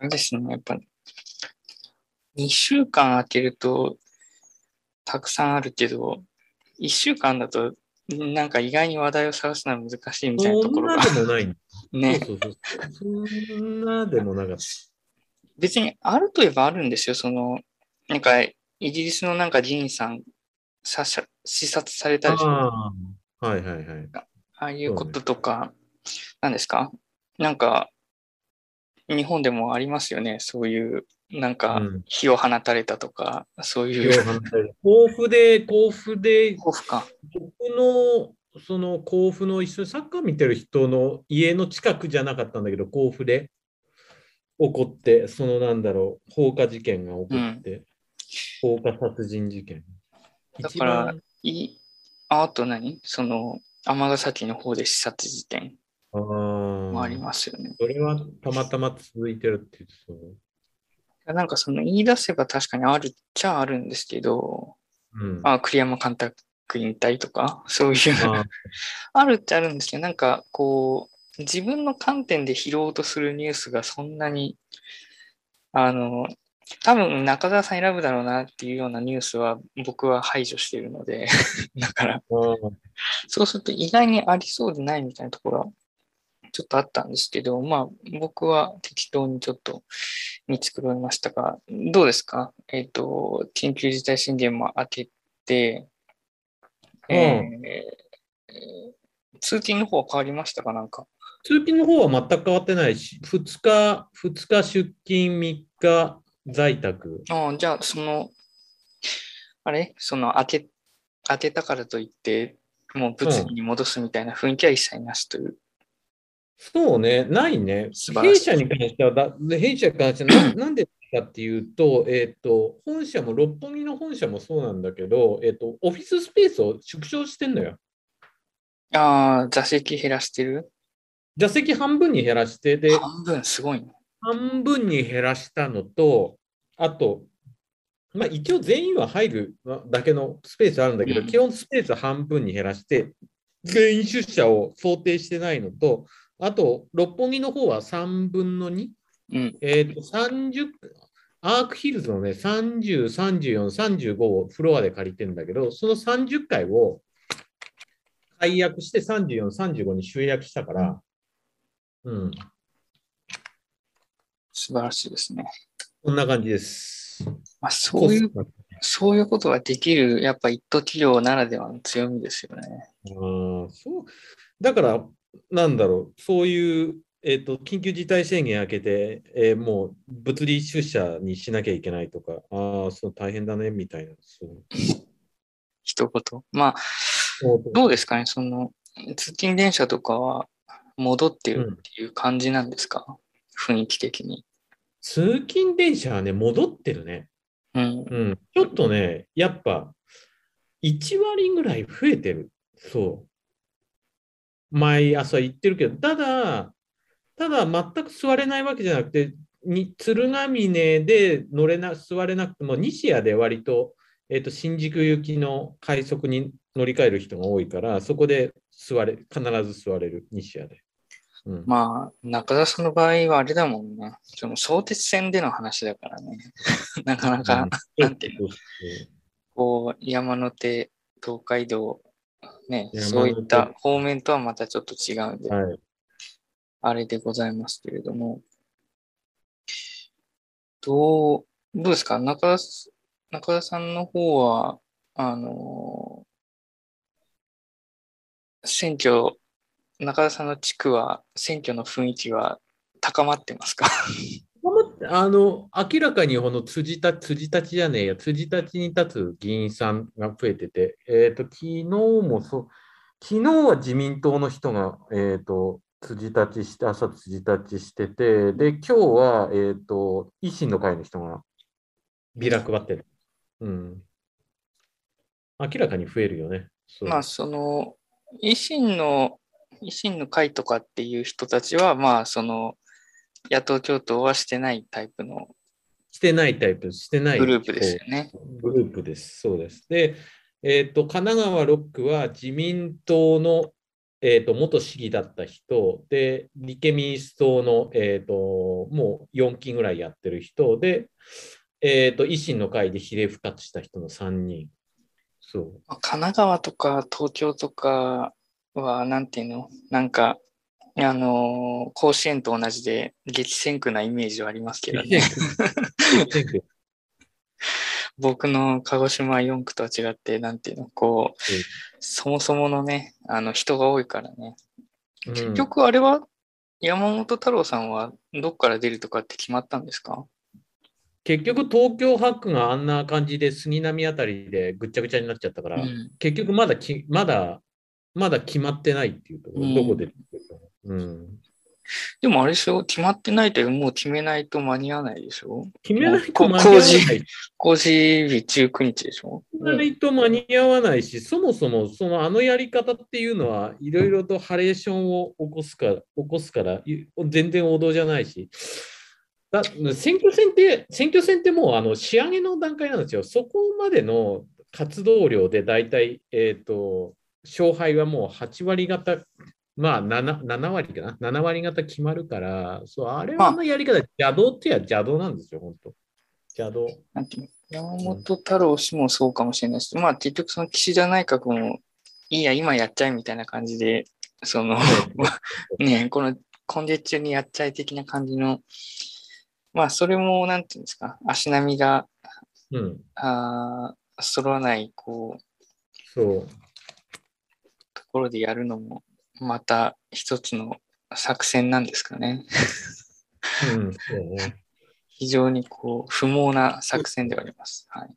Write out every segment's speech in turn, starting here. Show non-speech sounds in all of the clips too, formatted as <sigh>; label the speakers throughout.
Speaker 1: あれですね、やっぱ、2週間空けると、たくさんあるけど、1週間だと、なんか意外に話題を探すのは難しいみたいなところが。
Speaker 2: そんなでもない。
Speaker 1: ね。
Speaker 2: そうそうそう。そんなでもなかった。
Speaker 1: 別にあるといえばあるんですよ。その、なんか、イギリスのなんか議員さん、さし視察されたでしょ。あ
Speaker 2: あはいはいはい。
Speaker 1: あいうこととか、何ですか？なんか、日本でもありますよね。そういう、なんか、火を放たれたとか、そういう。<laughs>
Speaker 2: 甲府で、甲府で、
Speaker 1: 甲府か。
Speaker 2: 僕の、その甲府の一緒にサッカー見てる人の家の近くじゃなかったんだけど、甲府で起こって、そのなんだろう、放火事件が起こって、うん、放火殺人事件。
Speaker 1: だから、いあと何？その、尼崎の方で視察事件もありますよね。
Speaker 2: それはたまたま続いてるって言って
Speaker 1: たなんかその言い出せば確かにあるっちゃあるんですけど、うん、あ栗山監督引退とか、<laughs> そういうあるっちゃあるんですけど、なんかこう、自分の観点で拾おうとするニュースがそんなに、あの、多分中澤さん選ぶだろうなっていうようなニュースは僕は排除しているので <laughs> だから、そうすると意外にありそうでないみたいなところはちょっとあったんですけど、まあ僕は適当にちょっと見繕いましたが、どうですか？えっ、ー、と、緊急事態宣言も明けて、うん、えー、通勤の方は変わりましたか？なんか。
Speaker 2: 通勤の方は全く変わってないし、2日、2日出勤、3日在宅。
Speaker 1: あじゃあ、その、あれ？その開け、開けたからといって、もう物理に戻すみたいな雰囲気は一切なしという。
Speaker 2: そうね、ないね。弊社に関してはだ、弊社に関してはな <clears throat> なんでかっていうと、えっ、ー、と、本社も、六本木の本社もそうなんだけど、えっ、ー、と、オフィススペースを縮小してんのよ。
Speaker 1: ああ、座席減らしてる？
Speaker 2: 座席半分に減らして、で、
Speaker 1: 半分すごいね。
Speaker 2: 半分に減らしたのと、あと、まあ、一応全員は入るだけのスペースあるんだけど、うん、基本スペース半分に減らして、全員出社を想定してないのと、あと、六本木の方は3分の2。うん、えっ、ー、と、30、アークヒルズのね、30、34、35をフロアで借りてるんだけど、その30回を解約して34、35に集約したから、うん。
Speaker 1: 素晴らしいですね。
Speaker 2: こんな感じです。
Speaker 1: まあ、そういう、そういうことができる、やっぱ一途企業ならではの強みですよね。
Speaker 2: あそうだから、なんだろう、そういう、えーと、緊急事態宣言明けて、えー、もう物理出社にしなきゃいけないとか、ああ、そう大変だねみたいな。そう
Speaker 1: 一言？まあ、どうですかね、その通勤電車とかは戻ってるっていう感じなんですか、うん、雰囲気的に。
Speaker 2: 通勤電車はね、戻ってるね。うん、うん。ちょっとね、やっぱ、1割ぐらい増えてる。そう。毎朝行ってるけど、ただ、ただ全く座れないわけじゃなくて、に鶴ヶ峰で乗れな座れなくても、西谷で割と,、えーと、新宿行きの快速に乗り換える人が多いから、そこで座れ必ず座れる、西谷で。
Speaker 1: うん、まあ、中田さんの場合はあれだもんね。その相鉄線での話だからね。<laughs> なかなか、なんていうの、こう、山手、東海道、ね、そういった方面とはまたちょっと違うんで、はい、あれでございますけれども、どう、どうですか？中田中田さんの方は、あの選挙、中田さんの地区は選挙の雰囲気は高まってますか？
Speaker 2: あの明らかにこの辻た辻立ちじゃねえや、辻立ちに立つ議員さんが増えてて、えーと、昨日もそ、昨日は自民党の人が、えーと、辻立ちして、朝辻立ちしてて、で、今日は、えーと、維新の会の人がビラ配ってる。うん。明らかに増えるよね。
Speaker 1: まあ、その、維新の、維新の会とかっていう人たちは、まあ、その、野党共闘はしてないタイプの
Speaker 2: してないタイプ、してない
Speaker 1: グループですよね。
Speaker 2: グループです。そうです。で、えっ、ー、と、神奈川6区は自民党のえーと、元市議だった人で、立憲民主党の、えーと、もう4期ぐらいやってる人で、えーと、維新の会で比例復活した人の3人。そう
Speaker 1: 神奈川とか東京とかは、なんていうの？なんか、あのー、甲子園と同じで激戦区なイメージはありますけどね。<laughs> 僕の鹿児島4区とは違って、なんていうの、こう、うん、そもそものね、あの人が多いからね。結局あれは、山本太郎さんはどっから出るとかって決まったんですか？
Speaker 2: 結局東京8区があんな感じで杉並あたりでぐっちゃぐちゃになっちゃったから、うん、結局まだきまだまだ決まってないっていうところ、うん、どこでうん、
Speaker 1: でもあれでしょ？決まってないともう決めないと間に合わないでしょ？
Speaker 2: 決めないと間に合わない。
Speaker 1: 工事日19日でしょ？
Speaker 2: 決めないと間に合わないし、そもそもそのあのやり方っていうのはいろいろとハレーションを起こすから、起こすから全然王道じゃないし。だ選挙戦って、選挙戦ってもうあの仕上げの段階なんですよ。そこまでの活動量で大体、えっ、ー、と、勝敗はもう8割方まあ7、7割かな ?7 割方決まるから、そう、あれはのやり方、邪道ってや邪道なんですよ、本当邪道。
Speaker 1: なんていう山本太郎氏もそうかもしれないです。まあ結局その岸田内閣もいいや、今やっちゃえみたいな感じで、その、<laughs> ね、この今月中にやっちゃえ的な感じの、まあそれもなんていうんですか、足並みが、うん、あ揃わない、こう、
Speaker 2: そう。
Speaker 1: ところでやるのもまた一つの作戦なんですかね。
Speaker 2: うん、そうね。
Speaker 1: 非常にこう不毛な作戦ではあります。はい、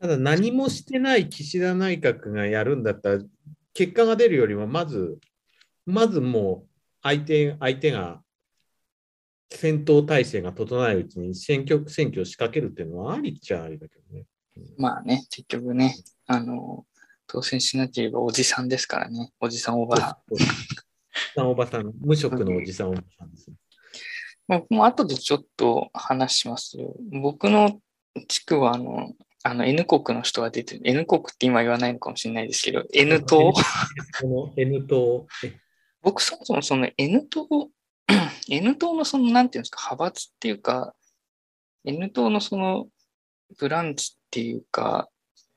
Speaker 2: ただ何もしてない岸田内閣がやるんだったら、結果が出るよりも、まず、まずもう相手相手が戦闘態勢が整ないうちに選挙選挙を仕掛けるっていうのはありっちゃありだけどね。
Speaker 1: まあね、結局ね、あの、当選しなければおじさんですからね。おじさんおばさん。おじ
Speaker 2: さんおばさん、無職のおじさんおばさんです、ね。
Speaker 1: 僕も後でちょっと話しますよ。僕の地区はあの、あの N 国の人が出てる。N 国って今言わないのかもしれないですけど、N 党。
Speaker 2: N 党。
Speaker 1: 僕そもそもその N 党、<clears throat> N 党のその、なんていうんですか、派閥っていうか、N 党のそのブランチっていうか、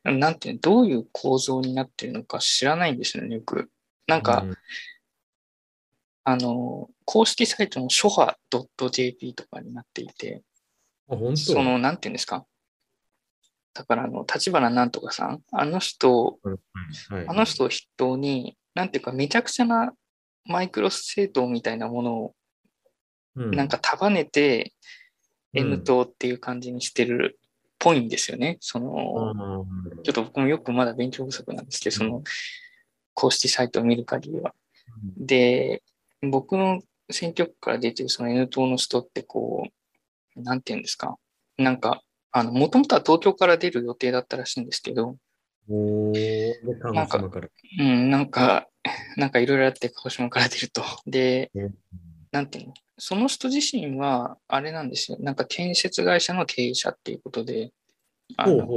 Speaker 1: なんていうどういう構造になってるのか知らないんですよね、よく。なんか、うん、あの、公式サイトの諸派 .jp とかになっていて、その、なんていうんですか？だから、あの、立花なんとかさん、あの人、はい、あの人を筆頭に、なんていうか、めちゃくちゃなマイクロ政党みたいなものを、なんか束ねて、N 党っていう感じにしてるぽいんですよね。その、ちょっと僕もよくまだ勉強不足なんですけど、その、公式サイトを見る限りは。で、僕の選挙区から出てるその N 党の人ってこう、なんて言うんですか。なんか、あの、もともとは東京から出る予定だったらしいんですけど、なんか、うん、なんか、なんかいろいろあって鹿児島から出ると。で、なんていうの？その人自身は、あれなんですよ。なんか建設会社の経営者っていうことで、あの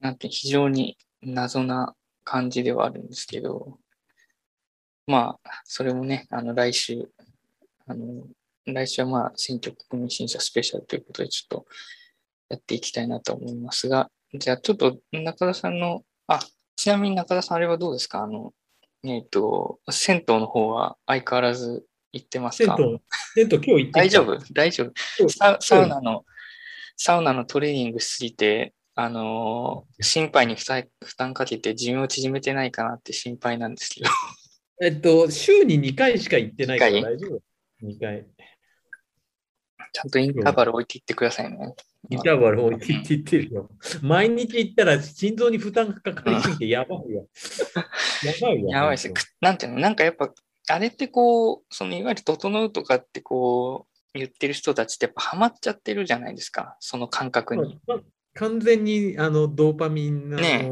Speaker 1: なんて非常に謎な感じではあるんですけど、まあ、それもね、あの、来週、あの、来週はまあ、選挙国民審査スペシャルということで、ちょっとやっていきたいなと思いますが、じゃあちょっと中田さんの、あ、ちなみに中田さん、あれはどうですか？あの、えっ、ー、と、銭湯の方は相変わらず行ってますか？銭
Speaker 2: 湯、銭湯今日行って
Speaker 1: 大丈夫？大丈夫サ。サウナの、サウナのトレーニングしすぎて、あのー、心配に負担かけて寿命を縮めてないかなって心配なんですけど。<laughs>
Speaker 2: えっと、週に2回しか行ってないから大丈夫 ?2 回。
Speaker 1: ちゃんとインターバル置いていってくださいね。
Speaker 2: インターバル置いていって言ってるよ。毎日行ったら心臓に負担がかかりすぎてやばいよ。<laughs>
Speaker 1: やばいよ。やばいし、なんていうの、なんかやっぱ、あれってこう、そのいわゆる整うとかってこう、言ってる人たちってやっぱハマっちゃってるじゃないですか、その感覚に。
Speaker 2: 完全にあのドーパミンの、ね、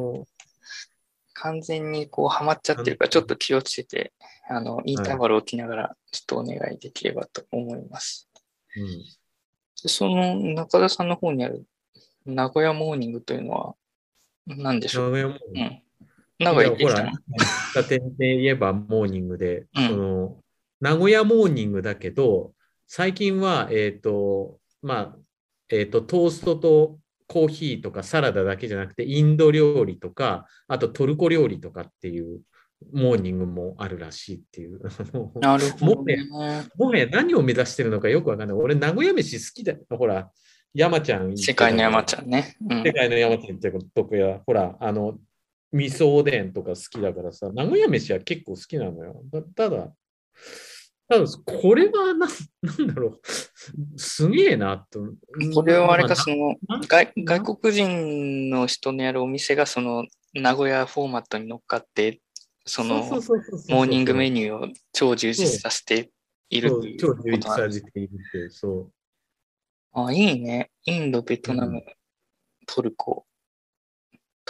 Speaker 1: 完全にこうハマっちゃってるから、ちょっと気をつけて、あの、インターバルを置きながら、ちょっとお願いできればと思います。うん、その中田さんの方にある名古屋モーニングというのは何でしょう？名古屋モーニング、名古屋行ってきた
Speaker 2: ら、点で言えばモーニングで、うん、その、名古屋モーニングだけど、最近は、えっ、ー、と、まあ、えっ、ー、と、トーストとコーヒーとかサラダだけじゃなくて、インド料理とか、あとトルコ料理とかっていうモーニングもあるらしいっていう。<laughs>
Speaker 1: なるほど、
Speaker 2: ね、もはや何を目指してるのかよくわかんない。俺、名古屋飯好きだよ。ほら、山ちゃん。
Speaker 1: 世界の山ちゃんね。
Speaker 2: うん、世界の山ちゃんってことや、ほら、あの、味噌おでんとか好きだからさ、名古屋飯は結構好きなのよ。ただ、ただこれはな、なんだろう、すげえなと。
Speaker 1: これはあれか、その外、外国人の人のやるお店が、その、名古屋フォーマットに乗っかって、その、モーニングメニューを超充実させている
Speaker 2: いう超充実させているって、そう。
Speaker 1: あ、いいね。インド、ベトナム、うん、トルコ。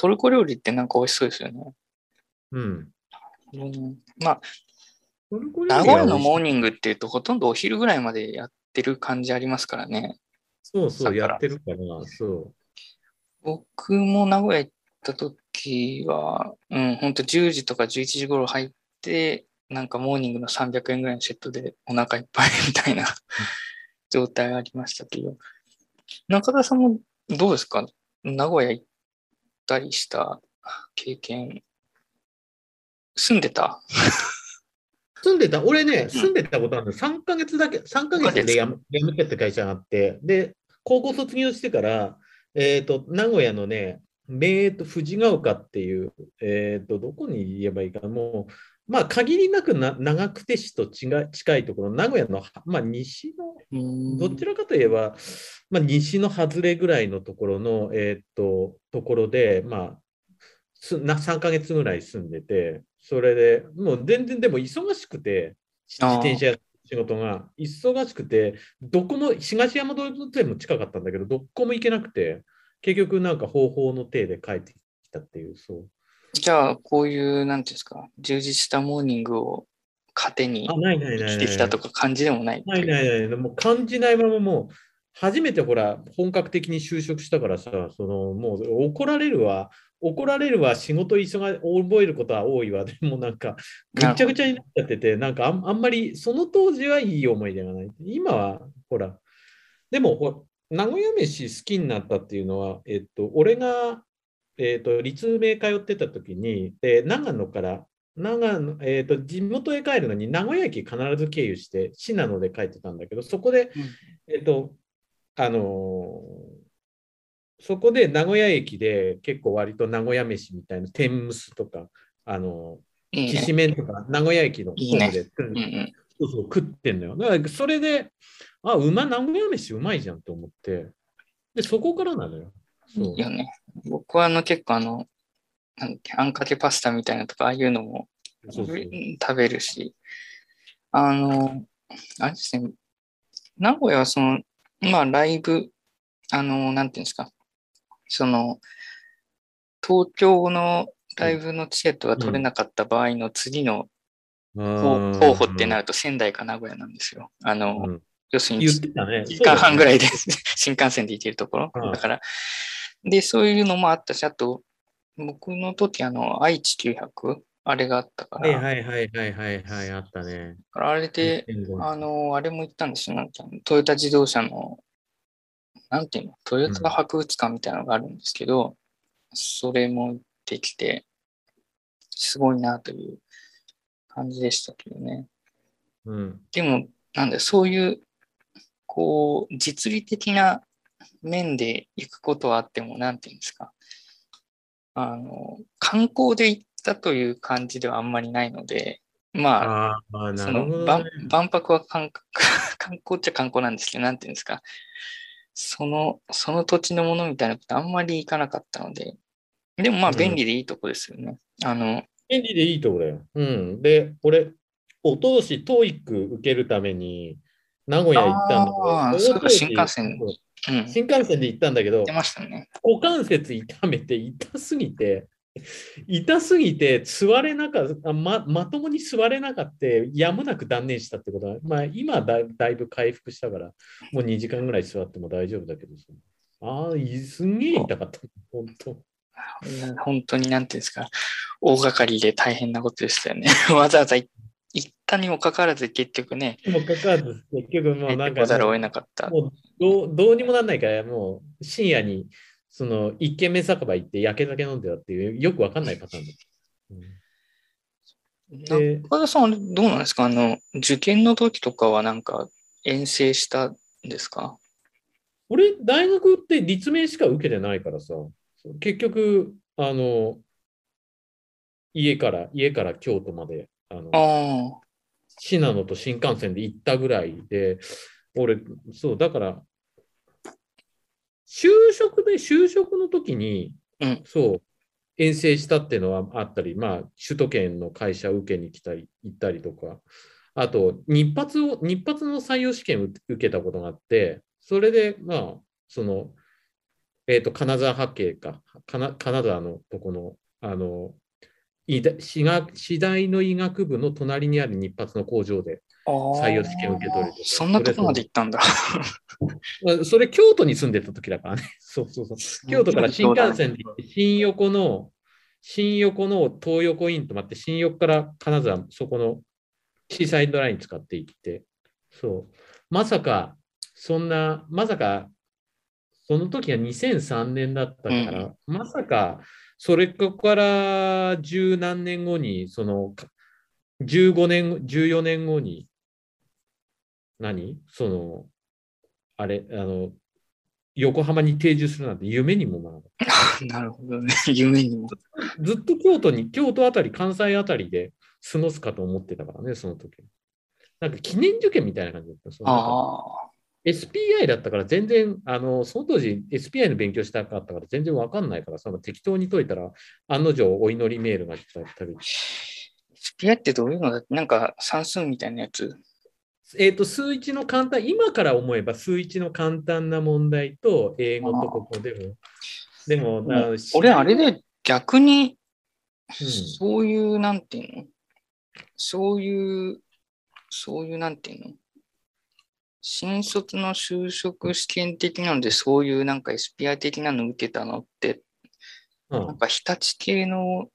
Speaker 1: トルコ料理ってなんか美味しそうですよね。
Speaker 2: うん。
Speaker 1: うん、まあ、名古屋のモーニングっていうと、ほとんどお昼ぐらいまでやってる感じありますからね。
Speaker 2: そうそう、やってるから、そう。
Speaker 1: 僕も名古屋行った時は、うん、ほんと10時とか11時頃入って、なんかモーニングの300円ぐらいのセットでお腹いっぱいみたいな <laughs> 状態ありましたけど、中田さんもどうですか？名古屋行ったりした経験、住んでた？<laughs>
Speaker 2: 住んでた、俺ね、住んでたことあるの、3ヶ月だけ、3ヶ月でやめてって会社があって、で、高校卒業してから、えっ、ー、と、名古屋のね、えー、と藤ヶ丘っていう、えっ、ー、と、どこに言えばいいかな、もう、まあ、限りなくな長久手市と近いところ、名古屋の、まあ、西の、どちらかといえば、まあ、西の外れぐらいのところの、えっ、ー、と、ところで、まあ、3ヶ月ぐらい住んでて、それでもう全然でも忙しくて、自転車仕事が忙しくて、どこも東山動物園も近かったんだけど、どこも行けなくて、結局なんか方法の体で帰ってきたっていう、そう。
Speaker 1: じゃあ、こういう、なんていうんですか、充実したモーニングを糧に生きてきたとか感じでもない
Speaker 2: ないないない、もう感じないままもう、初めてほら、本格的に就職したからさ、そのもう怒られるわ、怒られるわ、仕事急が覚えることは多いわ、でもなんか、ぐっちゃぐちゃになっちゃってて、なんかあんまり、その当時はいい思い出がない。今は、ほら、でも、名古屋飯好きになったっていうのは、えっと、俺が、えっと、立命通ってた時に、で長野から、長野、えっと、地元へ帰るのに名古屋駅必ず経由して、信濃で帰ってたんだけど、そこで、うん、えっと、あのー、そこで名古屋駅で結構割と名古屋飯みたいな天むすとか、あのー、きしめんとか名古屋駅のホーそうそう食ってんのよ。だからそれで、あ、うま、名古屋飯うまいじゃんと思って、で、そこからなのよ。
Speaker 1: そう。いやね。僕はあの結構あの、なんあんかけパスタみたいなとか、ああいうのも食べるし、あの、あれですね、名古屋はその、まあ、ライブ、あの、なんていうんですか、その、東京のライブのチケットが取れなかった場合の次の候補ってなると仙台か名古屋なんですよ。あの、うん、要するに1時間半ぐらいで、<laughs> 新幹線で行けるところ。だから、で、そういうのもあったし、あと、僕の時、あの、愛知900、あれがあったから。
Speaker 2: はいはいはいはいはい、あったね。
Speaker 1: あれで、あの、あれも行ったんですよ。なんかトヨタ自動車の、なんていうの、トヨタ博物館みたいなのがあるんですけど、うん、それも行ってきて、すごいなという感じでしたけどね。
Speaker 2: うん、
Speaker 1: でも、なんだそういう、こう、実利的な面で行くことはあっても、なんていうんですか。あの、観光で行ったという感じではあんまりないので、まあ、あその万博は観 <laughs> 観光っちゃ観光なんですけど、なんていうんですか、その、その土地のものみたいなことあんまり行かなかったので、でもまあ便利でいいとこですよね。うん、あの、
Speaker 2: 便利でいいとこだよ。うん。で、俺、おととし、トーイック受けるために、名古屋行ったんだ
Speaker 1: けど、新幹線、
Speaker 2: うん、新幹線で行ったんだけど、
Speaker 1: ましたね、
Speaker 2: 股関節痛めて痛すぎて、痛すぎて座れなかったま、まともに座れなかった、やむなく断念したってことは、まあ、今だだいぶ回復したから、もう2時間ぐらい座っても大丈夫だけどああ、すんげえ痛かった、本当。
Speaker 1: 本当になんていうんですか、大掛かりで大変なことでしたよね。<laughs> わざわざ行ったにもかかわらず結局ね。
Speaker 2: もかかわらず結局もうなんか、
Speaker 1: ざるを得なかった。
Speaker 2: もうどうどうにもなんないから、もう深夜にその一軒目酒場行って焼け酒飲んでたっていうよくわかんないパターンだ。
Speaker 1: うん、中田さん、どうなんですか？あの、受験の時とかはなんか遠征したんですか？
Speaker 2: 俺、大学って立命しか受けてないからさ、結局、あの、家から、家から京都まで、あの信濃と新幹線で行ったぐらいで、俺、そう、だから、就職で、就職の時に、
Speaker 1: うん、
Speaker 2: そう、遠征したっていうのはあったり、まあ、首都圏の会社受けに来たり、行ったりとか、あと、日発を、日発の採用試験を受けたことがあって、それで、まあ、その、えっ、ー、と、金沢八景か、金沢のとこの、あの、医医大の医学部の隣にある日発の工場で採用試験を受け取ると
Speaker 1: そんなとこまで行ったんだ。
Speaker 2: それ京都に住んでた時だからね。<laughs> そうそうそう。京都から新幹線で行って、新横の、新横の東横インと待って、新横から金沢、そこのシーサイドライン使って行って、そう。まさか、そんな、まさか、その時は2003年だったから、うん、まさか、それから十何年後に、その、15年、14年後に、何？その、あれ、あの、横浜に定住するなんて夢にもなら
Speaker 1: ない。<laughs> なるほどね。<laughs> 夢にも。
Speaker 2: ずっと京都に、京都あたり、関西あたりで過ごすかと思ってたからね、その時。なんか記念受験みたいな感じだった。
Speaker 1: ああ。
Speaker 2: SPI だったから全然、あの、その当時 SPI の勉強したかったから全然わかんないから、その適当に解いたら、案の定お祈りメールが来たり。
Speaker 1: SPI ってどういうのだなんか算数みたいなやつ？
Speaker 2: えっ、ー、と、数一の簡単、今から思えば数一の簡単な問題と英語とここでも。でも、
Speaker 1: 俺、あれで逆に、そういう、なんていうの？そういう、そういう、なんていうの？新卒の就職試験的なので、そういうなんか SPI 的なの受けたのって、うん、なんか日立系の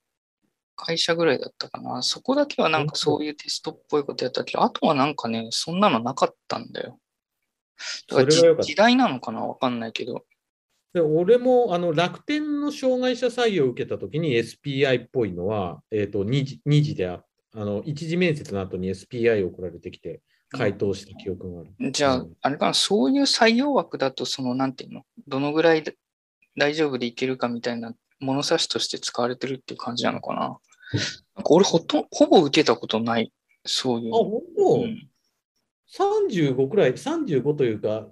Speaker 1: 会社ぐらいだったかな。そこだけはなんかそういうテストっぽいことやったけど、あとはなんかね、そんなのなかったんだよ。だから時代なのかなわかんないけど。
Speaker 2: で俺もあの楽天の障害者採用を受けたときに SPI っぽいのは、えーと、2, 次2次でああの一次面接の後に SPI 送られてきて、回答した記憶があ
Speaker 1: る。じゃあ、うん、あれかな、そういう採用枠だと、その、なんていうの、どのぐらい大丈夫でいけるかみたいな物差しとして使われてるっていう感じなのかな。<laughs> なんか俺ほと、ほぼ受けたことない、そういう。あ、
Speaker 2: ほぼ、うん、35くらい、35というか、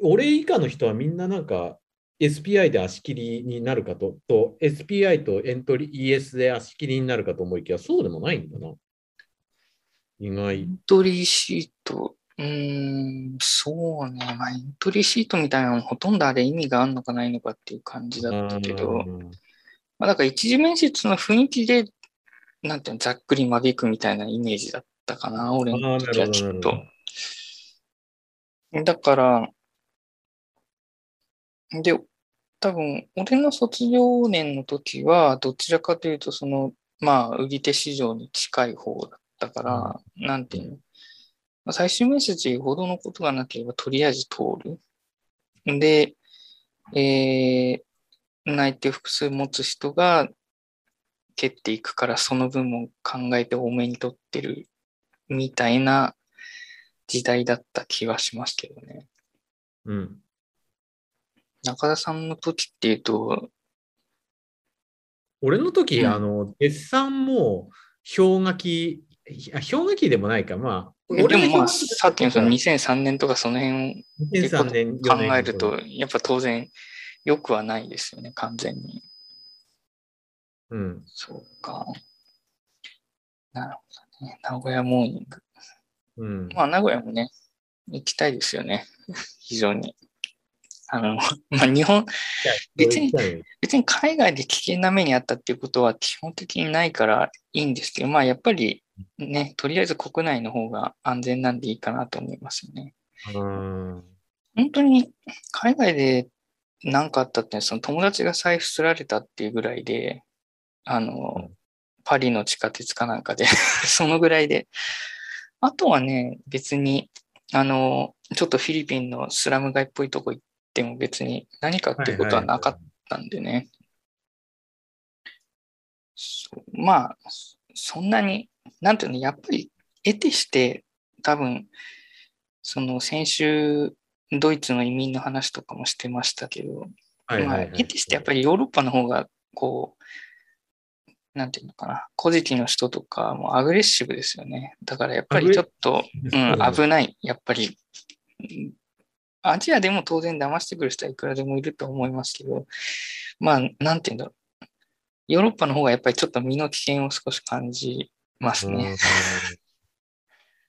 Speaker 2: 俺以下の人はみんななんか SPI で足切りになるかと、と SPI とエントリー ES で足切りになるかと思いきや、そうでもないんだな。意外。エ
Speaker 1: ントリーシート。うん、そうね。まあ、エントリーシートみたいなのほとんどあれ意味があるのかないのかっていう感じだったけど、まあ、だから一次面接の雰囲気で、なんていうの、ざっくり間引くみたいなイメージだったかな、俺の時はちょっと。だから、で、多分、俺の卒業年の時は、どちらかというと、その、まあ、売り手市場に近い方だったから、うん、なんていうの、まあ、最終面接ほどのことがなければ、とりあえず通る。で、えー、内定複数持つ人が蹴っていくから、その分も考えて多めに取ってるみたいな時代だった気はしますけどね。
Speaker 2: うん。
Speaker 1: 中田さんの時っていうと、
Speaker 2: 俺の時、うん、あの、デッサンも氷河期、氷河期でもないか、まあ。
Speaker 1: 俺もまあ、さっきのその2003年とかその辺を考えると、やっぱ当然良くはないですよね、完全に。
Speaker 2: うん。
Speaker 1: そうか。なるほどね。名古屋モーニング。
Speaker 2: うん。
Speaker 1: まあ、名古屋もね、行きたいですよね。<laughs> 非常に。あの、<laughs> まあ、日本、別に、別に海外で危険な目にあったっていうことは基本的にないからいいんですけど、まあ、やっぱりね、とりあえず国内の方が安全なんでいいかなと思いますよね。
Speaker 2: うん
Speaker 1: 本当に海外で何かあったって、その友達が財布すられたっていうぐらいで、あの、パリの地下鉄かなんかで <laughs> そのぐらいで。あとはね、別に、あの、ちょっとフィリピンのスラム街っぽいとこ行っても別に何かってことはなかったんでね。まあ、そんなに、なんていうの、やっぱり得てして多分、その先週、ドイツの移民の話とかもしてましたけど、まあ、得てしてやっぱりヨーロッパの方が、こう、なんていうのかな、古事記の人とかもアグレッシブですよね。だからやっぱりちょっと、うん、危ない。やっぱり、アジアでも当然騙してくる人はいくらでもいると思いますけど、まあ、なんていうんだろう。ヨーロッパの方がやっぱりちょっと身の危険を少し感じますね。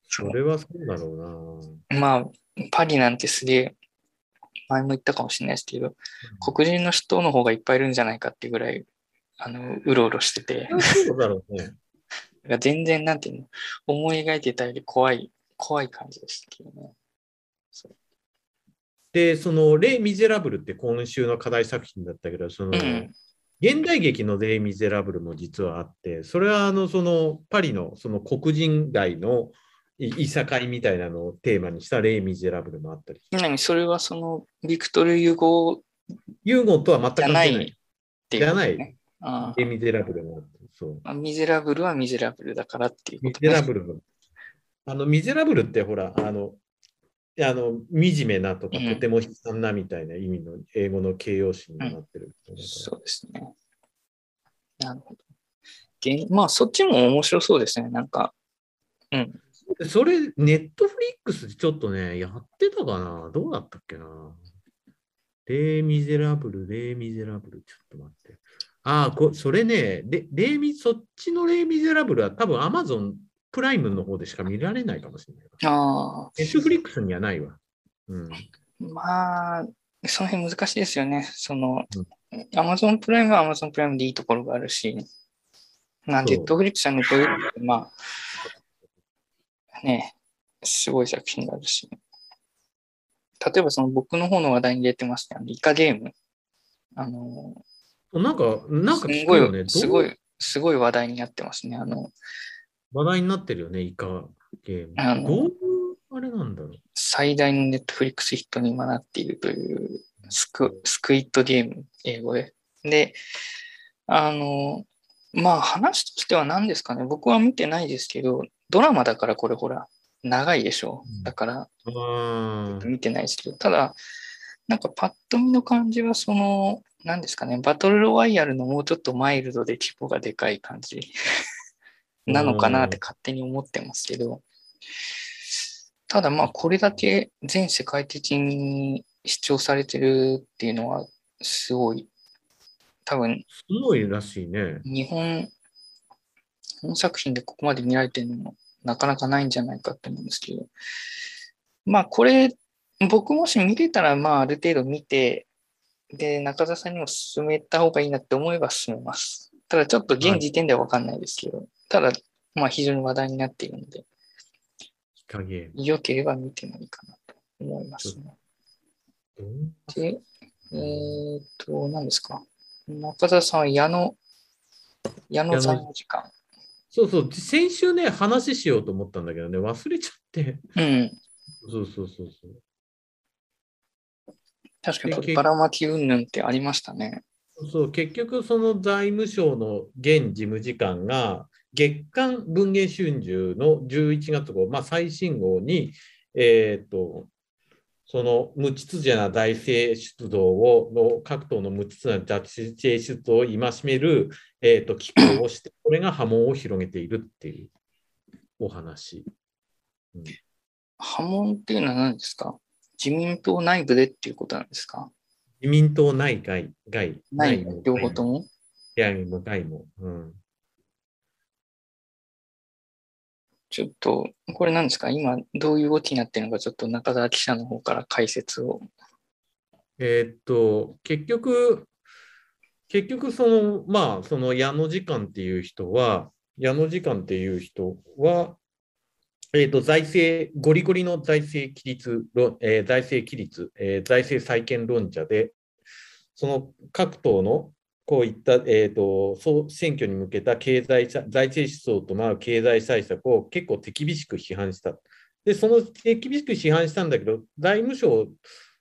Speaker 2: それはそうだろ
Speaker 1: うな。まあ、パリなんてすげえ、前も言ったかもしれないですけど、うん、黒人の人の方がいっぱいいるんじゃないかっていうぐらい、あの、うろうろしてて。
Speaker 2: そうだろうね。
Speaker 1: 全然、なんていうの、思い描いてたより怖い、怖い感じでしたけどね。
Speaker 2: で、その、レ・ミゼラブルって今週の課題作品だったけど、その、うん、現代劇のレイ・ミゼラブルも実はあって、それはあのそのパリのその黒人街のいさかいみたいなのをテーマにしたレイ・ミゼラブルもあったり。
Speaker 1: 何？それはそのビクトル・ユー？ゴ
Speaker 2: ユーゴとは全く関係ない。
Speaker 1: じゃ
Speaker 2: ない。レイ・ミゼラブルもそう
Speaker 1: あ。ミゼラブルはミゼラブルだからっていう
Speaker 2: こと、ね、ミゼラブルあの、 miserable ってほら、あの、あの惨めなとか、とても悲惨なみたいな意味の英語の形容詞になってる、
Speaker 1: うん、そうですね。なるほど。まあ、そっちも面白そうですね。なんか、うん。
Speaker 2: それ、ネットフリックスでちょっとね、やってたかな？どうだったっけな？レイ・ミゼラブル、レイ・ミゼラブル、ちょっと待って。ああ、こそれね、レレイミ、そっちのレイ・ミゼラブルは多分アマゾンプライムの方でしか見られないかもしれない。
Speaker 1: ああ。
Speaker 2: ネットフリックスにはないわ。うん、
Speaker 1: まあ、その辺難しいですよね。その、アマゾンプライムはアマゾンプライムでいいところがあるし、なんで、ネットフリックスはネットフリックスまあ、ね、すごい作品があるし。例えばその僕の方の話題に出てますね。イカゲーム。あの、
Speaker 2: なんか、なんか聞くよね。
Speaker 1: すごい、すごい話題になってますね。あの、
Speaker 2: 話題になってるよね、イカゲーム。あのどういうあれなんだろう。
Speaker 1: 最大のネットフリックスヒットに今なっているというスクスクイットゲーム、英語で。で、あの、まあ話としては何ですかね、僕は見てないですけど、ドラマだからこれほら、長いでしょう。だから、見てないですけど、ただ、なんかパッと見の感じは、その、何ですかね、バトルロワイヤルのもうちょっとマイルドで規模がでかい感じなのかなって勝手に思ってますけど、ただまあこれだけ全世界的に視聴されてるっていうのはすごい、多分、
Speaker 2: すごいらしいね。
Speaker 1: 日本、本作品でここまで見られてるのもなかなかないんじゃないかと思うんですけど、まあこれ、僕もし見れたらまあある程度見て、で、中田さんにも進めた方がいいなって思えば進めます。ただちょっと現時点ではわかんないですけど、はい、ただ、まあ非常に話題になっているので、良ければ見てもいいかなと思いますね。で、えー、っと、何ですか？中田さんは矢野、矢野さんの時間。
Speaker 2: そうそう、先週ね、話しようと思ったんだけどね、忘れちゃって。
Speaker 1: うん。
Speaker 2: そうそうそうそう。
Speaker 1: 確かに、ばらまき云々ってありましたね。
Speaker 2: そう結局その財務省の現事務次官が月刊文藝春秋の11月号、まあ、最新号に、えーと、その無秩序な財政出動をの各党の無秩序な財政出動を戒める、えーと、機構をして、これが波紋を広げているっていうお話。
Speaker 1: うん、波紋っていうのは何ですか？自民党内部でっていうことなんですか？
Speaker 2: 自民党内外、外、
Speaker 1: 内両方とも？
Speaker 2: 外も外も。うん。
Speaker 1: ちょっと、これ何ですか？今、どういう動きになってるのか、ちょっと中澤記者の方から解説を。
Speaker 2: えー、っと、結局、結局、その、まあ、その矢野次官っていう人は、矢野次官っていう人は、えーと、財政、ゴリゴリの財政規律、えー、財政規律、えー、財政再建論者で、その各党のこういった、えーと、総選挙に向けた経済財政思想とまあ経済対策を結構手厳しく批判した。で、その手厳しく批判したんだけど、財務省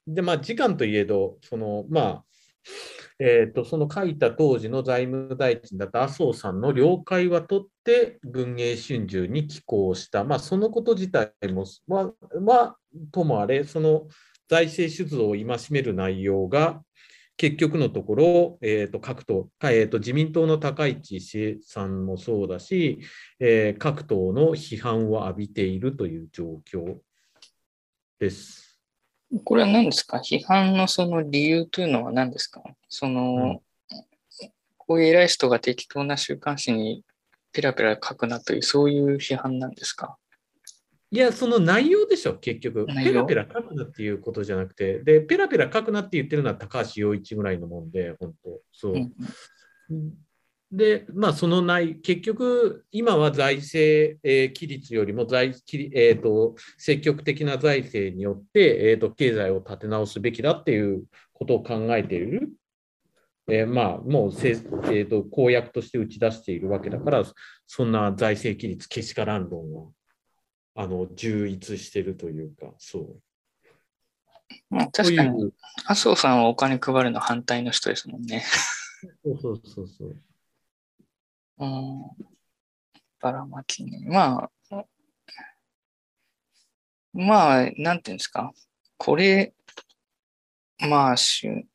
Speaker 2: で、まあ、時間といえど、そのまあ、えーと、その書いた当時の財務大臣だった麻生さんの了解は取って、文藝春秋に寄稿した、まあ、そのこと自体も、まあ、まあ、ともあれ、その財政出動を戒める内容が、結局のところ、えーと、各党、えーと、自民党の高市さんもそうだし、えー、各党の批判を浴びているという状況です。
Speaker 1: これは何ですか？批判のその理由というのは何ですか？その、うん、こういう偉い人が適当な週刊誌にペラペラ書くなという、そういう批判なんですか
Speaker 2: いや、その内容でしょ、結局。ペラペラ書くなっていうことじゃなくて、で、ペラペラ書くなって言ってるのは高橋洋一ぐらいのもんで、本当そう。うん、で、まあ、その内、結局、今は財政、えー、規律よりも財、えーと、積極的な財政によって、えーと、経済を立て直すべきだっていうことを考えている。えー、まあ、もうせ、えーと、公約として打ち出しているわけだから、そんな財政規律けしからん論はあの充実してるというか、そう。
Speaker 1: まあ、確かに、麻生さんはお金配るの反対の人ですもんね。
Speaker 2: そうそうそうそう。
Speaker 1: うん。ばらまきね。まあ、まあ、なんていうんですか。これ、まあ、春、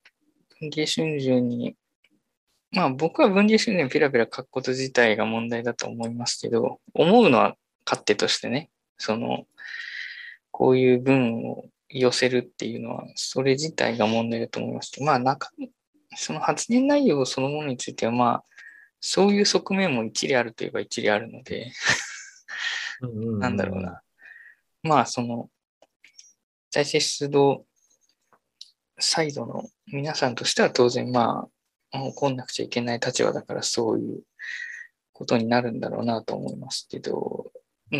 Speaker 1: 文藝春秋に、まあ僕は文藝春秋にピラピラ書くこと自体が問題だと思いますけど、思うのは勝手としてね。その、こういう文を寄せるっていうのは、それ自体が問題だと思います。まあ中身、その発言内容そのものについては、まあ、そういう側面も一理あるといえば一理あるのでなんだろうな。まあ、その、財政出動サイドの皆さんとしては当然、まあ、怒んなくちゃいけない立場だからそういうことになるんだろうなと思いますけど、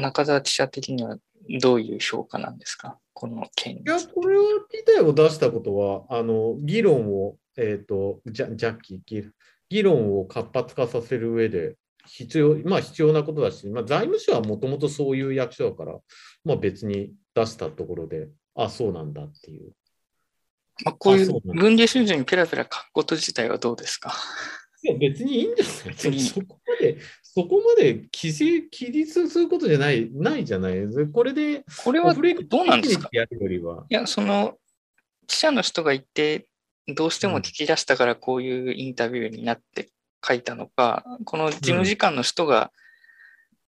Speaker 1: 中澤記者的にはどういう評価なんですか、この件
Speaker 2: いや、これ自体を出したことは、あの議論を、えっ、ー、と、ジャジャッキー、議論を活発化させる上で必要、まあ必要なことだし、まあ、財務省はもともとそういう役所だから、まあ別に出したところで、あ、そうなんだっていう。
Speaker 1: まあ、こういう軍事春秋にペラペラ書くこと自体はどうですか？
Speaker 2: いや別にいいんじゃないそこまで、そこまで規制、規律することじゃない、ないじゃない？これで、
Speaker 1: これはどうなんですか？いや、その、記者の人がいて、どうしても聞き出したからこういうインタビューになって書いたのか、うん、この事務次官の人が、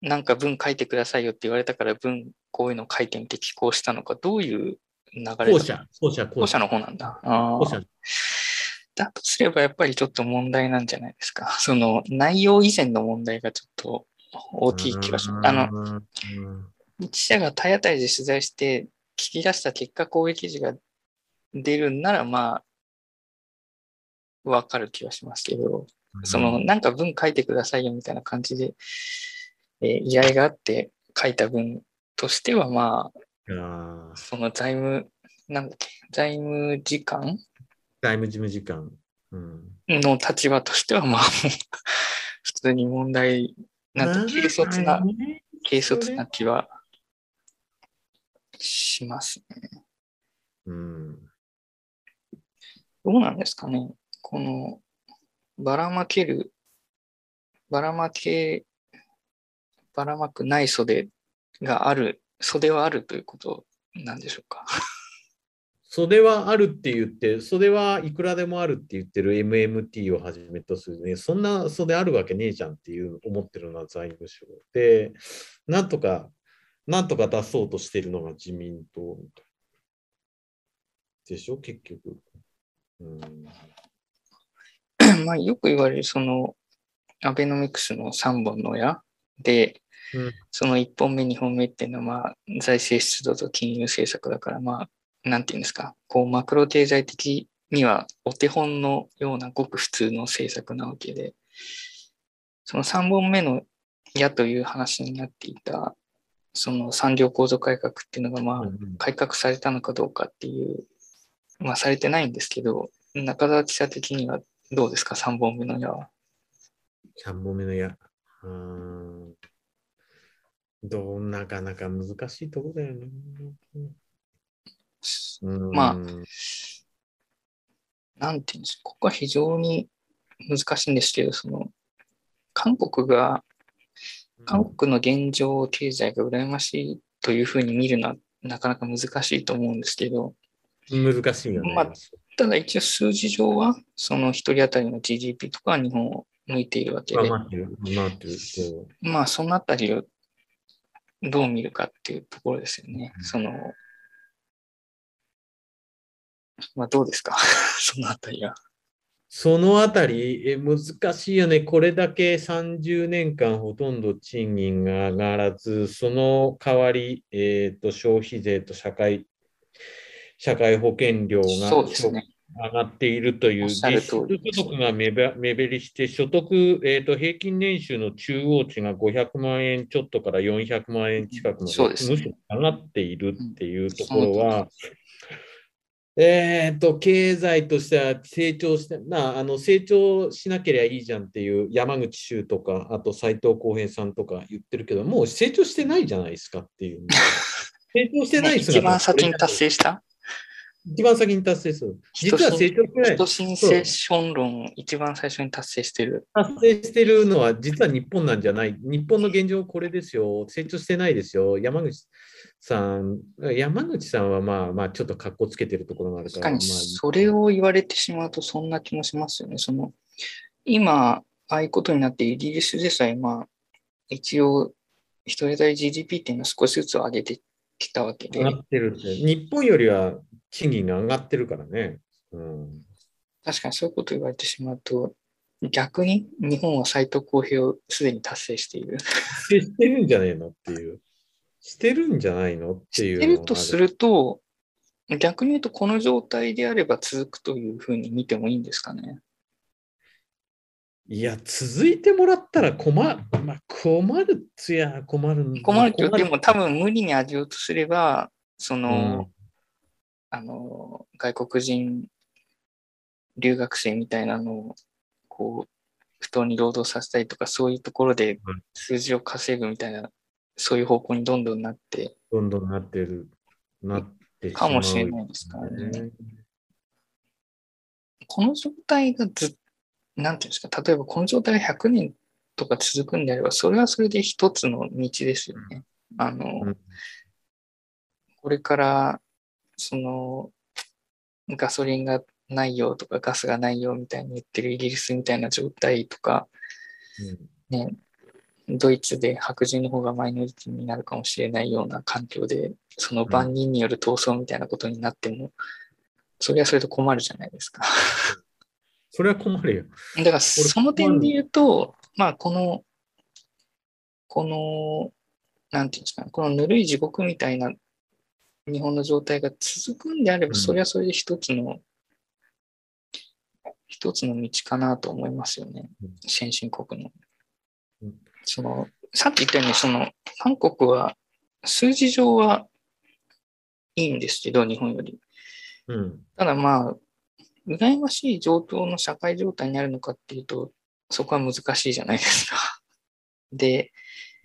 Speaker 1: なんか文書いてくださいよって言われたから文、こういうの書いてみて寄稿したのか、どういう流れ
Speaker 2: 後者、後者、
Speaker 1: 後者の方なんだ。後者。だとすればやっぱりちょっと問題なんじゃないですか。<laughs> その内容以前の問題がちょっと大きい気がします。あの、記者が体当たりで取材して聞き出した結果、こういう記事が出るんなら、まあ、わかる気はしますけど、その、なんか文書いてくださいよみたいな感じで、えー、依頼があって書いた文としては、まあ、その財務、なんだっけ、財務時間
Speaker 2: 財務事務次官、
Speaker 1: うん、の立場としては、まあ、普通に問題、なんて軽率な、軽率な気はしますね。
Speaker 2: うん。
Speaker 1: どうなんですかね。この、ばらまける、ばらまけ、ばらまくない袖がある、袖はあるということなんでしょうか。
Speaker 2: 袖はあるって言って、袖はいくらでもあるって言ってる MMT をはじめとするね、そんな袖あるわけねえじゃんっていう思ってるのは財務省で、なんとか、なんとか出そうとしてるのが自民党でしょ、結局。うん、
Speaker 1: まあよく言われる、その、アベノミクスの3本の矢で、うん、その1本目、2本目っていうのは、まあ、財政出動と金融政策だから、まあ、なんていうんですか、こう、マクロ経済的にはお手本のようなごく普通の政策なわけで、その3本目の矢という話になっていた、その産業構造改革っていうのが、まあ、改革されたのかどうかっていう、まあ、されてないんですけど、中澤記者的にはどうですか、3本目の矢は。
Speaker 2: 3本目の矢。うん。どうなかなか難しいとこだよね。
Speaker 1: まあ、なんていうんですか、ここは非常に難しいんですけど、その、韓国が、韓国の現状経済が羨ましいというふうに見るのはなかなか難しいと思うんですけど、
Speaker 2: 難しいよね。まあ、
Speaker 1: ただ一応数字上は、その一人当たりの GDP とかは日本を向いているわけで、まあそのあたりをどう見るかっていうところですよね。その、まあどうですか？<laughs> そのあたりは。
Speaker 2: そのあたり？え、難しいよね。これだけ30年間ほとんど賃金が上がらず、その代わり、えーと、消費税と社会社会保険料が上がっているという、実質所得が目減りして、所得、えーと、平均年収の中央値が500万円ちょっとから400万円近くまで、むしろ上がっているっていうところは、えーと、経済としては成長してなあの成長しなければいいじゃんっていう山口周とか、あと斎藤浩平さんとか言ってるけど、もう成長してないじゃないですかっていう。<laughs> 成長してない
Speaker 1: 一番先に達成した？
Speaker 2: 一番先に達成する。実は成長してない。
Speaker 1: 人申セッション論、一番最初に達成してる。
Speaker 2: 達成してるのは、実は日本なんじゃない。日本の現状これですよ。成長してないですよ。山口さん、山口さんはまあまあ、ちょっと格好つけてるところがあるから。
Speaker 1: 確かに、それを言われてしまうと、そんな気もしますよね。その、今、ああいうことになって、イギリスでさえ、まあ、一応、一人当たり GDP っていうのは少しずつ上げてきたわけで。
Speaker 2: 上がってる日本よりは賃金が上がってるからね。うん、
Speaker 1: 確かにそういうこと言われてしまうと、逆に日本は斎藤公平をすでに達成している。
Speaker 2: 達成してるんじゃねえのっていう。してるんじゃないのっていう。
Speaker 1: してるとすると、逆に言うとこの状態であれば続くというふうに見てもいいんですかね？
Speaker 2: いや、続いてもらったら困る、まあ、困るっつや困る
Speaker 1: 困るけど、でも多分無理に味をとすれば、その、あの、外国人留学生みたいなのを、こう、不当に労働させたりとか、そういうところで数字を稼ぐみたいな、そういう方向にどんどんなって。
Speaker 2: どんどんなってる、なって
Speaker 1: かもしれないですからね。この状態がずなんていうんですか、例えばこの状態が100年とか続くんであれば、それはそれで一つの道ですよね。あの、うん、これからその、ガソリンがないよとかガスがないよみたいに言ってるイギリスみたいな状態とか、うん、ね、ドイツで白人の方がマイノリティになるかもしれないような環境で、その万人による闘争みたいなことになっても、それはそれと困るじゃないですか。
Speaker 2: それは困るよ。
Speaker 1: だからその点で言うと、まあこの、この、なんていうんですか、このぬるい地獄みたいな日本の状態が続くんであれば、それはそれで一つの、一つの道かなと思いますよね。先進国の。その、さっき言ったように、その、韓国は数字上はいいんですけど、日本より。
Speaker 2: うん、
Speaker 1: ただまあ、羨ましい状況の社会状態にあるのかっていうと、そこは難しいじゃないですか。<laughs> で、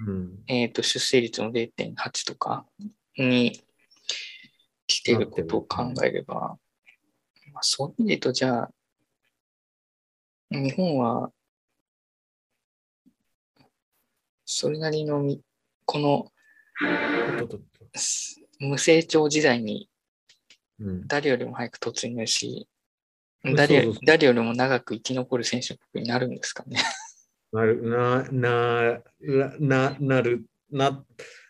Speaker 2: うん、
Speaker 1: えっ、と、出生率の0.8とかに来てることを考えれば、まあ、そういう意味で言うと、じゃあ、日本は、それなりのこの、無成長時代に誰よりも早く突入し、うん、誰誰よりも長く生き残る選手国になるんですかね。
Speaker 2: なる、な、な、な、なる、な、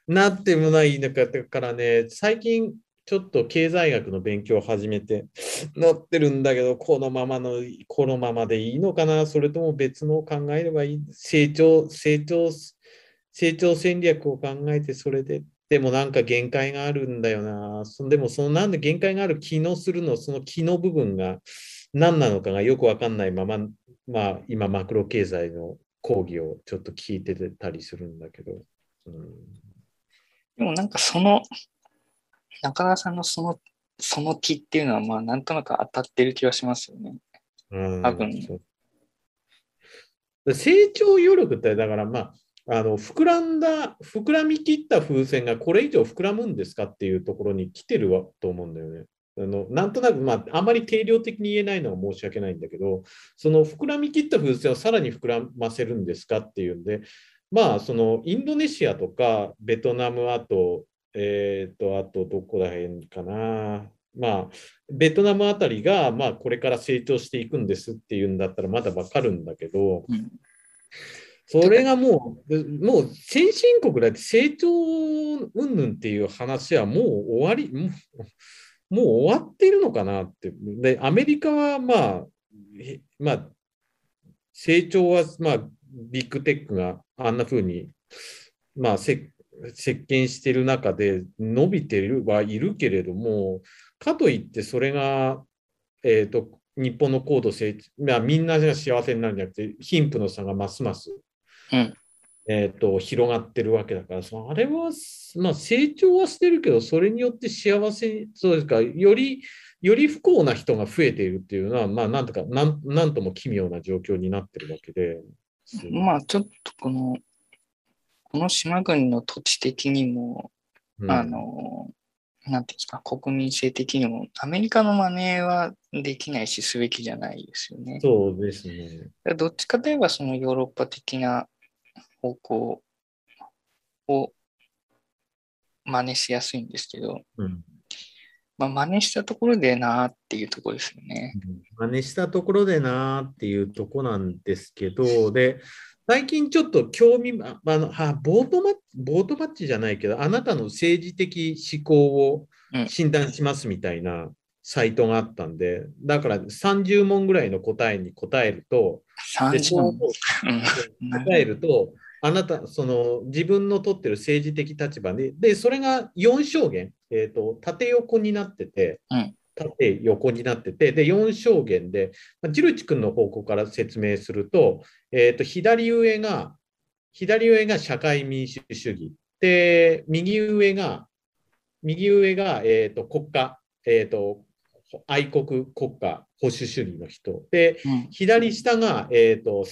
Speaker 2: なってもないのかからね、最近ちょっと経済学の勉強を始めてなってるんだけど、このままの、このままでいいのかな、それとも別のを考えればいい。成長、成長、成長戦略を考えて、それで、でもなんか限界があるんだよな。そでも、そのなんで限界がある機能するの、その機能部分が何なのかがよくわかんないまま、まあ、今、マクロ経済の講義をちょっと聞いてたりするんだけど。うん、
Speaker 1: でもなんかその中田さんのそのその気っていうのは、まあ、なんとなく当たってる気はしますよね。多分。
Speaker 2: 成長余力って、だからまあ、あの膨らんだ、膨らみきった風船がこれ以上膨らむんですかっていうところに来てるわと思うんだよね。あのなんとなく、まあ、あまり定量的に言えないのは申し訳ないんだけど、その膨らみきった風船をさらに膨らませるんですかっていうんで、まあ、そのインドネシアとかベトナム、あと、えっ、ー、と、あとどこら辺かな。まあ、ベトナムあたりが、まあ、これから成長していくんですっていうんだったらまだわかるんだけど、うん、それがもう、もう先進国だって成長云々っていう話はもう終わり、もうもう終わってるのかなって。で、アメリカはまあ、まあ、成長は、まあ、ビッグテックがあんなふうに、まあ、せ席巻してる中で伸びてるはいるけれども、かといってそれが、えーと、日本の高度成長、まあ、みんなが幸せになるんじゃなくて、貧富の差がますます、うん、えーと、広がってるわけだから、そあれは、まあ、成長はしてるけど、それによって幸せ、そうですか、より、より不幸な人が増えているっていうのは、まあ、なんとかなん、なんとも奇妙な状況になってるわけで。
Speaker 1: まあ、ちょっとこの、この島国の土地的にも、うん、あの、なんていうんですか、国民性的にも、アメリカの真似はできないし、すべきじゃないですよね。
Speaker 2: そうですね。
Speaker 1: どっちかといえば、そのヨーロッパ的な方向を真似しやすいんですけど、うん、まあ、真似したところでなっていうところですよね。
Speaker 2: 真似したところでなっていうところなんですけど、で、最近ちょっと興味、あのはボートマッチ、ボートマッチじゃないけど、あなたの政治的思考を診断しますみたいなサイトがあったんで、だから30問ぐらいの答えに答えると、
Speaker 1: 30問。
Speaker 2: 答えると、あなた、その自分の取ってる政治的立場で、で、それが4証言、えっ、ー、と、縦横になってて、うん、縦横になってて、で、4証言で、まあ、ジルチ君の方向から説明すると、えっ、ー、と、左上が、左上が社会民主主義。で、右上が、右上が、えっ、ー、と、国家、えっ、と、愛国国家保守主義の人。で、うん、左下が、えーと、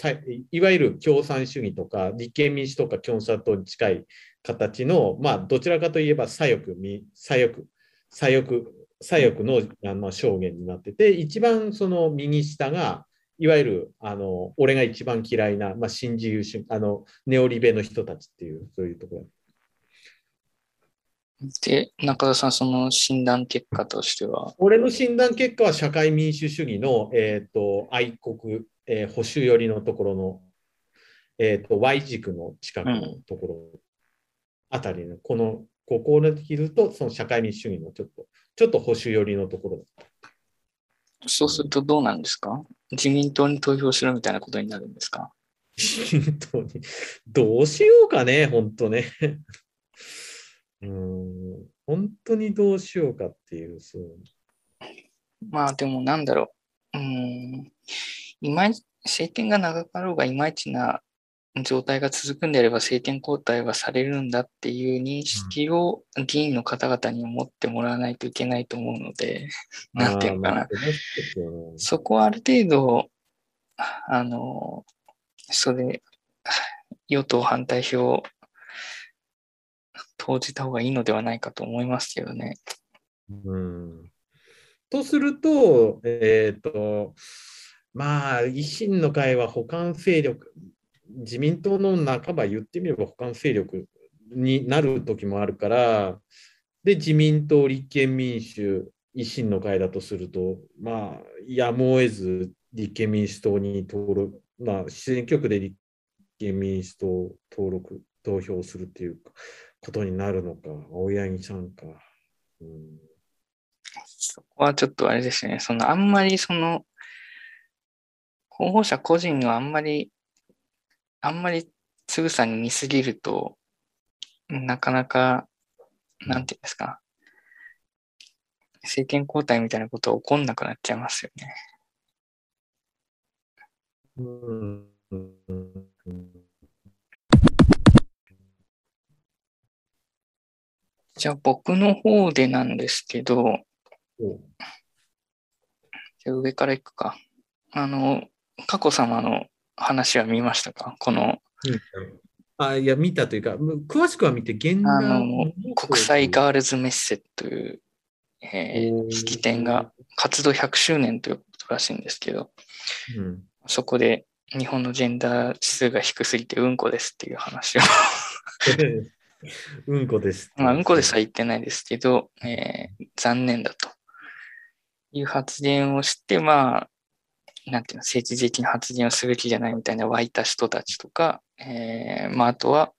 Speaker 2: いわゆる共産主義とか立憲民主とか共産党に近い形の、まあ、どちらかといえば左翼左翼左翼左翼のあの証言になってて一番その右下がいわゆるあの俺が一番嫌いな、まあ、新自由主義あのネオリベの人たちっていうそういうところ
Speaker 1: で、中田さん、その診断結果としては？
Speaker 2: 俺の診断結果は社会民主主義の、えーと、愛国、えー、保守寄りのところの、えーと、Y 軸の近くのところあたりの、うん、この、ここで切ると、その社会民主主義のちょっと、ちょっと保守寄りのところ
Speaker 1: そうするとどうなんですか？自民党に投票しろみたいなことになるんですか？
Speaker 2: 自民党に。どうしようかね、本当ね。うん、本当にどうしようかっていう、そう。
Speaker 1: まあでもなんだろう。うん、いまいち、政権が長かろうがいまいちな状態が続くんであれば政権交代はされるんだっていう認識を議員の方々に持ってもらわないといけないと思うので、<laughs> なんていうのかな。そこはある程度、あの、それ、与党反対票投じた方がいいのではないかと思いますけどね。
Speaker 2: うん、とすると、えっ、ー、と、まあ、維新の会は補完勢力、自民党の半ば言ってみれば補完勢力になる時もあるから、で、自民党、立憲民主、維新の会だとすると、まあ、やむを得ず立憲民主党に登録、まあ、選挙区で立憲民主党登録、投票するっていうか、ことになるのか、青柳さんか。うん、
Speaker 1: そこはちょっとあれですね、そのあんまりその、候補者個人のあんまり、あんまりつぐさに見すぎると、なかなか、なんていうんですか、政権交代みたいなことは起こんなくなっちゃいますよね。うんじゃあ僕の方でなんですけど、じゃ上からいくか。あの、佳子さまの話は見ましたか？この。
Speaker 2: あいや、見たというか、詳しくは見て、現
Speaker 1: 代の国際ガールズメッセという、えー、式典が活動100周年ということらしいんですけど、うん、そこで日本のジェンダー指数が低すぎてうんこですっていう話を <laughs>
Speaker 2: うんこです。
Speaker 1: まあ、うんこですは言ってないですけど、えー、残念だという発言をして、まあ、なんていうの、政治的な発言をすべきじゃないみたいな湧いた人たちとか、えー、まあ、あとは、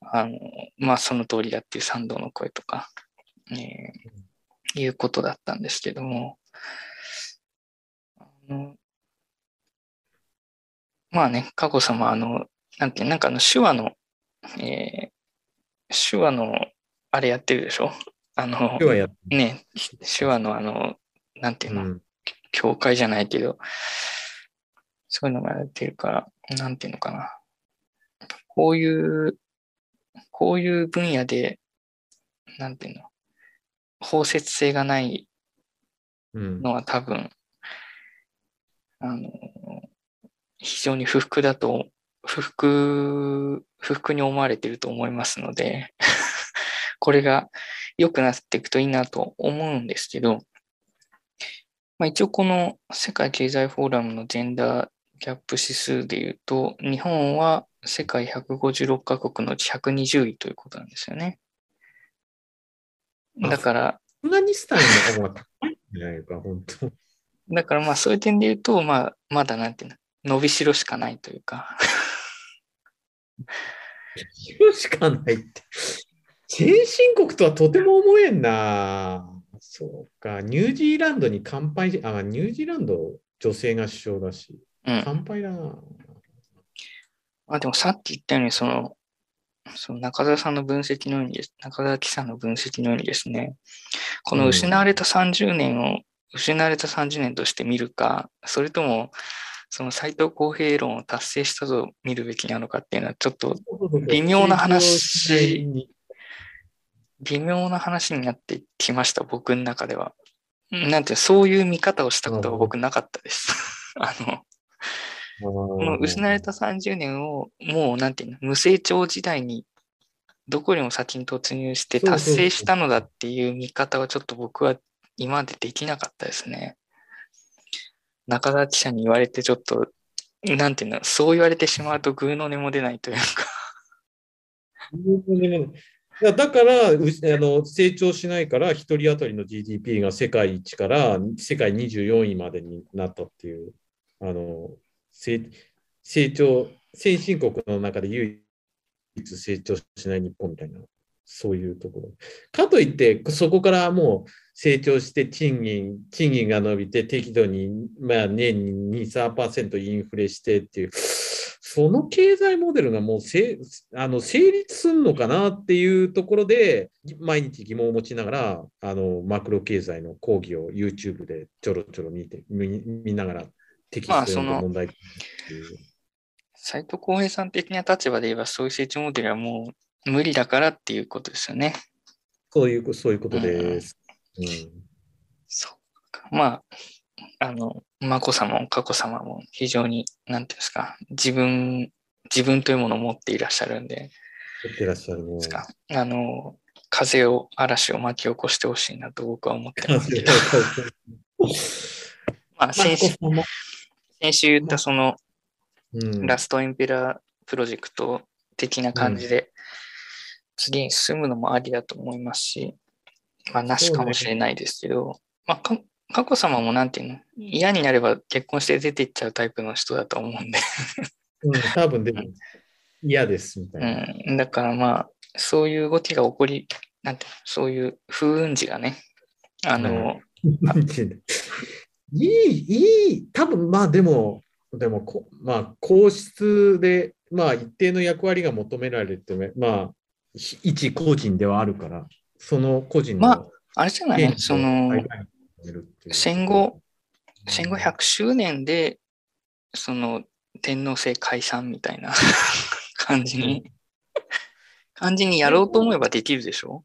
Speaker 1: あの、まあ、その通りだっていう賛同の声とか、えー、いうことだったんですけども、あのまあね、佳子さま、あの、なんていう、なんかあの、手話の、えー、手話の、あれやってるでしょ？あの、ね、手話のあの、なんていうの、うん、教会じゃないけど、そういうのがやってるから、なんていうのかな。こういう、こういう分野で、なんていうの、包摂性がないのは多分、うん、あの、非常に不服だと、不服、不服に思われていると思いますので <laughs> これが良くなっていくといいなと思うんですけど、まあ、一応この世界経済フォーラムのジェンダーギャップ指数で言うと、日本は世界156カ国のうち120位ということなんですよね。だから、ア
Speaker 2: フガニスタンの方が高いんじゃないか、本当。
Speaker 1: だからまあそういう点で言うと、まあまだなんていうの、伸びしろしかないというか。
Speaker 2: 伸びしかないって。先進国とはとても思えんな。そうか、ニュージーランドに乾杯あ、ニュージーランド女性が首相だし、うん、乾杯だな。
Speaker 1: あ、でもさっき言ったように、その、その中澤さんの分析のようにです、中澤記者の分析のようにですね、この失われた30年を、うん、失われた30年として見るか、それとも、その斎藤公平論を達成したと見るべきなのかっていうのは、ちょっと微妙な話微妙な話になってきました、僕の中では。なんてそういう見方をしたことは僕なかったです。<laughs> あの、この失われた30年をもうなんていうの、無成長時代にどこよりも先に突入して達成したのだっていう見方はちょっと僕は今までできなかったですね。中田記者に言われてちょっと、なんていうの、そう言われてしまうとグーの音も出ないというか
Speaker 2: だからあの成長しないから、1人当たりの GDP が世界一から世界24位までになったっていう、あの成長、先進国の中で唯一成長しない日本みたいな、そういうところ。かといって、そこからもう成長して賃金、賃金が伸びて適度に、まあ、年に2、3%インフレしてっていう。その経済モデルがもうせあの成立するのかなっていうところで、毎日疑問を持ちながら、あのマクロ経済の講義を YouTube でちょろちょろ見て見見ながら、テキストの問題
Speaker 1: 斎藤浩平さん的な立場で言えば、そういう成長モデルはもう無理だからっていうことですよね。
Speaker 2: そういうそういうことです。うん、うん、
Speaker 1: そうか。まあ、あの、眞子さまも佳子さまも非常に、なんていうんですか、自分、自分というものを持っていらっしゃるんで、
Speaker 2: 持っていらっしゃるね。
Speaker 1: あの、風を、嵐を巻き起こしてほしいなと僕は思ってますけど。<laughs> まあ、先週、先週言ったその、うん、ラストエンペラープロジェクト的な感じで、次に進むのもありだと思いますし、まあ、なしかもしれないですけど、まあ、佳子さまもなんていうの？嫌になれば結婚して出ていっちゃうタイプの人だと思うんで。
Speaker 2: うん、多分でも嫌ですみたいな。
Speaker 1: うん、だからまあ、そういう動きが起こり、なんてそういう風雲児がね、あの、うん、
Speaker 2: いい、いい、多分まあでも、でもこ、まあ、皇室で、まあ、一定の役割が求められて、まあ、一個人ではあるから、その個人の。
Speaker 1: まあ、あれじゃないその、戦後、戦後100周年で、その天皇制解散みたいな <laughs> 感じに、感じにやろうと思えばできるでしょ？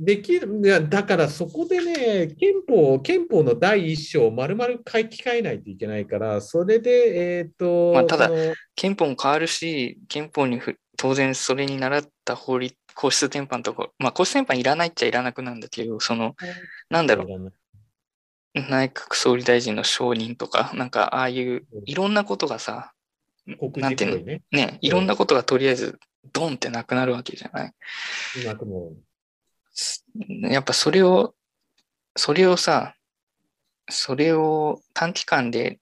Speaker 2: できる、だからそこでね、憲法、憲法の第一章を丸々書き換えないといけないから、それで、えっ、ー、と、
Speaker 1: まあ、ただ、憲法も変わるし、憲法に当然それに習った法律、皇室典範とか、まあ皇室典範いらないっちゃいらなくなんだけど、その、なんだろう、内閣総理大臣の承認とか、なんかああいういろんなことがさ、なんていうの、ね、ね、いろんなことがとりあえずドンってなくなるわけじゃない？やっぱそれを、それをさ、それを短期間で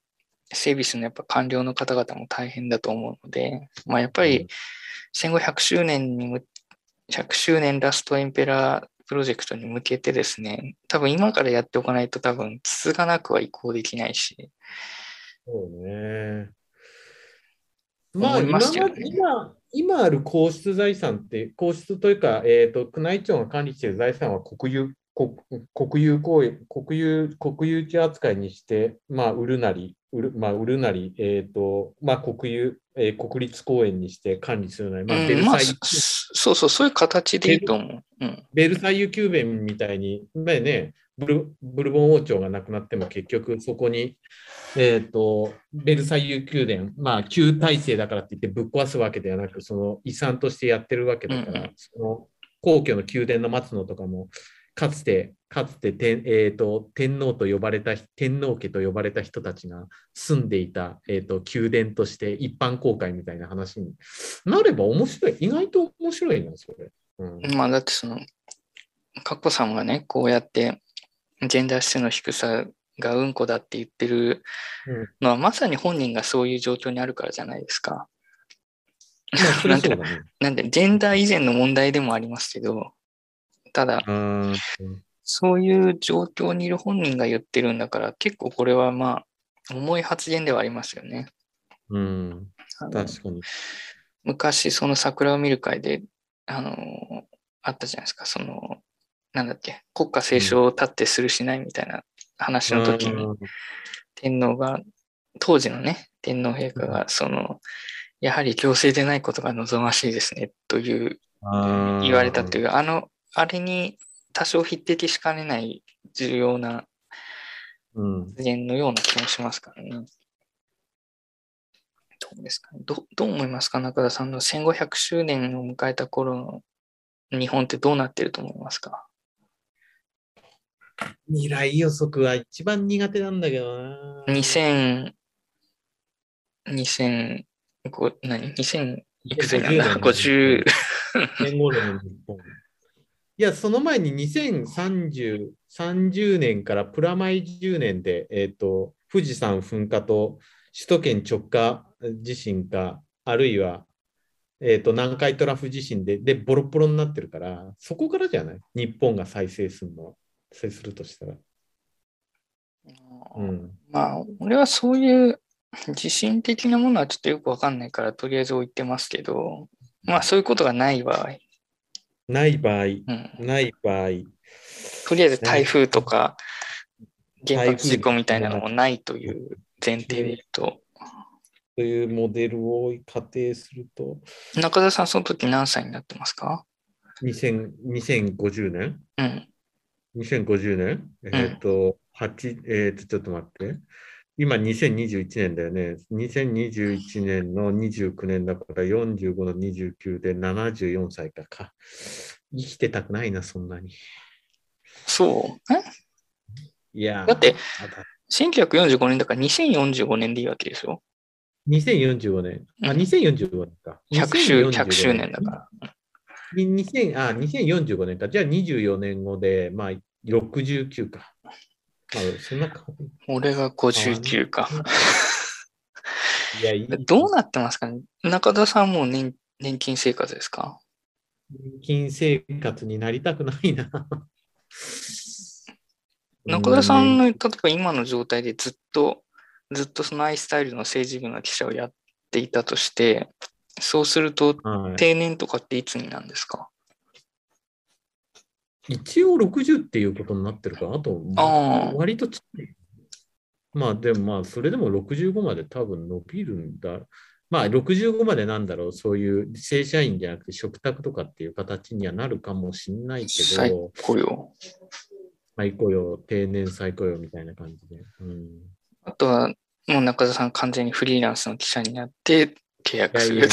Speaker 1: 整備するのはやっぱ官僚の方々も大変だと思うので、まあ、やっぱり戦後100周年にむ、100周年ラストエンペラープロジェクトに向けてですね、多分今からやっておかないと多分続かなくは移行できないし。
Speaker 2: そうね。まあ、今今今ある皇室財産って、皇室というか、えーと、宮内庁が管理している財産は国有国国有公園国有国有地扱いにして、まあ、売るなり、売る,、まあ、売るなり、えーとまあ、国有、えー、国立公園にして管理するなり、まあベルサイユ、
Speaker 1: そうそう、そういう形でいいと思う。
Speaker 2: うん、ベルサイユ宮殿みたいに、ね、ブルブルボン王朝が亡くなっても結局そこに、えーと、ベルサイユ宮殿、まあ旧体制だからって言ってぶっ壊すわけではなくその遺産としてやってるわけだから、うん、その皇居の宮殿の松野とかもかつてかつて天,、えーと、天皇と呼ばれた天皇家と呼ばれた人たちが住んでいた、えーと、宮殿として一般公開みたいな話になれば面白い意外と面白いなそれ。
Speaker 1: うん、まあだってその佳子さんがねこうやってジェンダー指数の低さがうんこだって言ってるのは、まさに本人がそういう状況にあるからじゃないですか。<laughs> なんで、なんで、ジェンダー以前の問題でもありますけど、ただ、そういう状況にいる本人が言ってるんだから、結構これはまあ、重い発言ではありますよね。
Speaker 2: うん、確かに。
Speaker 1: 昔、その桜を見る会で、あの、あったじゃないですか、その、なんだっけ、国家斉唱を立ってするしないみたいな話の時に、天皇が、当時のね、天皇陛下が、その、やはり強制でないことが望ましいですね、という、言われたという、あの、あれに多少匹敵しかねない重要な発言のような気もしますからね。どうですかねどどう思いますか？中田さんの1500周年を迎えた頃の日本ってどうなってると思いますか？
Speaker 2: 未来予測は一番苦手なんだけどな。
Speaker 1: 2000、2000、何 ?2000 いくつになる？んだ ?50。年後の
Speaker 2: 日本。いや、その前に2030 30年からプラマイ10年で、えーと、富士山噴火と首都圏直下地震か、あるいは、えーと、南海トラフ地震ででボロボロになってるから、そこからじゃない？日本が再生するのは。接するとしたら。
Speaker 1: うん、まあ、俺はそういう自信的なものはちょっとよくわかんないから、とりあえず置いてますけど、まあそういうことがない場合。
Speaker 2: ない場合、うん、ない場合。
Speaker 1: とりあえず台風とか原発事故みたいなのもないという前提で言うと。
Speaker 2: というモデルを仮定すると。
Speaker 1: 中田さん、その時何歳になってますか
Speaker 2: ?2050 年？
Speaker 1: うん。
Speaker 2: 2050年、えっ、ー、と、8、えっ、ー、と、ちょっと待って。今、2021年だよね。2021年の29年だから45の29で74歳かか。生きてたくないな、そんなに。
Speaker 1: そうえ？
Speaker 2: いや。
Speaker 1: だって、1945年だから2045年でいいわけでしょ
Speaker 2: ?2045 年。あ、2045年か。
Speaker 1: 100周 ,100 周年だから。
Speaker 2: 2000あ2045年か。じゃあ24年後で、まあ、69か。あそんな
Speaker 1: 俺が59か。いやいい。<laughs> どうなってますかね？中田さんも年年金生活ですか？
Speaker 2: 年金生活になりたくないな。<laughs>
Speaker 1: 中田さんの、例えば今の状態でずっと、ずっとそのアイスタイルの政治部の記者をやっていたとして、そうすると、定年とかっていつになんですか、
Speaker 2: 一応60っていうことになってるから、あと、割とち。まあでもまあ、それでも65まで多分伸びるんだ。まあ65までなんだろう、そういう正社員じゃなくて食卓とかっていう形にはなるかもしんないけど、
Speaker 1: 再雇用。
Speaker 2: 再雇用、定年再雇用みたいな感じで。うん、
Speaker 1: あとは、もう中田さん完全にフリーランスの記者になって契約する。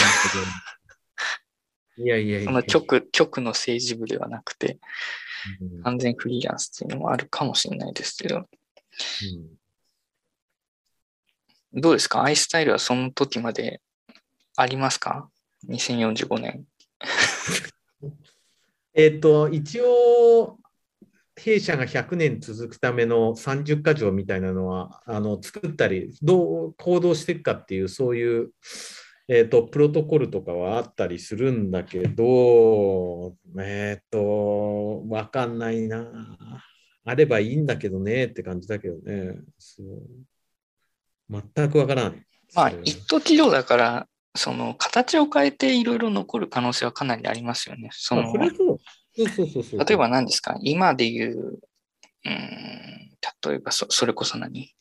Speaker 2: いやいやいや。<laughs>
Speaker 1: の局局の政治部ではなくて、うん、完全フリーランスっていうのもあるかもしれないですけど。うん、どうですか？アイスタイルはその時までありますか ?2045 年。<laughs>
Speaker 2: えっと、一応、弊社が100年続くための30か条みたいなのはあの作ったり、どう行動していくかっていう、そういう、えーと、プロトコルとかはあったりするんだけど、えっ、ー、と、わかんないな。あればいいんだけどねって感じだけどね。そう全くわからない。
Speaker 1: まあ、一等企業だから、その形を変えていろいろ残る可能性はかなりありますよね。その例えば何ですか？今で言う、うん、例えばそそれこそ何？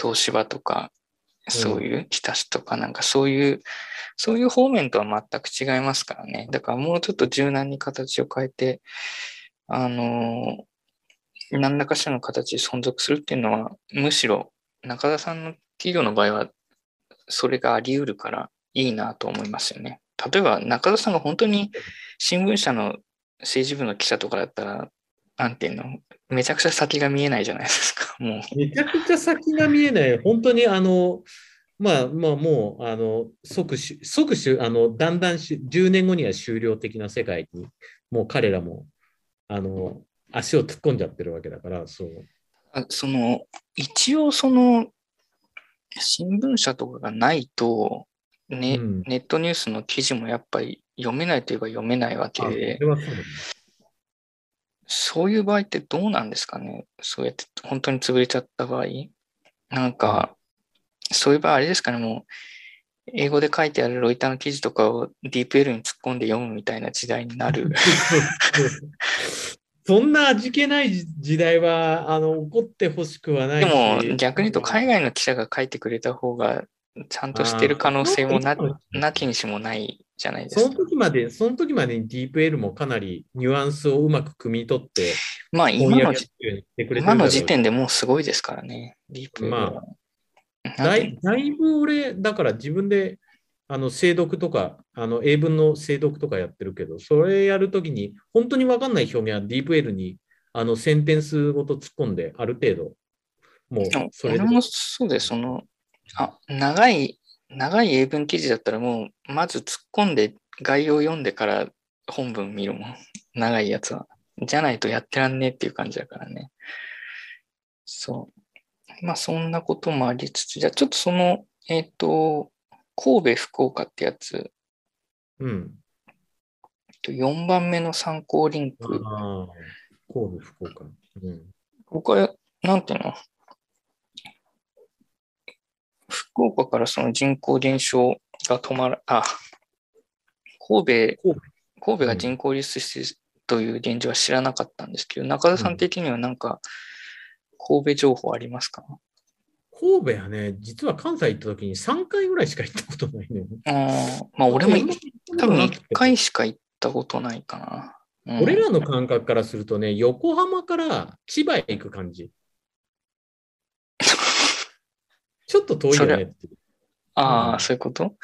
Speaker 1: 東芝とか、そういう日立とかなんかそういう、そういう方面とは全く違いますからね。だからもうちょっと柔軟に形を変えて、あの、何らかしらの形で存続するっていうのは、むしろ中田さんの企業の場合は、それがあり得るからいいなと思いますよね。例えば中田さんが本当に新聞社の政治部の記者とかだったら、なんていうの、めちゃくちゃ先が見えないじゃないですか、<laughs> も
Speaker 2: う。めちゃくちゃ先が見えない。本当にあの、まあまあもう、あの、即し、即し、あの、だんだんし10年後には終了的な世界に、もう彼らも、あの、足を突っ込んじゃってるわけだから、そう。
Speaker 1: あその、一応その、新聞社とかがないと、ね、うん、ネットニュースの記事もやっぱり読めないといえば読めないわけで、そういう場合ってどうなんですかね？そうやって本当に潰れちゃった場合？なんか、そういう場合あれですかね？もう、英語で書いてあるロイターの記事とかを DeepL に突っ込んで読むみたいな時代になる。<laughs>
Speaker 2: そんな味気ない時代はあの起こってほしくはない
Speaker 1: でも逆に言うと海外の記者が書いてくれた方がちゃんとしてる可能性もななきにしもないじゃないですか。
Speaker 2: その時まで、その時までに DeepL もかなりニュアンスをうまく汲み取って、
Speaker 1: まあ今の今の時点でもうすごいですからね、DeepL
Speaker 2: まあ、だいだいぶ俺、だから自分であの精読とか、あの英文の精読とかやってるけど、それやるときに、本当に分かんない表現は DeepL にあのセンテンスごと突っ込んで、ある程度、もう
Speaker 1: それで。もそうです、その、あ、長い長い英文記事だったらもう、まず突っ込んで概要読んでから本文見るもん。長いやつは。じゃないとやってらんねえっていう感じだからね。そう。まあそんなこともありつつ、じゃあちょっとその、えっ、ー、と、神戸、福岡ってやつ。
Speaker 2: うん。
Speaker 1: 4番目の参考リンク。
Speaker 2: 神戸、福岡。うん。
Speaker 1: ここは、なんていうの？福岡からその人口減少が止まら、あ、神戸、神戸が人口流出してという現状は知らなかったんですけど、中田さん的にはなんか、神戸情報ありますか、
Speaker 2: 神戸はね、実は関西行った時に3回ぐらいしか行ったことないね。
Speaker 1: ああ、まあ俺も多分1回しか行ったことないか
Speaker 2: な。うん、俺らの感覚からするとね、横浜から千葉へ行く感じ。ちょっと遠いよね。って
Speaker 1: ああ、うん、そういうこと？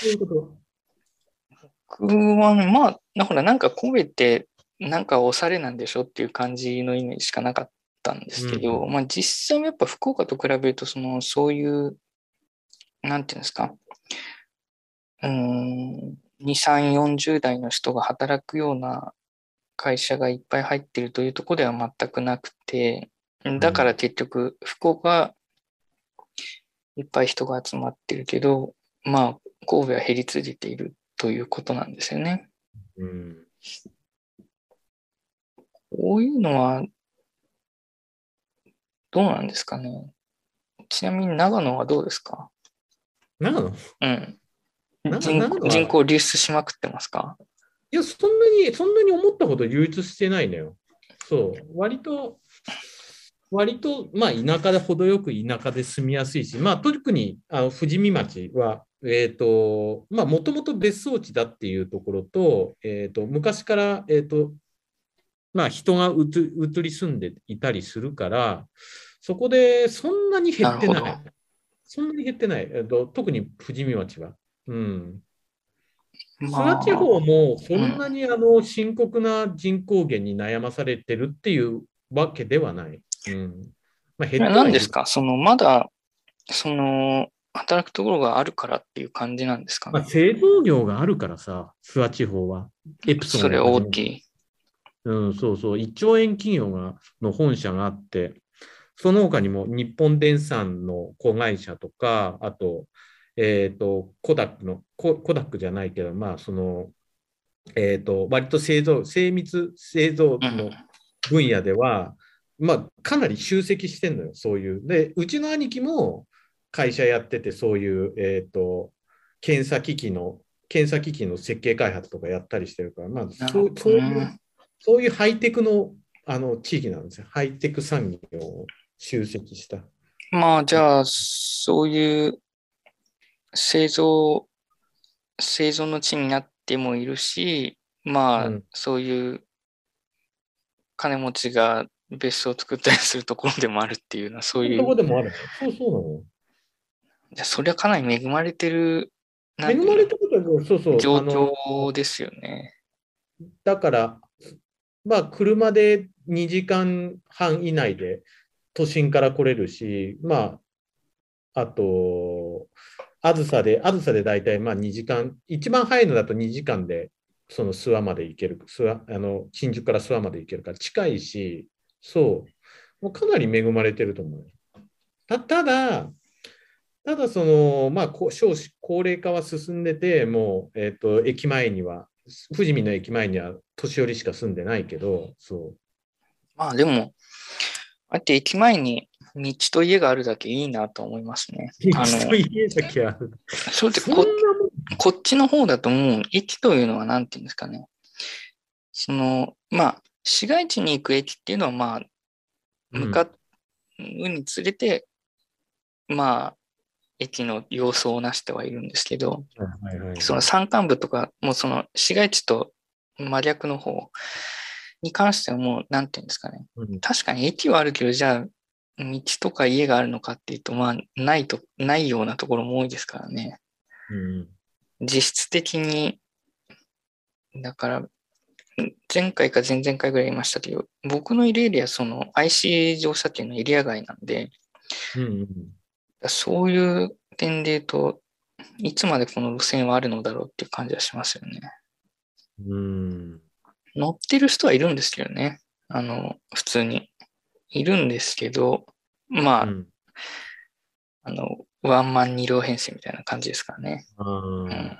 Speaker 2: そういうこと。
Speaker 1: 僕は、ね、まあ、だからなんか神戸ってなんかおしゃれなんでしょっていう感じのイメージしかなかったんですけど、うん、まあ実際もやっぱ福岡と比べると、その、そういう、なんていうんですか、うん、2、3、40代の人が働くような会社がいっぱい入ってるというところでは全くなくて、だから結局、福岡いっぱい人が集まってるけど、まあ、神戸は減り続いているということなんですよね。
Speaker 2: うん、
Speaker 1: こういうのは、どうなんですかね。ちなみに長野はどうですか？
Speaker 2: 長野？
Speaker 1: うん。人人口流出しまくってますか？
Speaker 2: いや、そんなに、そんなに思ったほど流出してないのよ。そう。割と、割と、まあ、田舎で程よく田舎で住みやすいし、まあ、特にあの富士見町は、えっ、ー、と、まあ、もともと別荘地だっていうところと、えっ、ー、と、昔から、えっ、ー、と、まあ、人が移り住んでいたりするから、そこでそんなに減ってない。そんなに減ってない。えっと、特に富士見町は。うん。まあ、地方もそんなにあの深刻な人口減に悩まされてるっていうわけではない。うん。
Speaker 1: まあ、減何ですか？その、まだ、その、働くところがあるからっていう感じなんですか
Speaker 2: ね？まあ、製造業があるからさ、諏訪地方は。
Speaker 1: エプソンそれ大きい。
Speaker 2: うん、そうそう。1兆円企業がの本社があって、その他にも日本電産の子会社とか、あと、えっ、ー、と、コダックの、ココダックじゃないけど、まあ、その、えっ、ー、と、割と製造、精密製造の分野では、まあ、かなり集積してんのよ、そういう。で、うちの兄貴も会社やってて、そういう、えっ、ー、と、検査機器の、検査機器の設計開発とかやったりしてるから、まあ、そうそういう、そういうハイテクのあの地域なんですよ。ハイテク産業を集積した。
Speaker 1: まあ、じゃあ、そういう製造、製造の地になってもいるし、まあ、うん、そういう金持ちが別荘を作ったりするところでもあるっていうのは、そういう。
Speaker 2: ところでもある。そうそうなの？
Speaker 1: じゃそれはかなり恵まれてる、
Speaker 2: 恵まれてるそうそう。
Speaker 1: 状況ですよね。
Speaker 2: だから、まあ、車で2時間半以内で都心から来れるし、まあ、あと、あずさで、あずさで大体まあ2時間、一番早いのだと2時間でその諏訪まで行ける、諏訪あの新宿から諏訪まで行けるから近いし、そう、もうかなり恵まれてると思う。たただ、ただその、まあ、少子高齢化は進んでて、もう、えっ、ー、と、駅前には、富士見の駅前には年寄りしか住んでないけど、そう。
Speaker 1: まあでも、あって駅前に道と家があるだけいいなと思いますね。
Speaker 2: 道と家だけある。
Speaker 1: そうでここっちの方だともう駅というのは何て言うんですかね。その、まあ、市街地に行く駅っていうのはまあ、向かうにつれて、うん、まあ、駅の様相をなしてはいるんですけど、はいはいはい、その山間部とか、もうその市街地と真逆の方に関してはもう、なんていうんですかね。うん、確かに駅はあるけど、じゃあ、道とか家があるのかっていうと、まあ、ないと、ないようなところも多いですからね。うん、実質的に、だから、前回か前々回ぐらい言いましたけど、僕のいるエリア、その IC 乗車券のエリア外なんで、うん、そういう点で言うと、いつまでこの路線はあるのだろうっていう感じはしますよね。うん、乗ってる人はいるんですけどね。あの、普通に。いるんですけど、まあ、うん、あの、ワンマン2両編成みたいな感じですからね。うん、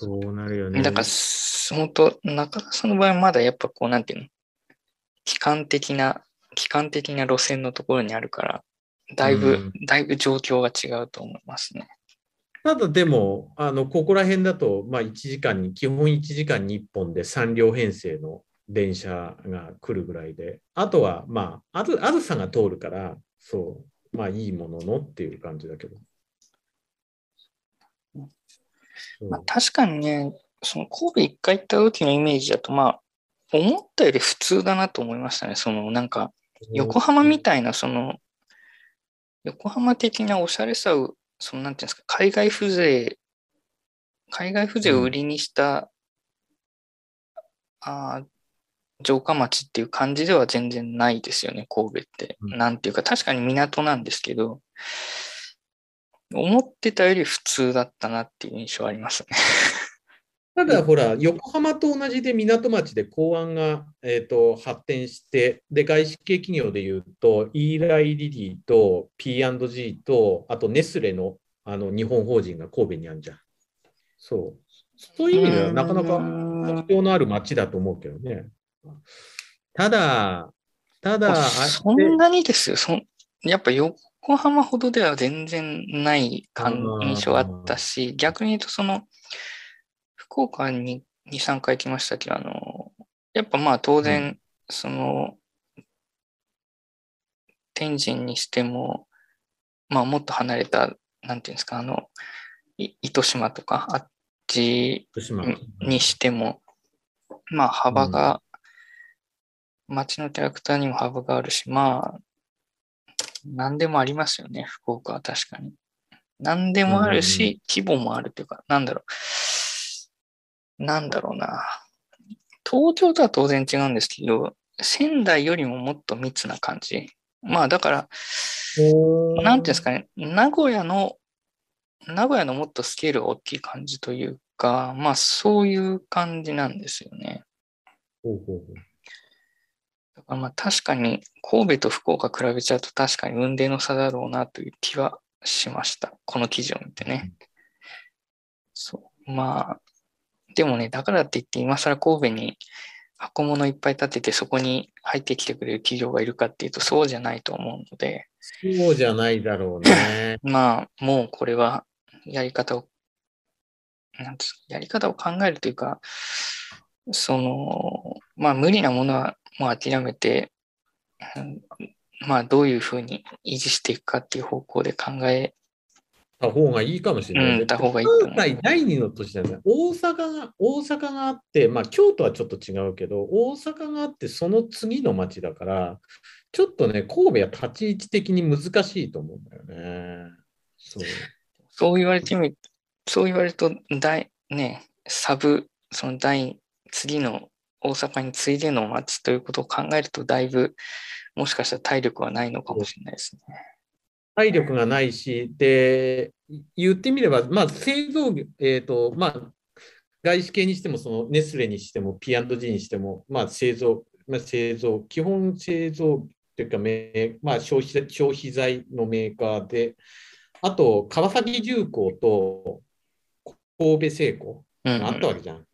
Speaker 2: そうなるよね。
Speaker 1: だから、本当中田さんの場合はまだやっぱこう、なんていうの、機関的な、機関的な路線のところにあるから、だいぶ、うん、だいぶ状況が違うと思いますね。
Speaker 2: ただでも、あのここら辺だと、まあ、1時間に、基本1時間に1本で3両編成の電車が来るぐらいで、あとは、まあ、あずあずさが通るから、そう、まあいいもののっていう感じだけど。
Speaker 1: まあ、確かにね、その神戸一回行った時のイメージだと、まあ、思ったより普通だなと思いましたね。そのなんか、横浜みたいな、その、横浜的なおしゃれさを、そのなんていうんですか、海外風情、海外風情を売りにした、うん、あ城下町っていう感じでは全然ないですよね、神戸って。うん、なんていうか、確かに港なんですけど、思ってたより普通だったなっていう印象ありますね。
Speaker 2: ただほら、横浜と同じで港町で港湾が、えーと、発展して、で外資系企業でいうと、イーライリリーと P&G と、あとネスレのあの日本法人が神戸にあるじゃん。そう。そういう意味ではなかなか特徴のある町だと思うけどね。ただ、ただ、
Speaker 1: そんなにですよ。そやっぱ横浜ほどでは全然ない印象あったし、逆に言うとその、福岡に2、3回来ましたけど、あの、やっぱまあ当然、その、天神にしても、まあ、もっと離れた、なんていうんですか、あの、糸島とか、あっちにしても、まあ、幅が、うん、街のキャラクターにも幅があるし、まあ、何でもありますよね、福岡は確かに。何でもあるし、規模もあるというか、なんだろう。なんだろうな。東京とは当然違うんですけど、仙台よりももっと密な感じ。まあだから、なんていうんですかね、名古屋の、名古屋のもっとスケールが大きい感じというか、まあそういう感じなんですよね。
Speaker 2: ほうほうほう
Speaker 1: だからまあ確かに神戸と福岡比べちゃうと確かに運命の差だろうなという気はしました。この記事を見てね。そう。まあ、でもね、だからって言って今更神戸に箱物いっぱい立ててそこに入ってきてくれる企業がいるかっていうとそうじゃないと思うので。
Speaker 2: そうじゃないだろうね。<laughs>
Speaker 1: まあ、もうこれはやり方を、なんですか、やり方を考えるというか、その、まあ無理なものはもう諦めて、まあどういうふうに維持していくかっていう方向で考え
Speaker 2: た方がいいかもしれない、
Speaker 1: ね。うん、た方がいいと思
Speaker 2: う。第2の都市だね。大阪が、大阪があって、まあ京都はちょっと違うけど、大阪があって、その次の町だから、ちょっとね、神戸は立ち位置的に難しいと思うんだよね。そう
Speaker 1: そう言われてみそう言われると、大、ね、サブ、その第、次の大阪に次いでの町ということを考えると、だいぶ、もしかしたら体力はないのかもしれないですね。
Speaker 2: 体力がないし、で、言ってみれば、まあ、製造業、えっ、ー、と、まあ、外資系にしても、そのネスレにしても、P&G にしても、まあ、製造、まあ、製造、基本製造というか、まあ、消費消費財のメーカーで、あと、川崎重工と神戸製鋼があったわけじゃん。うんうん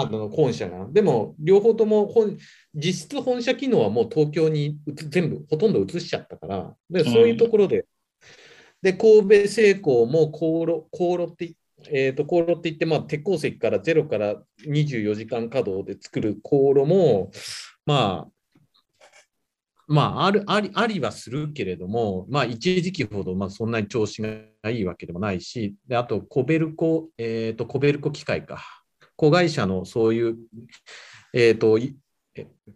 Speaker 2: あの本社が。でも、両方とも本実質本社機能はもう東京に全部、ほとんど移しちゃったから、でそういうところで、うん、で神戸製鋼も航路航路って、えーと、航路って言って、まあ、鉄鉱石からゼロから24時間稼働で作る航路も、まあ、まあ、あるありありはするけれども、まあ、一時期ほどまあそんなに調子がいいわけでもないし、であとコベルコ、えーと、コベルコ機械か、子会社のそういう、えーと、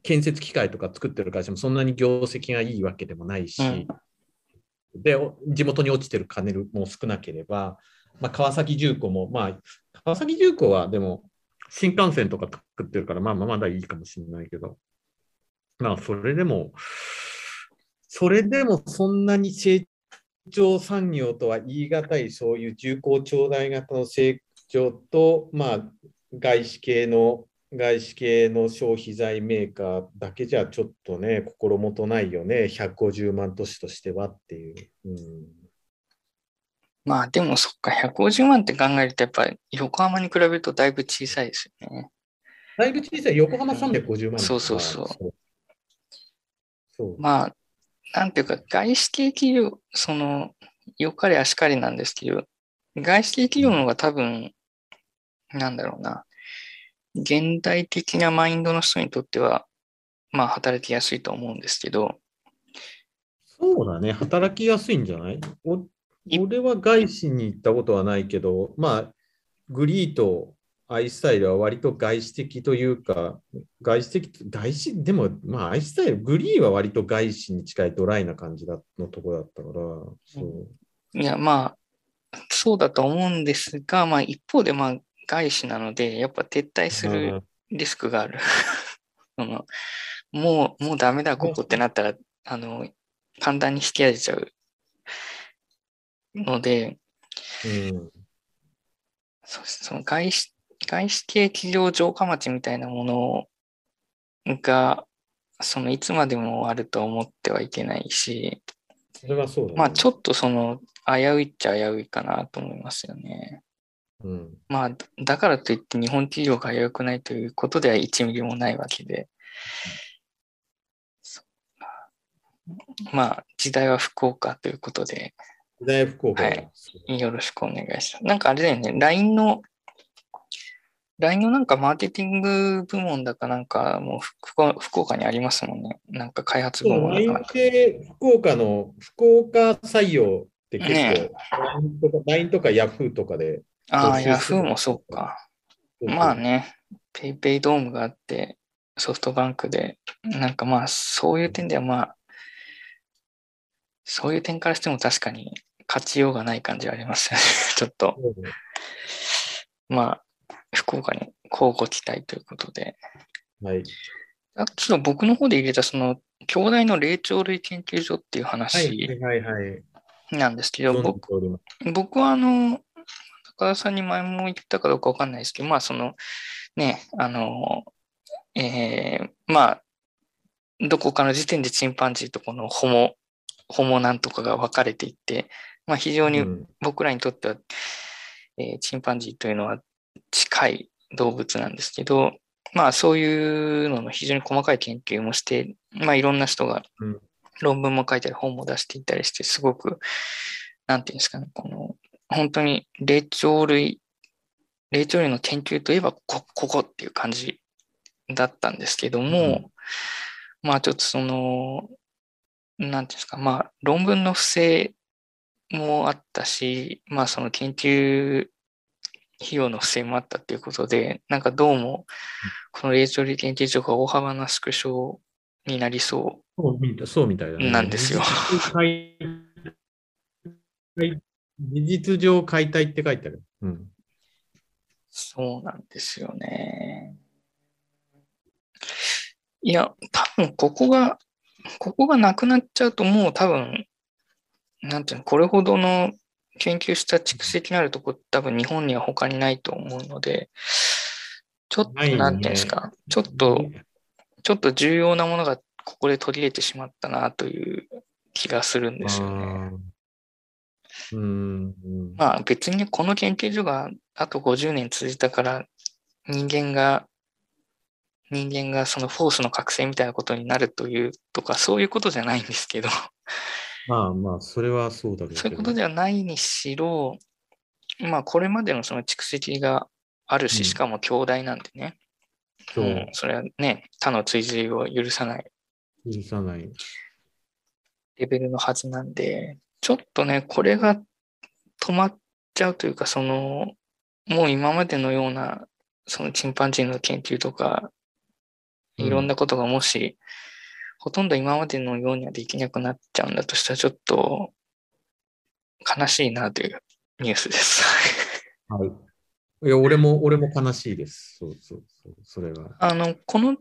Speaker 2: 建設機械とか作ってる会社もそんなに業績がいいわけでもないし、うん、で地元に落ちてる金も少なければ、まあ、川崎重工も、まあ、川崎重工はでも新幹線とか作ってるから、まあ、まあまだいいかもしれないけど、まあ、それでも、それでもそんなに成長産業とは言い難い、そういう重工長大型の成長と、まあ、外資系の外資系の消費財メーカーだけじゃちょっとね、心もとないよね、150万都市としてはっていう。うん、
Speaker 1: まあでもそっか、150万って考えると、やっぱり横浜に比べるとだいぶ小さいですよね。
Speaker 2: だいぶ小さい、横浜350万、うん、
Speaker 1: そうそうそう。そう。まあ、なんていうか、外資系企業、その、よかれあしかりなんですけど、外資系企業の方が多分、なんだろうな、現代的なマインドの人にとっては、まあ、働きやすいと思うんですけど。
Speaker 2: そうだね、働きやすいんじゃない？俺は外資に行ったことはないけど、まあ、グリーとアイスタイルは割と外資的というか、外資的、外資、でも、まあ、アイスタイル、グリーは割と外資に近いドライな感じだのとこだったから、そ
Speaker 1: う。いや、まあ、そうだと思うんですが、まあ、一方で、まあ、外資なので、やっぱ撤退するリスクがある。<laughs> そのもう、もうダメだ、ここってなったら、あの、簡単に引き上げちゃうので、
Speaker 2: うん、
Speaker 1: そその外資外資系企業城下町みたいなものが、そのいつまでもあると思ってはいけないし、
Speaker 2: それはそうだ、ね、
Speaker 1: まあちょっとその危ういっちゃ危ういかなと思いますよね。
Speaker 2: うん、
Speaker 1: まあ、だからといって日本企業が良くないということでは1ミリもないわけで、まあ、時代は福岡ということで、
Speaker 2: 時代は福岡、
Speaker 1: はい、よろしくお願いします。なんかあれだよね、LINE の、LINE のなんかマーケティング部門だかなんかもう福福岡にありますもんね。なんか開発部門だか
Speaker 2: なんか。LINE 福岡の、福岡採用って結構、ね、LINE とか Yahoo とかで。
Speaker 1: ああ、Yahoo もそうか。まあね、PayPay ドームがあって、ソフトバンクで、なんかまあそういう点ではまあ、そういう点からしても確かに勝ちようがない感じはありますよね。<laughs> ちょっと。まあ、福岡に交互期待ということで。
Speaker 2: はい。
Speaker 1: あとちょっと僕の方で入れたその、兄弟の霊長類研究所っていう話なんですけど、僕僕はあの、高田さんに前も言ったかどうかわかんないですけど、まあその、ね、あの、えー、まあ、どこかの時点でチンパンジーとこのホモ、ホモなんとかが分かれていって、まあ非常に僕らにとっては、うん、えー、チンパンジーというのは近い動物なんですけど、まあそういうのの非常に細かい研究もして、まあいろんな人が論文も書いたり本も出していたりして、すごく、なんていうんですかね、この、本当に霊長類、霊長類の研究といえばこ、ここっていう感じだったんですけども、うん、まあちょっとその、なんていうんですか、まあ論文の不正もあったし、まあその研究費用の不正もあったっていうことで、なんかどうも、この霊長類研究所が大幅な縮小になりそ
Speaker 2: うそうみたい
Speaker 1: なんですよ。<laughs>
Speaker 2: 事実上解体って書いてある。うん、
Speaker 1: そうなんですよね。いや、多分ここが、ここがなくなっちゃうともう多分、なんていうの、これほどの研究した蓄積のあるとこ多分日本には他にないと思うので、ちょっと、なんていうんですか、ちょっと、ちょっと重要なものがここで取り入れてしまったなという気がするんですよね。
Speaker 2: うん
Speaker 1: まあ別にこの研究所があと50年続いたから人間が人間がそのフォースの覚醒みたいなことになるというとかそういうことじゃないんですけど
Speaker 2: まあまあ、それはそうだけ
Speaker 1: ど。そういうことではないにしろ、まあ、これまでのその蓄積があるし、しかも兄弟なんでね。うん、うん、それはね、他の追随を許さない。
Speaker 2: 許さない。
Speaker 1: レベルのはずなんで、ちょっとね、これが止まっちゃうというか、その、もう今までのような、そのチンパンジーの研究とか、いろんなことがもし、ほとんど今までのようにはできなくなっちゃうんだとしたら、ちょっと悲しいなというニュースです。<laughs>
Speaker 2: はい。いや、俺も、俺も悲しいです。そうそうそう、それは。
Speaker 1: あの、この、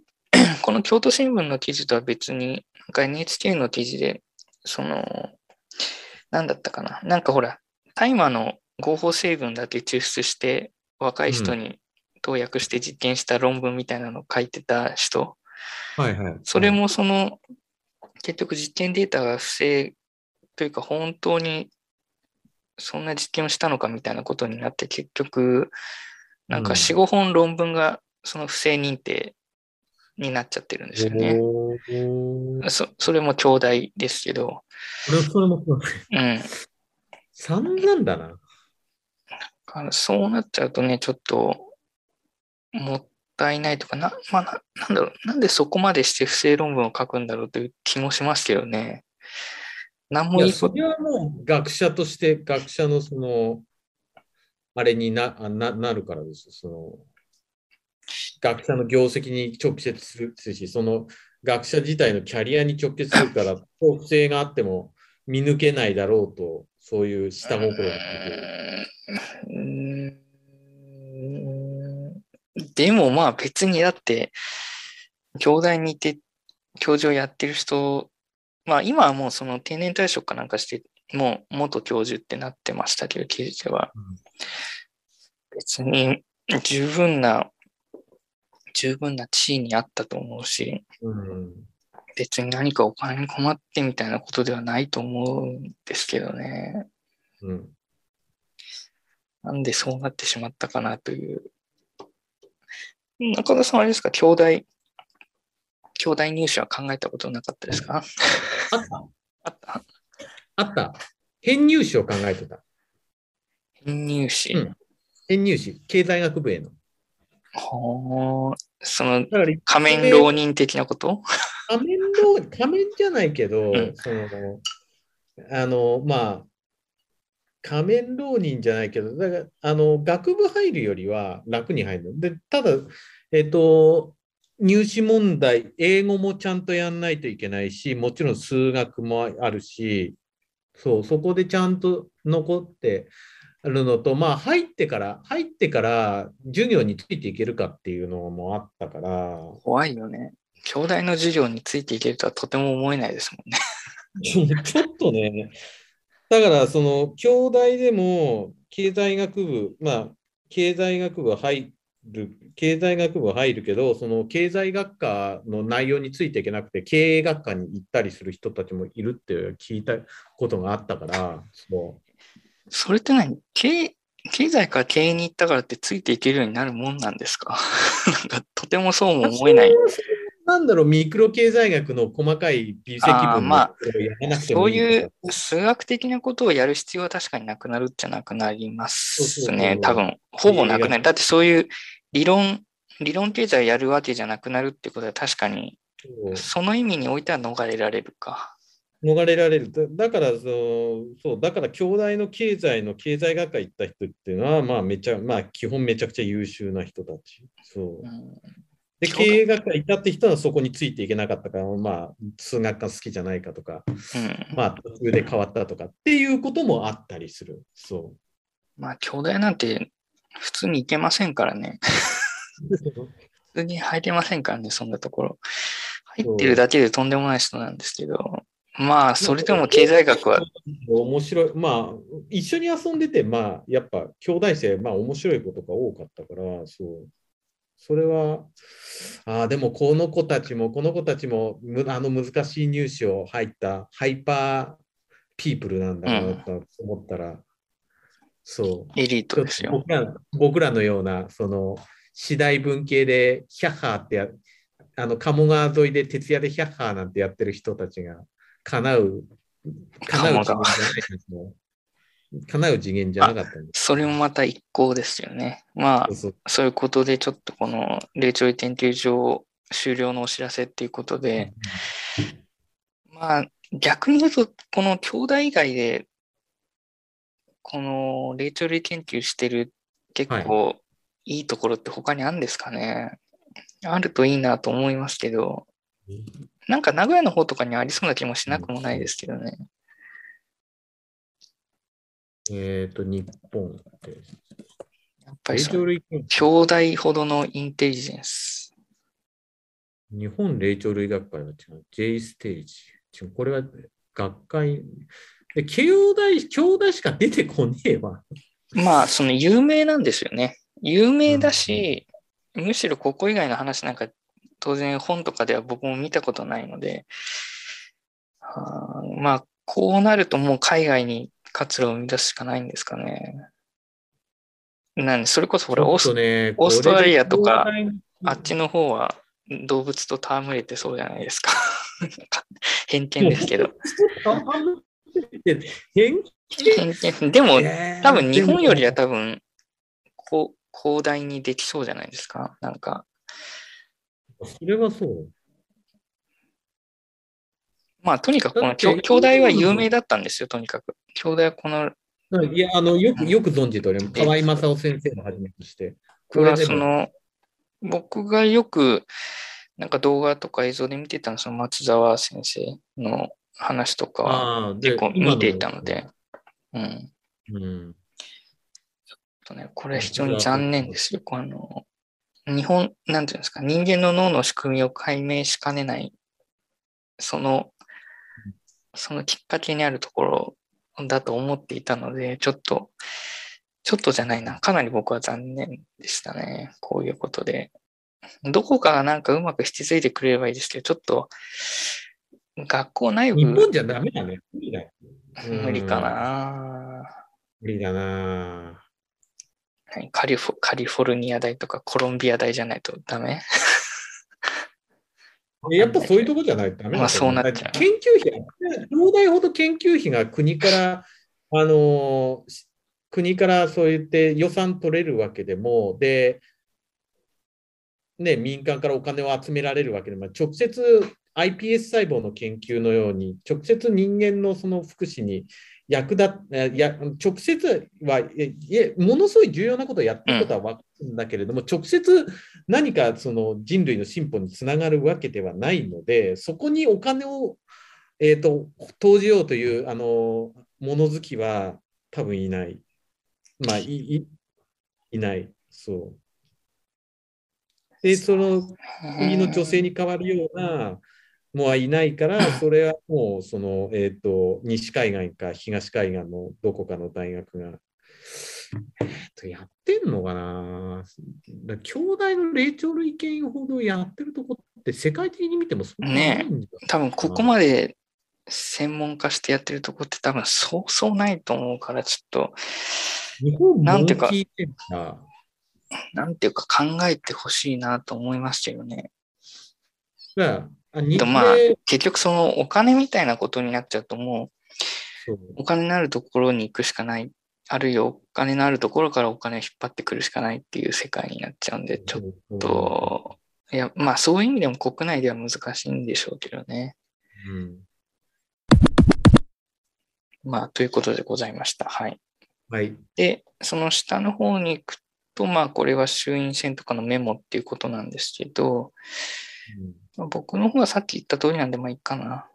Speaker 1: この京都新聞の記事とは別に、なんか NHK の記事で、その、なんだったかな。なんかほら、大麻の合法成分だけ抽出して、若い人に投薬して実験した論文みたいなのを書いてた人
Speaker 2: はいはい。
Speaker 1: それもその、結局実験データが不正というか本当にそんな実験をしたのかみたいなことになって結局なんか4、5本論文がその不正認定になっちゃってるんですよね。そそれも兄弟ですけど。
Speaker 2: それも兄弟。
Speaker 1: うん。
Speaker 2: 3なんだな。
Speaker 1: そうなっちゃうとね、ちょっともっったいないとか、な、まあな、なんだろう、なんでそこまでして不正論文を書くんだろうという気もしますけどね。
Speaker 2: 何もいいそれはもう学者として、学者のその、あれになななるからです。その学者の業績に直結するし、その学者自体のキャリアに直結するから、不正があっても見抜けないだろうと、そういう下心が
Speaker 1: でもまあ別にだって、兄弟にいて教授をやってる人、まあ今はもうその定年退職かなんかして、もう元教授ってなってましたけど、記事では。別に十分な、十分な地位にあったと思うし、
Speaker 2: うん、
Speaker 1: 別に何かお金に困ってみたいなことではないと思うんですけどね。
Speaker 2: うん、
Speaker 1: なんでそうなってしまったかなという。中田さんあれですか、兄弟、兄弟入試は考えたことなかったですか？あ
Speaker 2: った。<laughs> あった？あった。編入試を考えてた。
Speaker 1: 編入試、う
Speaker 2: ん、編入試、経済学部への。
Speaker 1: ほその仮面浪人的なこと？
Speaker 2: 仮面浪仮面じゃないけど、うん、そのあのまあ仮面浪人じゃないけど、だからあの学部入るよりは楽に入るの。でただ、えっ、と、入試問題、英語もちゃんとやんないといけないし、もちろん数学もあるし、そう、そこでちゃんと残ってあるのと、まあ、入ってから、入ってから授業についていけるかっていうのもあったから。
Speaker 1: 怖いよね。兄弟の授業についていけるとはとても思えないですもんね。<laughs>
Speaker 2: ちょっとね、だから、その、兄弟でも、経済学部、まあ、経済学部入る、経済学部入るけど、その経済学科の内容についていけなくて、経営学科に行ったりする人たちもいるって聞いたことがあったから、
Speaker 1: そうそれって何？経経済から経営に行ったからってついていけるようになるもんなんですか？<laughs> なんかとてもそうも思えない。
Speaker 2: なんだろう、ミクロ経済学の細かい微積分
Speaker 1: まあ、そういう数学的なことをやる必要は確かになくなるっちゃなくなりますね。多分、ほぼなくなる。だってそういう理論、理論経済をやるわけじゃなくなるってことは確かに、その意味においては逃れられるか。
Speaker 2: 逃れられる。だからそう、そう、だから兄弟の経済の経済学科行った人っていうのは、まあめちゃ、まあ基本めちゃくちゃ優秀な人たち。そう。うんで、経営学科行ったって人はそこについていけなかったから、まあ、数学科好きじゃないかとか、うん、まあ、途中で変わったとかっていうこともあったりする。そう。
Speaker 1: まあ、兄弟なんて普通に行けませんからね。<laughs> 普通に入れませんからね、そんなところ。入ってるだけでとんでもない人なんですけど、まあ、それでも経済学は。
Speaker 2: 面白い。まあ、一緒に遊んでて、まあ、やっぱ、兄弟生、まあ、面白いことが多かったから、そう。それは、ああ、でもこの子たちも、この子たちもあの難しい入試を入ったハイパーピープルなんだなと思ったら、うん、そう。
Speaker 1: エリートですよ。僕ら
Speaker 2: 僕らのような、その、私大文系でヒャッハーってや、あの、鴨川沿いで徹夜でヒャッハーなんてやってる人たちが叶う、叶うじゃないですね。叶う次元じゃなかったんで
Speaker 1: す。それもまた一向ですよね。まあそういうことで、ちょっとこの霊長類研究所終了のお知らせっていうことで、まあ逆に言うと、この兄弟以外で、この霊長類研究してる結構いいところって他にあるんですかね、はい、あるといいなと思いますけど、なんか名古屋の方とかにありそうな気もしなくもないですけどね。
Speaker 2: えっ、ー、と、日本って。
Speaker 1: やっぱり兄弟ほどのインテリジェンス。
Speaker 2: 日本霊長類学会は違う。J ステージ。これは学会。で兄弟、兄弟しか出てこねえわ。
Speaker 1: まあ、その有名なんですよね。有名だし、うん、むしろここ以外の話なんか当然本とかでは僕も見たことないので、あまあ、こうなるともう海外に活路を生み出すしかないんですかね。なんそれこそオース,、ね、オーストラリアとか、あっちの方は動物と戯れてそうじゃないですか。<laughs> 偏見ですけど。偏見？でも、多分日本よりは多分、こう広大にできそうじゃないですか。なんか。
Speaker 2: それはそう。
Speaker 1: まあ、とにかくこの兄弟は有名だったんですよ、とにかく。兄弟はこの。
Speaker 2: いや、あの、よく、よく存じております。河合正夫先生をはじめとして。
Speaker 1: これはその、僕がよく、なんか動画とか映像で見てたのその松沢先生の話とかは結構見ていたので、うん。うん。ちょっとね、これは非常に残念ですよ。この、日本、なんていうんですか、人間の脳の仕組みを解明しかねない、そのそのきっかけにあるところだと思っていたので、ちょっと、ちょっとじゃないな。かなり僕は残念でしたね。こういうことで。どこかがなんかうまく引き継いでくれればいいですけど、ちょっと、学校内部。
Speaker 2: 日本じゃダメだね。無理だ
Speaker 1: 無理かな。
Speaker 2: 無理だな。
Speaker 1: カリフォカリフォルニア大とかコロンビア大じゃないとダメ？<laughs>
Speaker 2: やっぱそういうとこじゃないとダメ
Speaker 1: まあそうなっちゃう。
Speaker 2: 研究費、東大ほど研究費が国から、あの、国からそう言って予算取れるわけでも、で、ね、民間からお金を集められるわけで、まあ、直接 iPS 細胞の研究のように、直接人間のその福祉に役立や直接はいやものすごい重要なことをやってることは分かるんだけれども、うん、直接何かその人類の進歩につながるわけではないのでそこにお金を、えーと、投じようというあの物好きは多分いない。まあいいいない。そう。で、その国の女性に変わるようなもはいないから、<laughs> それはもうその、えーと、西海岸か東海岸のどこかの大学が、やってんのかな？兄弟の霊長類研ほどやってるとこって世界的に見てもそ
Speaker 1: んなね多分ここまで専門化してやってるとこって多分そうそうないと思うからちょっと。
Speaker 2: 日本
Speaker 1: なんていうかなんていうか考えてほしいなと思いますけどね。とまあ、結局そのお金みたいなことになっちゃうともう、お金のあるところに行くしかない。あるいはお金のあるところからお金を引っ張ってくるしかないっていう世界になっちゃうんで、ちょっと、いや、まあそういう意味でも国内では難しいんでしょうけどね。うん、まあ、ということでございました。はい。
Speaker 2: はい。
Speaker 1: で、その下の方に行くと、まあ、これは衆院選とかのメモっていうことなんですけど、まあ、僕の方はさっき言った通りなんで、まあいいかな。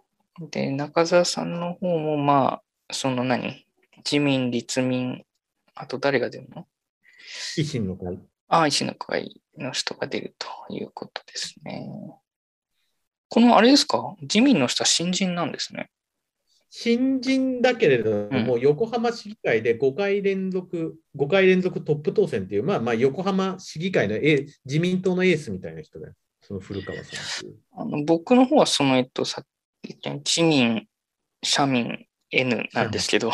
Speaker 1: で、中澤さんの方も、まあ、その何？自民、立民、あと誰が出るの？
Speaker 2: 維新の会。
Speaker 1: ああ、維新の会の人が出るということですね。このあれですか？自民の人は新人なんですね。
Speaker 2: 新人だけれども、うん、横浜市議会で5回連続、5回連続トップ当選っていう、まあまあ横浜市議会の自民党のエースみたいな人だよ。その古川さん
Speaker 1: あの僕の方はその、えっと、さっき言った自民、社民、N なんですけど、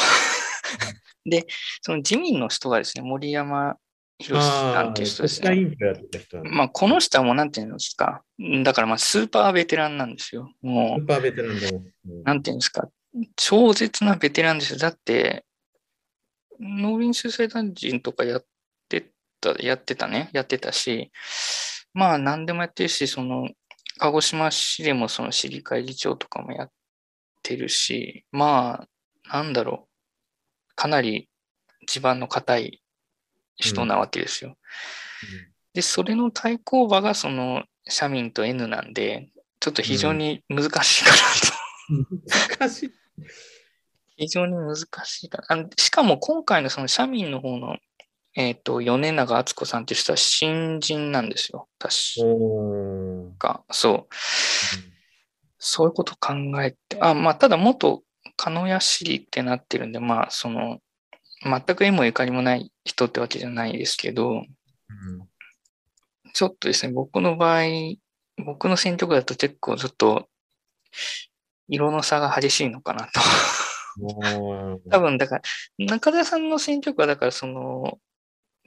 Speaker 1: で、その自民の人がですね、森山博さんっていう人ですね。まあ、この人はもうなんていうんですか。だからまあ、スーパーベテランなんですよ。も
Speaker 2: う、スーパーベテランでも。
Speaker 1: なんていうんですか。超絶なベテランですよ。だって、農林水産大臣とかやってた、やってたね。やってたし、まあ何でもやってるし、その、鹿児島市でもその市議会議長とかもやってるし、まあ、なんだろう。かなり地盤の固い人なわけですよ。うんうん、で、それの対抗馬がその社民と N なんで、ちょっと非常に難しいかな
Speaker 2: と、難しい。
Speaker 1: 非常に難しいかな。しかも今回のその社民の方のえっ、ー、と、米長敦子さんっていう人は新人なんですよ。確か。そう。うん、そういうこと考えて、あ、まあ、ただ元鹿屋市ってなってるんで、まあ、その、全く縁もゆかりもない人ってわけじゃないですけど、うん、ちょっとですね、僕の場合、僕の選挙区だと結構ちょっと、色の差が激しいのかなと。多分、だから、中田さんの選挙区は、だから、その、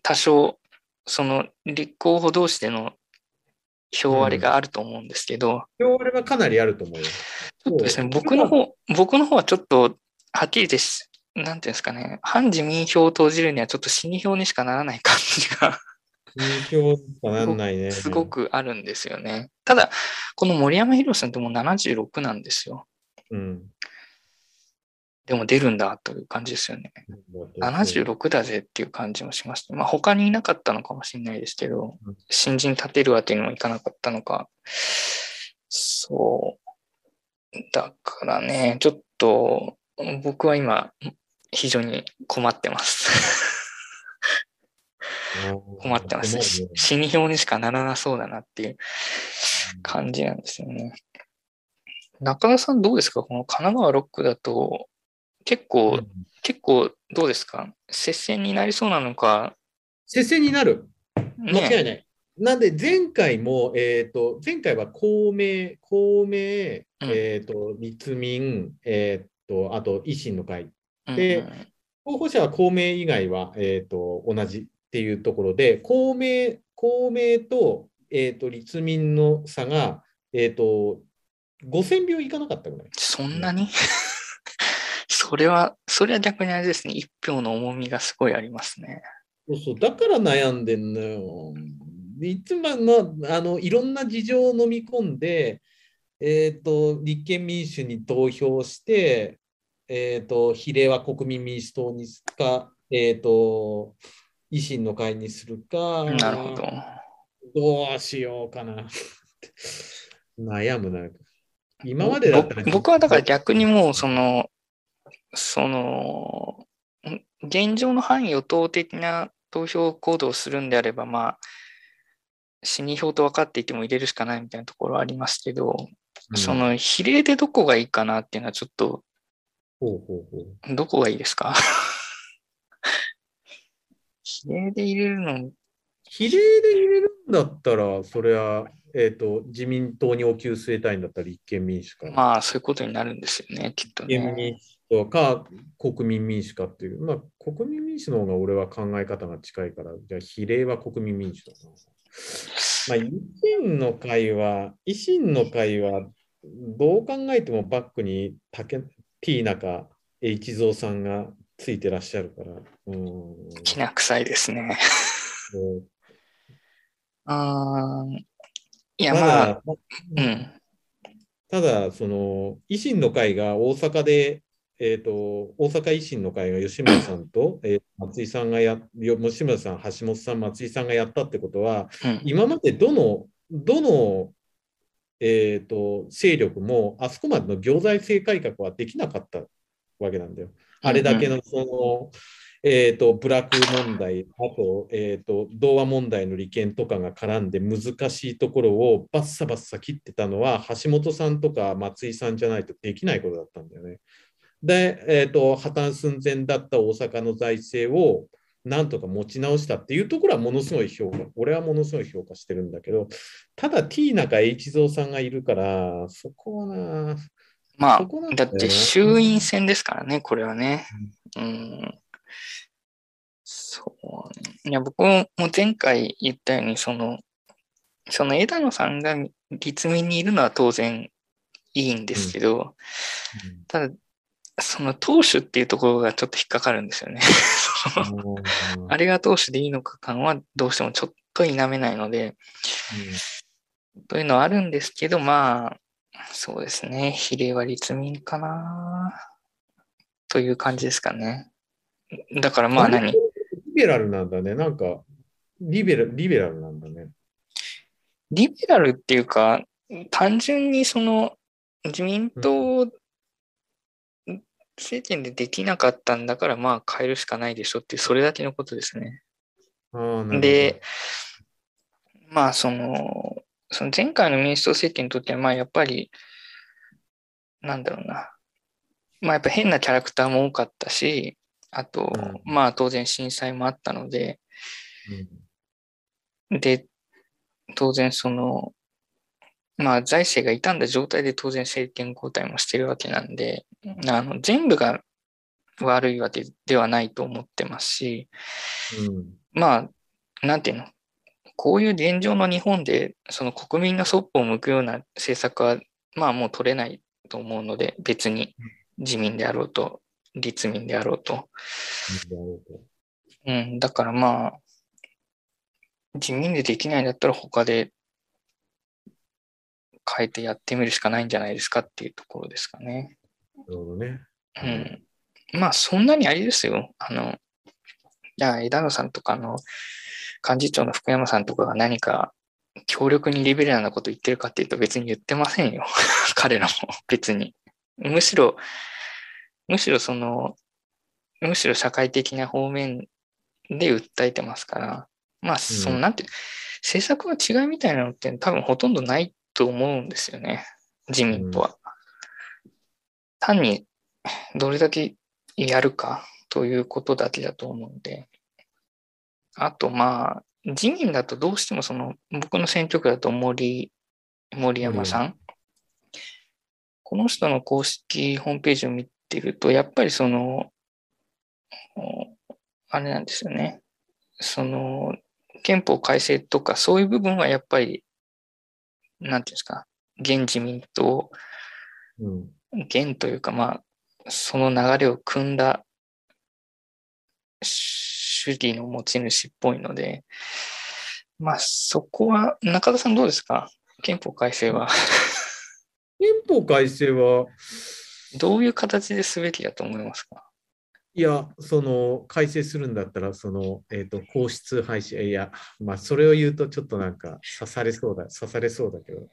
Speaker 1: 多少、その立候補同士での票割れがあると思うんですけど、
Speaker 2: うん、票割れはかなりあると思うよ。ち
Speaker 1: ょっとですね、僕の方、僕の方はちょっと、はっきりです、なんていうんですかね、反自民票を投じるにはちょっと死に票にしかならない感じが
Speaker 2: 死に票しかならないね。<laughs>
Speaker 1: すごくあるんですよね。ただ、この森山博さんってもう76なんですよ。
Speaker 2: うん。
Speaker 1: でも出るんだという感じですよね。76だぜっていう感じもしました。まあ他にいなかったのかもしれないですけど、新人立てるわけにもいかなかったのか。そう。だからね、ちょっと僕は今非常に困ってます。困ってます。死に表にしかならなそうだなっていう感じなんですよね。中田さんどうですか？この神奈川6区だと、結構、うん、結構どうですか？接戦になりそうなのか？
Speaker 2: 接戦になる？間違いない。ね、なんで前回も、えっ、ー、と、前回は公明、公明、えっ、ー、と、立民、えっ、ー、と、あと維新の会。で、うん候補者は公明以外は、えっ、と、同じっていうところで、公明、公明と、えっ、と、立民の差が、えっ、と、5000票いかなかったぐらい。
Speaker 1: そんなに？それは、それは逆にあれですね、一票の重みがすごいありますね。
Speaker 2: そうそう、だから悩んでんのよ。いつものあのいろんな事情を飲み込んで、えーと、立憲民主に投票して、えーと、比例は国民民主党にするか、えーと、維新の会にするか、
Speaker 1: なるほど。
Speaker 2: どうしようかな。<laughs> 悩むな。今まで
Speaker 1: だったら僕はだから逆にもうその、その、現状の反与党的な投票行動をするんであれば、まあ、死に票と分かっていても入れるしかないみたいなところはありますけど、うん、その比例でどこがいいかなっていうのはちょっと、
Speaker 2: ほうほうほ
Speaker 1: う。どこがいいですか？<laughs> 比例で入れるの？
Speaker 2: 比例で入れるんだったら、それは、えっ、ー、と、自民党にお給据えたいんだったら立憲民主か
Speaker 1: まあ、そういうことになるんですよね、きっと、ね。
Speaker 2: 立憲民主か国民民主かっていう。まあ、国民民主の方が俺は考え方が近いから、じゃあ比例は国民民主だな。まあ、維新の会は、維新の会は、どう考えてもバックに竹ティーナか H 蔵さんがついてらっしゃるから。うん。
Speaker 1: きな臭いですね。あいや、まあ、うん。
Speaker 2: ただ、その、維新の会が大阪で、えーと、大阪維新の会が吉村さんと、えー、松井さんがや、吉村さん、橋本さん、松井さんがやったってことは、うん、今までどの、どの、えーと、勢力もあそこまでの行財政改革はできなかったわけなんだよ。あれだけのその、うんえーと、ブラック問題、あと,、えーと、童話問題の利権とかが絡んで難しいところをバッサバッサ切ってたのは橋本さんとか松井さんじゃないとできないことだったんだよね。で、えーと、破綻寸前だった大阪の財政をなんとか持ち直したっていうところはものすごい評価、俺はものすごい評価してるんだけど、ただ T 中 H 蔵さんがいるから、そこはな。
Speaker 1: まあ、だって衆院選ですからね、これはね。うん。そう。いや、僕も前回言ったように、その、その枝野さんが立民にいるのは当然いいんですけど、うん。うん、ただ、その党首っていうところがちょっと引っかかるんですよね。<laughs> あれが党首でいいのか感はどうしてもちょっと否めないので、うん、というのはあるんですけど、まあ、そうですね、比例は立民かなという感じですかね。だからまあ何？リ
Speaker 2: ベラルなんだね。なんか、リベラリベラルなんだね。
Speaker 1: リベラルっていうか、単純にその自民党政権でできなかったんだから、まあ変えるしかないでしょっていう、それだけのことですね。で、まあその、その前回の民主党政権にとっては、まあやっぱり、なんだろうな。まあやっぱ変なキャラクターも多かったし、あと、うん、まあ当然震災もあったので、うん、で、当然その、まあ財政が傷んだ状態で当然政権交代もしてるわけなんで、あの全部が悪いわけではないと思ってますし、うん、まあ、なんていうの、こういう現状の日本で、その国民がそっぽを向くような政策は、まあもう取れないと思うので、別に自民であろうと、立民であろうと。うん、だからまあ、自民でできないんだったら他で変えてやってみるしかないんじゃないですかっていうところですかね。
Speaker 2: なるほどね。
Speaker 1: うん。まあ、そんなにあれですよ。あの、じゃあ、枝野さんとかの幹事長の福山さんとかが何か強力にリベラルなこと言ってるかっていうと別に言ってませんよ。<laughs> 彼らも別に。むしろ、むしろその、むしろ社会的な方面で訴えてますから、まあ、その、なんて、政策の違いみたいなのって多分ほとんどないと思うんですよね。自民党は。単にどれだけやるかということだけだと思うんで。あと、まあ、自民だとどうしてもその、僕の選挙区だと森、森山さん。うん、この人の公式ホームページを見てると、やっぱりその、あれなんですよね。その、憲法改正とかそういう部分はやっぱり、なんていうんですか、現自民党、うん、現というか、まあ、その流れを組んだ主義の持ち主っぽいので、まあ、そこは、中田さんどうですか？憲法改正は。
Speaker 2: 憲法改正は、
Speaker 1: どういう形ですべきだと思いますか？
Speaker 2: いや、その改正するんだったら、その、えっ、ー、と、皇室廃止、いや、まあ、それを言うとちょっとなんか刺されそうだ、刺されそうだけど。
Speaker 1: こ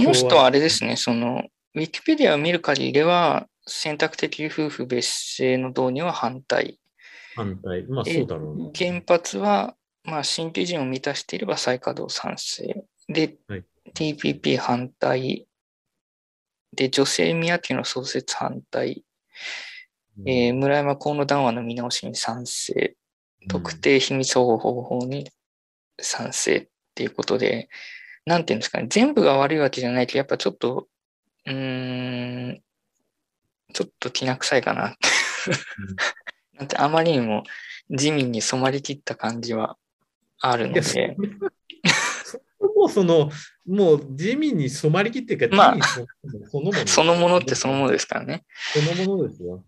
Speaker 1: の人はあれですね、その、ウィキペディアを見る限りでは、選択的夫婦別姓の導入は反対。
Speaker 2: 反対。まあそうだろう、
Speaker 1: ね、原発は、まあ、新基準を満たしていれば再稼働賛成。で、はい、TPP 反対。で、女性宮家の創設反対。えー、村山河野談話の見直しに賛成、特定秘密保護方法に賛成っていうことで、なんていうんですかね、全部が悪いわけじゃないけど、やっぱちょっと、うーん、ちょっときな臭いかなってなんてあまりにも地味に染まりきった感じはあるので。
Speaker 2: もうその、もう地味に染まりきっていうか、
Speaker 1: まあ、そのもの。そのものってそのものですからね。
Speaker 2: そのものですよ。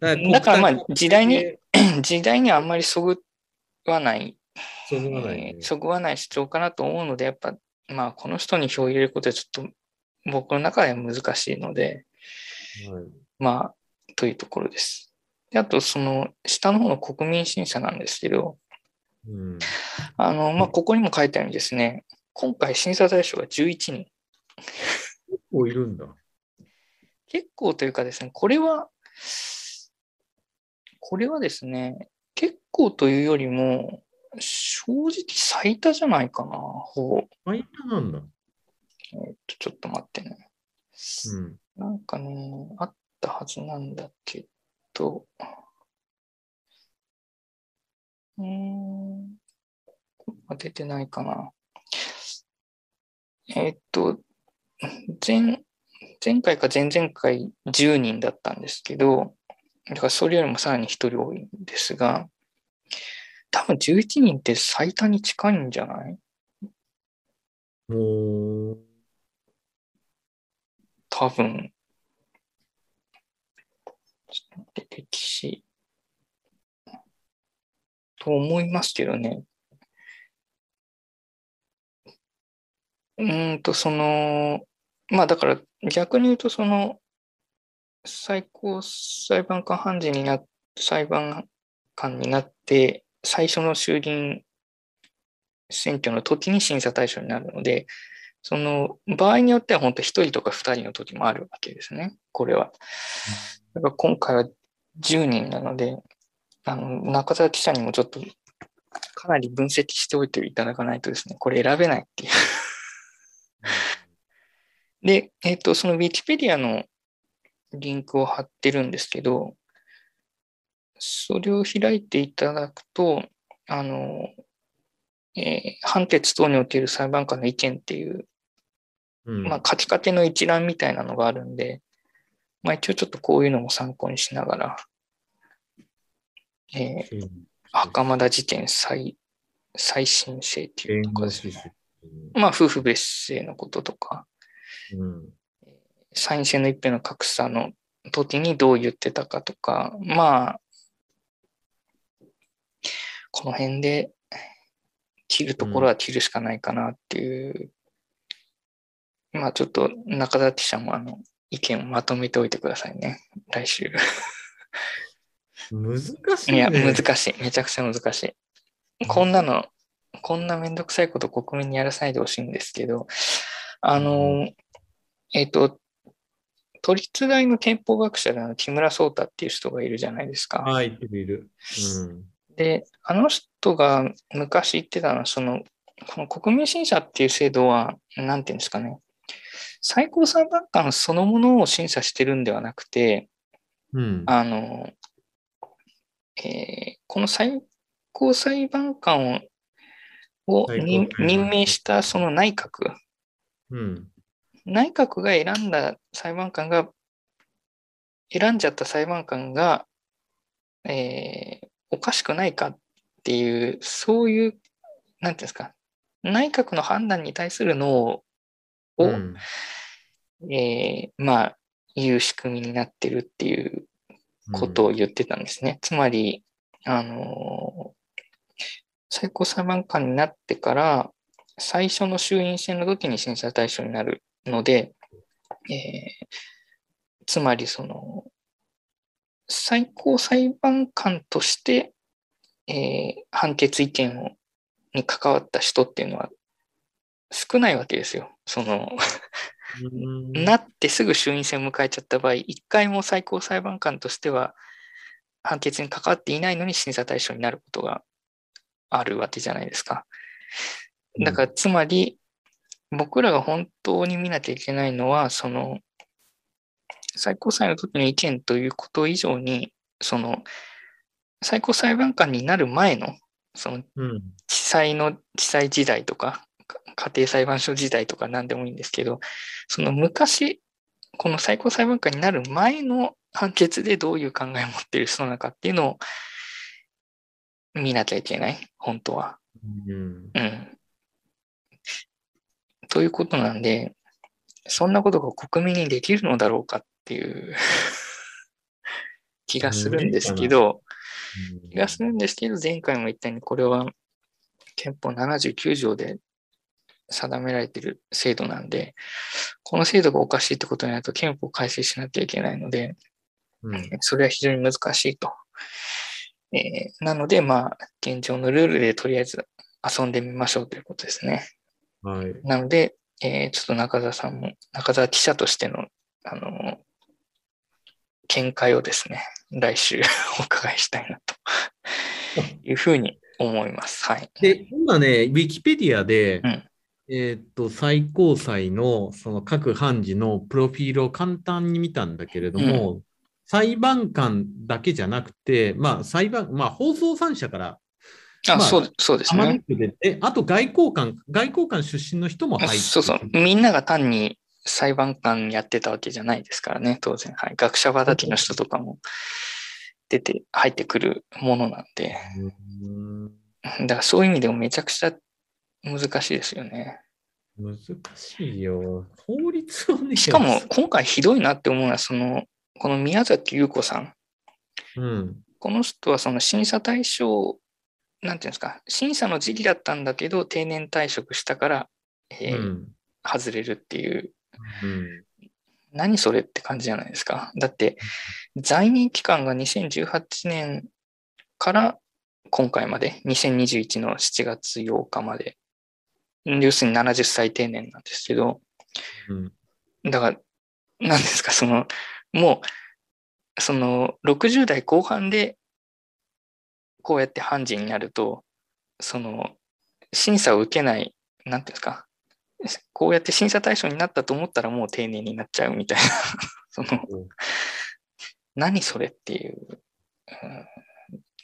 Speaker 1: だからまあ時代に、<clears throat> 時代にあんまりそぐわない、
Speaker 2: そぐわない、
Speaker 1: ね、そぐわない主張かなと思うので、やっぱ、まあこの人に票を入れることはちょっと僕の中では難しいので、はい、まあ、というところです。であと、その下の方の国民審査なんですけど、うん、あの、まあ、ここにも書いてあるようにですね、今回審査対象が11人。結
Speaker 2: 構いるんだ。
Speaker 1: 結構というかですね、これは、これはですね、結構というよりも、正直最多じゃないかな、ほぼ。
Speaker 2: 最多なんだ。
Speaker 1: えっと、ちょっと待ってね。うん。なんかね、あったはずなんだけど、うん、出てないかな。えっと、前、前回か前々回10人だったんですけど、だからそれよりもさらに1人多いんですが、多分11人って最多に近いんじゃない？
Speaker 2: も
Speaker 1: 多分。ちょっと待って、歴史。と思いますけどね。うんと、その、まあだから逆に言うと、その、最高裁判官判事にな裁判官になって、最初の衆議院選挙の時に審査対象になるので、その場合によっては本当1人とか2人の時もあるわけですね、これは。だから今回は10人なので、あの中澤記者にもちょっとかなり分析しておいていただかないとですね、これ選べないっていう。で、えっ、ー、と、その Wikipedia のリンクを貼ってるんですけど、それを開いていただくと、あの、えー、判決等における裁判官の意見っていう、まあ、書きかけの一覧みたいなのがあるんで、まあ、一応ちょっとこういうのも参考にしながら、えー、袴田事件再再申請っていうとかですね。まあ、夫婦別姓のこととか、うん、参院選の一票の格差の時にどう言ってたかとか、まあ、この辺で切るところは切るしかないかなっていう、うん、まあちょっと中田記者もあの意見をまとめておいてくださいね、来週。
Speaker 2: 難しい、ね、
Speaker 1: いや、難しい。めちゃくちゃ難しい。こんなの、こんなめんどくさいこと国民にやらさないでほしいんですけど、あの、えっ、ー、と、都立大の憲法学者での木村壮太っていう人がいるじゃないですか。
Speaker 2: はい、いる。
Speaker 1: うん、で、あの人が昔言ってたのは、その、この国民審査っていう制度は、なんていうんですかね、最高裁判官そのものを審査してるんではなくて、うん、あの、えー、この最高裁判官を任命したその内閣、うん、内閣が選んだ裁判官が、選んじゃった裁判官が、えー、おかしくないかっていう、そういう、なんていうんですか、内閣の判断に対する脳を、うん、えー、まあ、いう仕組みになってるっていうことを言ってたんですね。うん、つまり、あの最高裁判官になってから、最初の衆院選の時に審査対象になるので、えー、つまりその、最高裁判官として、えー、判決意見をに関わった人っていうのは少ないわけですよ。そのなってすぐ衆院選を迎えちゃった場合、一回も最高裁判官としては判決に関わっていないのに審査対象になることがあるわけじゃないですか。だからつまり、僕らが本当に見なきゃいけないのは、その、最高裁の時の意見ということ以上に、その、最高裁判官になる前の、その、地裁の、地裁時代とか、家庭裁判所時代とか何でもいいんですけど、その昔、この最高裁判官になる前の判決でどういう考えを持っている人なのかっていうのを見なきゃいけない、本当は。うん。うん。ということなんで、そんなことが国民にできるのだろうかっていう <laughs> 気がするんですけど、気がするんですけど、前回も言ったように、これは憲法79条で定められている制度なんで、この制度がおかしいってことになると憲法改正しなきゃいけないので、うん、それは非常に難しいと。えー、なので、まあ、現状のルールでとりあえず遊んでみましょうということですね。はい、なので、えー、ちょっと中澤さんも、中澤記者としての、あの、見解をですね、来週お伺いしたいなと <laughs> いうふうに思います。はい。
Speaker 2: で、今ね、ウィキペディアで、うん、えっと、最高裁のその各判事のプロフィールを簡単に見たんだけれども、うん、裁判官だけじゃなくて、まあ、裁判、まあ、放送三社から
Speaker 1: あ、まあ、そうそうですね。
Speaker 2: え、あと外交官、外交官出身の人も入って
Speaker 1: そうそう。みんなが単に裁判官やってたわけじゃないですからね、当然。はい。学者畑の人とかも出て、入ってくるものなんで。だからそういう意味でもめちゃくちゃ難しいですよね。
Speaker 2: 難しいよ。法律をね。
Speaker 1: しかも今回ひどいなって思うのは、その、この宮崎優子さん。うん、この人はその審査対象なんていうんですか、審査の時期だったんだけど、定年退職したから、えー、うん、外れるっていう、うん、何それって感じじゃないですか。だって、在任期間が2018年から今回まで、2021の7月8日まで、要するに70歳定年なんですけど、うん、だから、何ですか、その、もう、その60代後半でこうやって判事になると、その、審査を受けない、なんていうんですか、こうやって審査対象になったと思ったらもう定年になっちゃうみたいな <laughs> その、うん、何それっていう。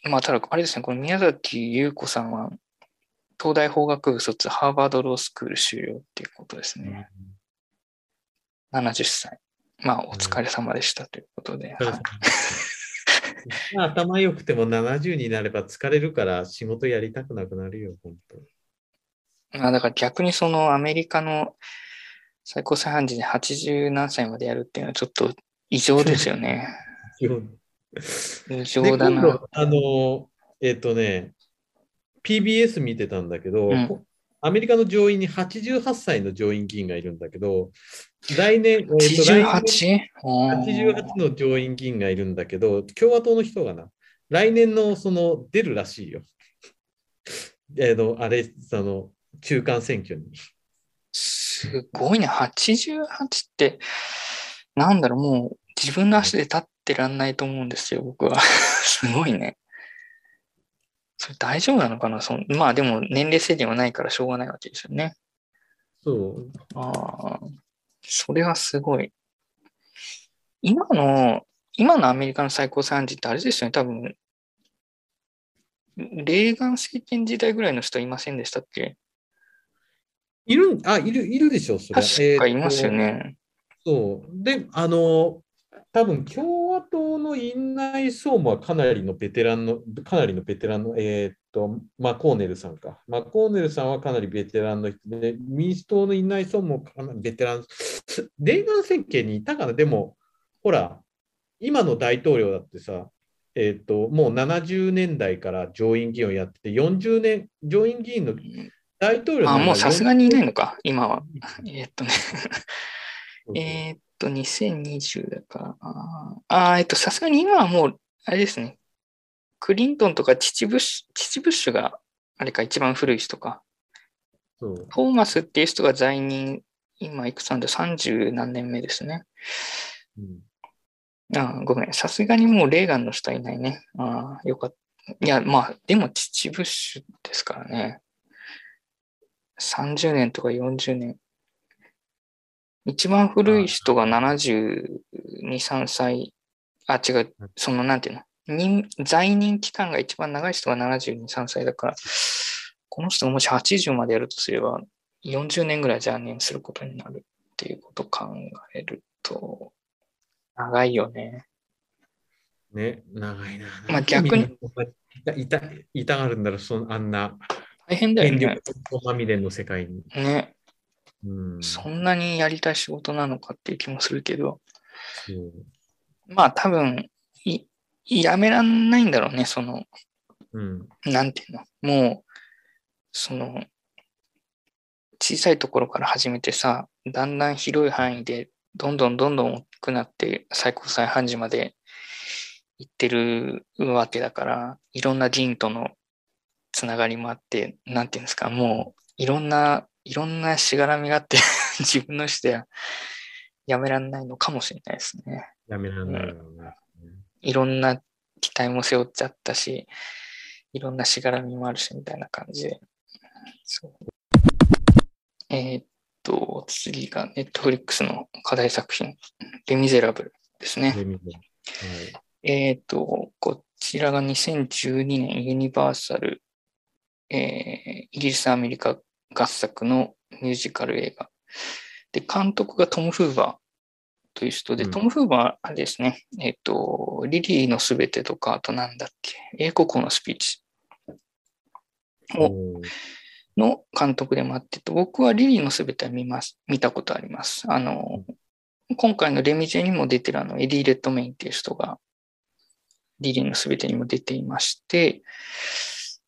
Speaker 1: うん、まあ、ただ、あれですね、この宮崎優子さんは、東大法学部卒、ハーバードロースクール修了っていうことですね。うん、70歳。まあ、お疲れ様でしたということで。はい <laughs>
Speaker 2: 頭良くても70になれば疲れるから仕事やりたくなくなるよ、本
Speaker 1: 当。あだから逆にそのアメリカの最高裁判事で80何歳までやるっていうのはちょっと異常ですよね。<laughs> 異常だな。
Speaker 2: あの、えっ、ー、とね、PBS 見てたんだけど、うん、アメリカの上院に88歳の上院議員がいるんだけど、来年、えー、88? 88の上院議員がいるんだけど、共和党の人がな、来年のその出るらしいよ。<laughs> えの、あれ、その、中間選挙に。
Speaker 1: すごいね、88って、なんだろう、もう自分の足で立ってらんないと思うんですよ、僕は。<laughs> すごいね。それ大丈夫なのかな？そまあでも年齢制限はないからしょうがないわけですよね。
Speaker 2: そう。
Speaker 1: ああ、それはすごい。今の、今のアメリカの最高裁判事ってあれですよね、多分、レーガン政権時代ぐらいの人いませんでしたっけ？
Speaker 2: いる、あ、いる、いるでしょ、
Speaker 1: それ。確かいますよね。
Speaker 2: そう。で、あの、多分共和党の院内総務はかなりのベテランの、かなりのベテランの、えー、っと、マコーネルさんか。マコーネルさんはかなりベテランの人で、民主党の院内総務もかなりベテラン。レーガン政権にいたから、でも、ほら、今の大統領だってさ、えーと、もう70年代から上院議員をやってて、40年、上院議員の大統領
Speaker 1: あ、もうさすがにいないのか、今は。えー、っとねえっと、2020だから。あ、えっと、さすがに今はもう、あれですね。クリントンとか父ブッシュ、父ブッシュが、あれか、一番古い人か。トーマスっていう人が在任、今いくつなんだ、30何年目ですね。うんあごめん。さすがにもうレーガンの人はいないね。ああ、よかった。いや、まあ、でも父ブッシュですからね。30年とか40年。一番古い人が72、3歳。あ、違う。その、なんていうの？任在任期間が一番長い人が72、3歳だから、この人がもし80までやるとすれば、40年ぐらい在任することになるっていうことを考えると、長いよね。
Speaker 2: ね、長いな。
Speaker 1: まあ逆に。<laughs>
Speaker 2: 痛痛がるんだろ、そのあんな。
Speaker 1: 大変だよね。
Speaker 2: まみれの世界に。
Speaker 1: ね。うん、そんなにやりたい仕事なのかっていう気もするけど。まあ多分い、やめらんないんだろうね、その、うん、なんていうの。もう、その、小さいところから始めてさ、だんだん広い範囲でどんどんどんどん大きくなって最高裁判事まで行ってるわけだから、いろんな議員とのつながりもあって、なんていうんですか、もういろんな、いろんなしがらみがあって <laughs> 自分のしてはやめられないのかもしれないですね。
Speaker 2: やめられないね、
Speaker 1: いろんな期待も背負っちゃったし、いろんなしがらみもあるし、みたいな感じで。えー、っと、次がネットフリックスの課題作品、レ・ミゼラブルですね。はい、えっと、こちらが2012年ユニバーサル、えー、イギリス・アメリカ合作のミュージカル映画。で、監督がトム・フーバーという人で、うん、トム・フーバーはですね、えっ、と、リリーのすべてとか、あとなんだっけ、英国のスピーチを、の監督でもあってと、僕はリリーのすべては見ます、見たことあります。あの、今回のレミゼにも出てるあの、エディ・レッドメインっていう人が、リリーのすべてにも出ていまして、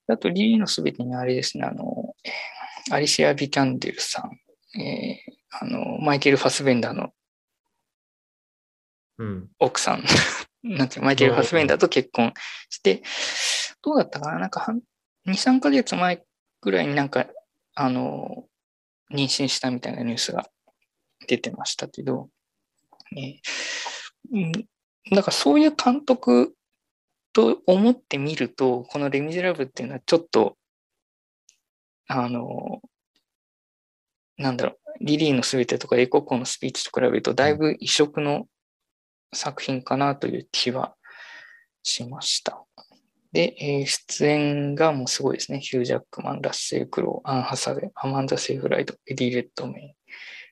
Speaker 1: あと、リリーのすべてにあれですね、あの、アリシア・ビキャンデルさん、えー、あの、マイケル・ファスベンダーの奥さん、うん、なんていうマイケル・ファスベンダーと結婚して、どうだったかな？なんか、2、3ヶ月前ぐらいになんか、あの、妊娠したみたいなニュースが出てましたけど、ね、だからそういう監督と思ってみると、このレ・ミゼラブルっていうのはちょっと、あの、なんだろう、リリーのすべてとか英国語のスピーチと比べると、だいぶ異色の作品かなという気はしました。で、えー、出演がもうすごいですね。ヒュージャックマン、ラッセイ・クロー、アン・ハサウェイ、アマンダ・セイフライド、エディ・レッドメイン、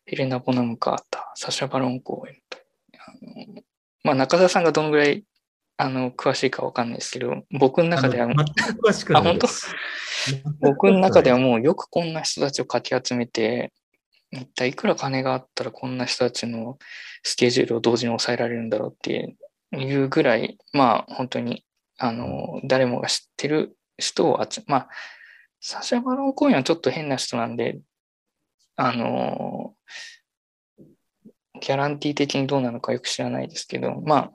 Speaker 1: ヘレナ・ボナム・カーター、サシャ・バロン・コーエンと。あのまあ、中澤さんがどのぐらいあの詳しいかわかんないですけど、僕の中では、
Speaker 2: 全く詳しくないあ、本当？<laughs>
Speaker 1: 僕の中ではもうよくこんな人たちをかき集めて、一体いくら金があったらこんな人たちのスケジュールを同時に抑えられるんだろうっていうぐらい、まあ本当にあの、誰もが知ってる人を集め、まあ、サシャ・バロン・コーンはちょっと変な人なんで、あの、ギャランティー的にどうなのかよく知らないですけど、ま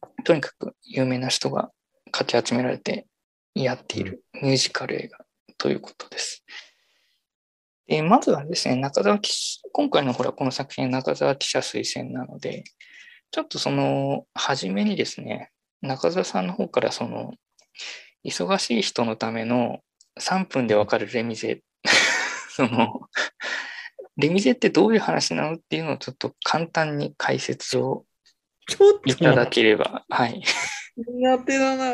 Speaker 1: あ、とにかく有名な人がかき集められてやっているミュージカル映画ということです。でまずはですね、中澤記今回のほら、この作品は中澤記者推薦なので、ちょっとその、初めにですね、中澤さんの方からその、忙しい人のための3分でわかるレミゼ、<laughs> その、レミゼってどういう話なのっていうのをちょっと簡単に解説をいただければ。はい。
Speaker 2: 苦手だな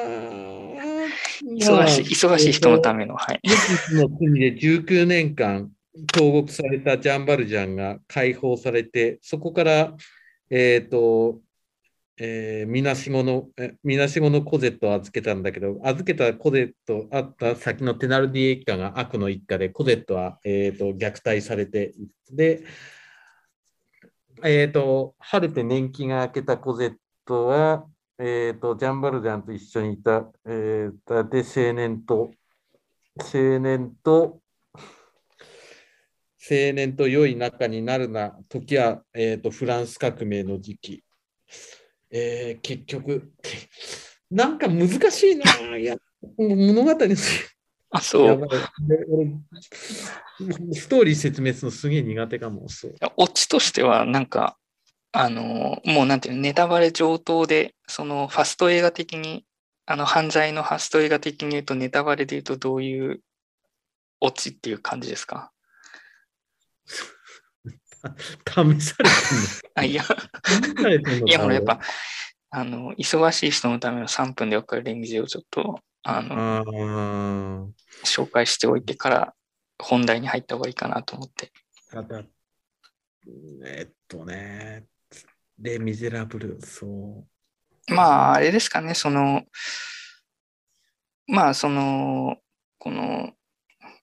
Speaker 1: 忙しい、忙しい人のための、はい。
Speaker 2: の国で19年間投獄されたジャンバルジャンが解放されて、そこから、えっ、ー、と、えー、みなしごの、みなしごのコゼットを預けたんだけど、預けたコゼットあった先のテナルディ一家が悪の一家で、コゼットは、えーと、虐待されて、で、えーと、晴れて年季が明けたコゼットは、えっ、ー、と、ジャンバルジャンと一緒にいた、えー、で、青年と、青年と、青年と良い仲になるな時は、えーと、フランス革命の時期。えー、結局、<laughs> なんか難しいな。いや、物語
Speaker 1: あ、そう。
Speaker 2: ストーリー説明するのすげえ苦手かも。そう。
Speaker 1: オチとしては、なんか、あの、もうなんていうの、ネタバレ上等で、そのファスト映画的に、あの犯罪のファスト映画的に言うと、ネタバレで言うとどういうオチっていう感じですか？
Speaker 2: 試されてるの？
Speaker 1: あ、いや、いや、ほらやっぱ、あの、忙しい人のための3分で分かるレンジをちょっと、あの、紹介しておいてから本題に入った方がいいかなと思って。
Speaker 2: えっとね、レ・ミゼラブル、そ
Speaker 1: う。まあ、あれですかね、その、まあ、その、この、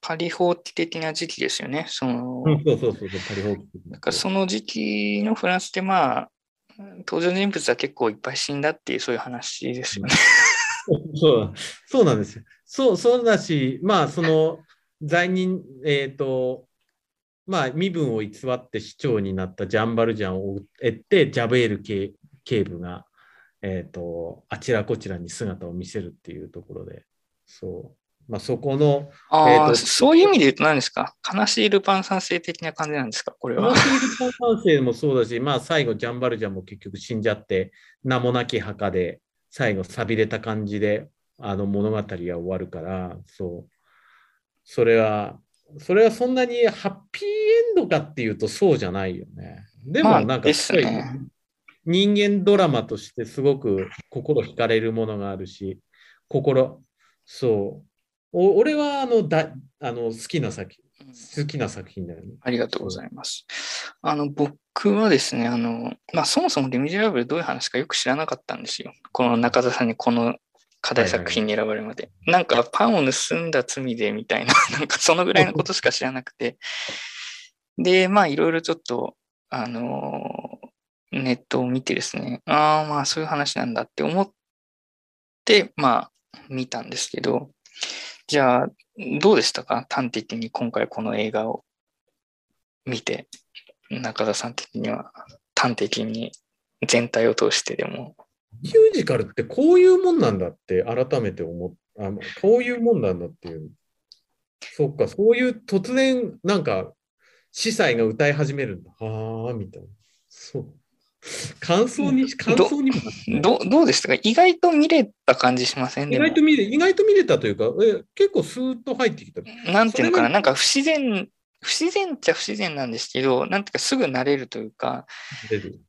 Speaker 1: パリ法規的な時期ですよね。その、
Speaker 2: そうそうそう、パリ法規
Speaker 1: なんかその時期のフランスって、まあ、登場人物は結構いっぱい死んだっていう、そういう話ですよね。<laughs>
Speaker 2: そうそうなんですよ。そう、そうだし、まあ、その、罪人、えっ、ー、と、まあ、身分を偽って市長になったジャンバルジャンを追って、ジャベール警警部が、えっ、ー、と、あちらこちらに姿を見せるっていうところで、そう。まあ、そこの、
Speaker 1: あえー、そういう意味で言うと何ですか？悲しいルパン三世的な感じなんですか？これは。悲
Speaker 2: しいルパン三世もそうだし、まあ、最後、ジャンバルジャンも結局死んじゃって、名もなき墓で、最後、寂れた感じで、あの物語が終わるから、そう。それは、それはそんなにハッピーエンドかっていうとそうじゃないよね。でもなんかすごい人間ドラマとしてすごく心惹かれるものがあるし、心、そう。お俺はあのだあの好きな作品、好きな作品だよね。
Speaker 1: ありがとうございます。あの僕はですね、あの、まあ、そもそもレミジェラブルどういう話かよく知らなかったんですよ。この中田さんにこの課題作品に選ばれるまで。なんかパンを盗んだ罪でみたいな、<laughs> なんかそのぐらいのことしか知らなくて。で、まあいろいろちょっと、あのー、ネットを見てですね、ああまあそういう話なんだって思って、まあ見たんですけど、じゃあどうでしたか？端的に今回この映画を見て、中田さん的には端的に全体を通してでも
Speaker 2: ミュージカルってこういうもんなんだって改めて思っあのこういうもんなんだっていう。そっか、そういう突然、なんか、司祭が歌い始めるんだ。はあ、みたいな。そう。感想に、感想にも
Speaker 1: ど <laughs> どうでしたか？意外と見れた感じしません？
Speaker 2: 意外と見れ意外と見れたというか、え結構スーッと入ってきた。
Speaker 1: なんていうのかな、なんか不自然、不自然っちゃ不自然なんですけど、なんていうかすぐ慣れるというか、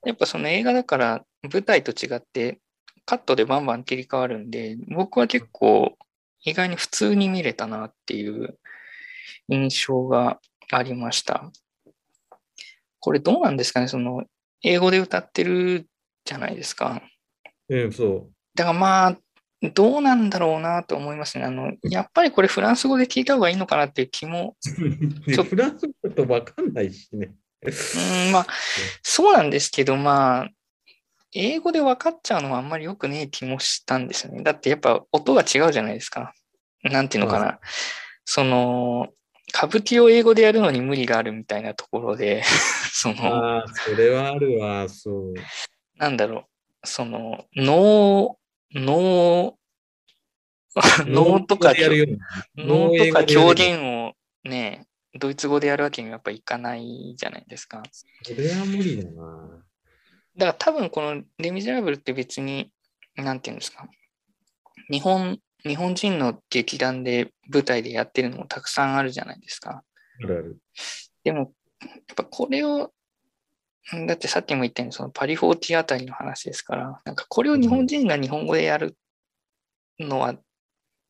Speaker 1: やっぱその映画だから舞台と違ってカットでバンバン切り替わるんで、僕は結構意外に普通に見れたなっていう印象がありました。これどうなんですかねその、英語で歌ってるじゃないですか。
Speaker 2: ええ、そう。
Speaker 1: だからまあ、どうなんだろうなと思いますね。あの、やっぱりこれフランス語で聞いた方がいいのかなっていう気も。<laughs>
Speaker 2: フランス語だとわかんないしね。
Speaker 1: うん、まあ、そうなんですけど、まあ、英語で分かっちゃうのはあんまり良くねえ気もしたんですよね。だってやっぱ音が違うじゃないですか。なんていうのかな。その、歌舞伎を英語でやるのに無理があるみたいなところで <laughs> その。
Speaker 2: ああ、それはあるわ、そう。
Speaker 1: なんだろう。その、脳、脳、<laughs> 脳とか、脳とか狂言をね、ドイツ語でやるわけにはやっぱいかないじゃないですか。
Speaker 2: それは無理だな。
Speaker 1: だから多分このレ・ミゼラブルって別に、なんていうんですか、日本、日本人の劇団で舞台でやってるのもたくさんあるじゃないですか。
Speaker 2: あるある。
Speaker 1: でも、やっぱこれを、だってさっきも言ったように、そのパリフォーティあたりの話ですから、なんかこれを日本人が日本語でやるのは、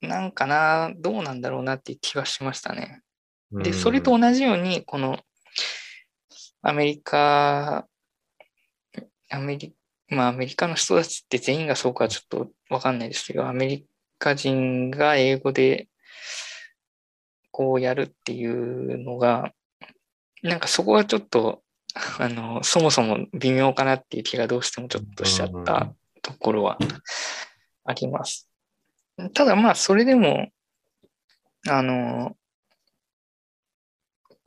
Speaker 1: なんかな、どうなんだろうなっていう気はしましたね。で、それと同じように、このアメリカアメリまあ、アメリカの人たちって全員がそうかはちょっとわかんないですけど、アメリカ人が英語でこうやるっていうのが、なんかそこはちょっと、あの、そもそも微妙かなっていう気がどうしてもちょっとしちゃったとところはあります。ただまあ、それでも、あの、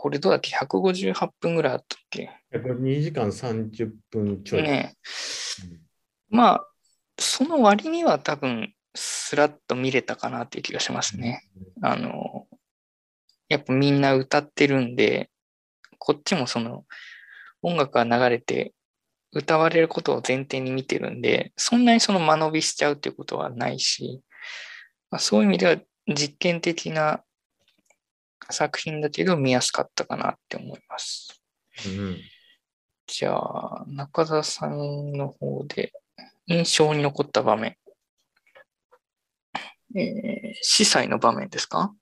Speaker 1: これどうだっけ ?158 分ぐらいあったっけ
Speaker 2: ?2 時間30分ちょい。
Speaker 1: ね、うん、まあ、その割には多分、スラッと見れたかなっていう気がしますね。うん、あの、やっぱみんな歌ってるんで、こっちもその音楽が流れて歌われることを前提に見てるんで、そんなにその間延びしちゃうっていうことはないし、まあ、そういう意味では実験的な作品だけど見やすかったかなって思います。
Speaker 2: うん、
Speaker 1: じゃあ、中田さんの方で印象に残った場面。えー、司祭の場面ですか？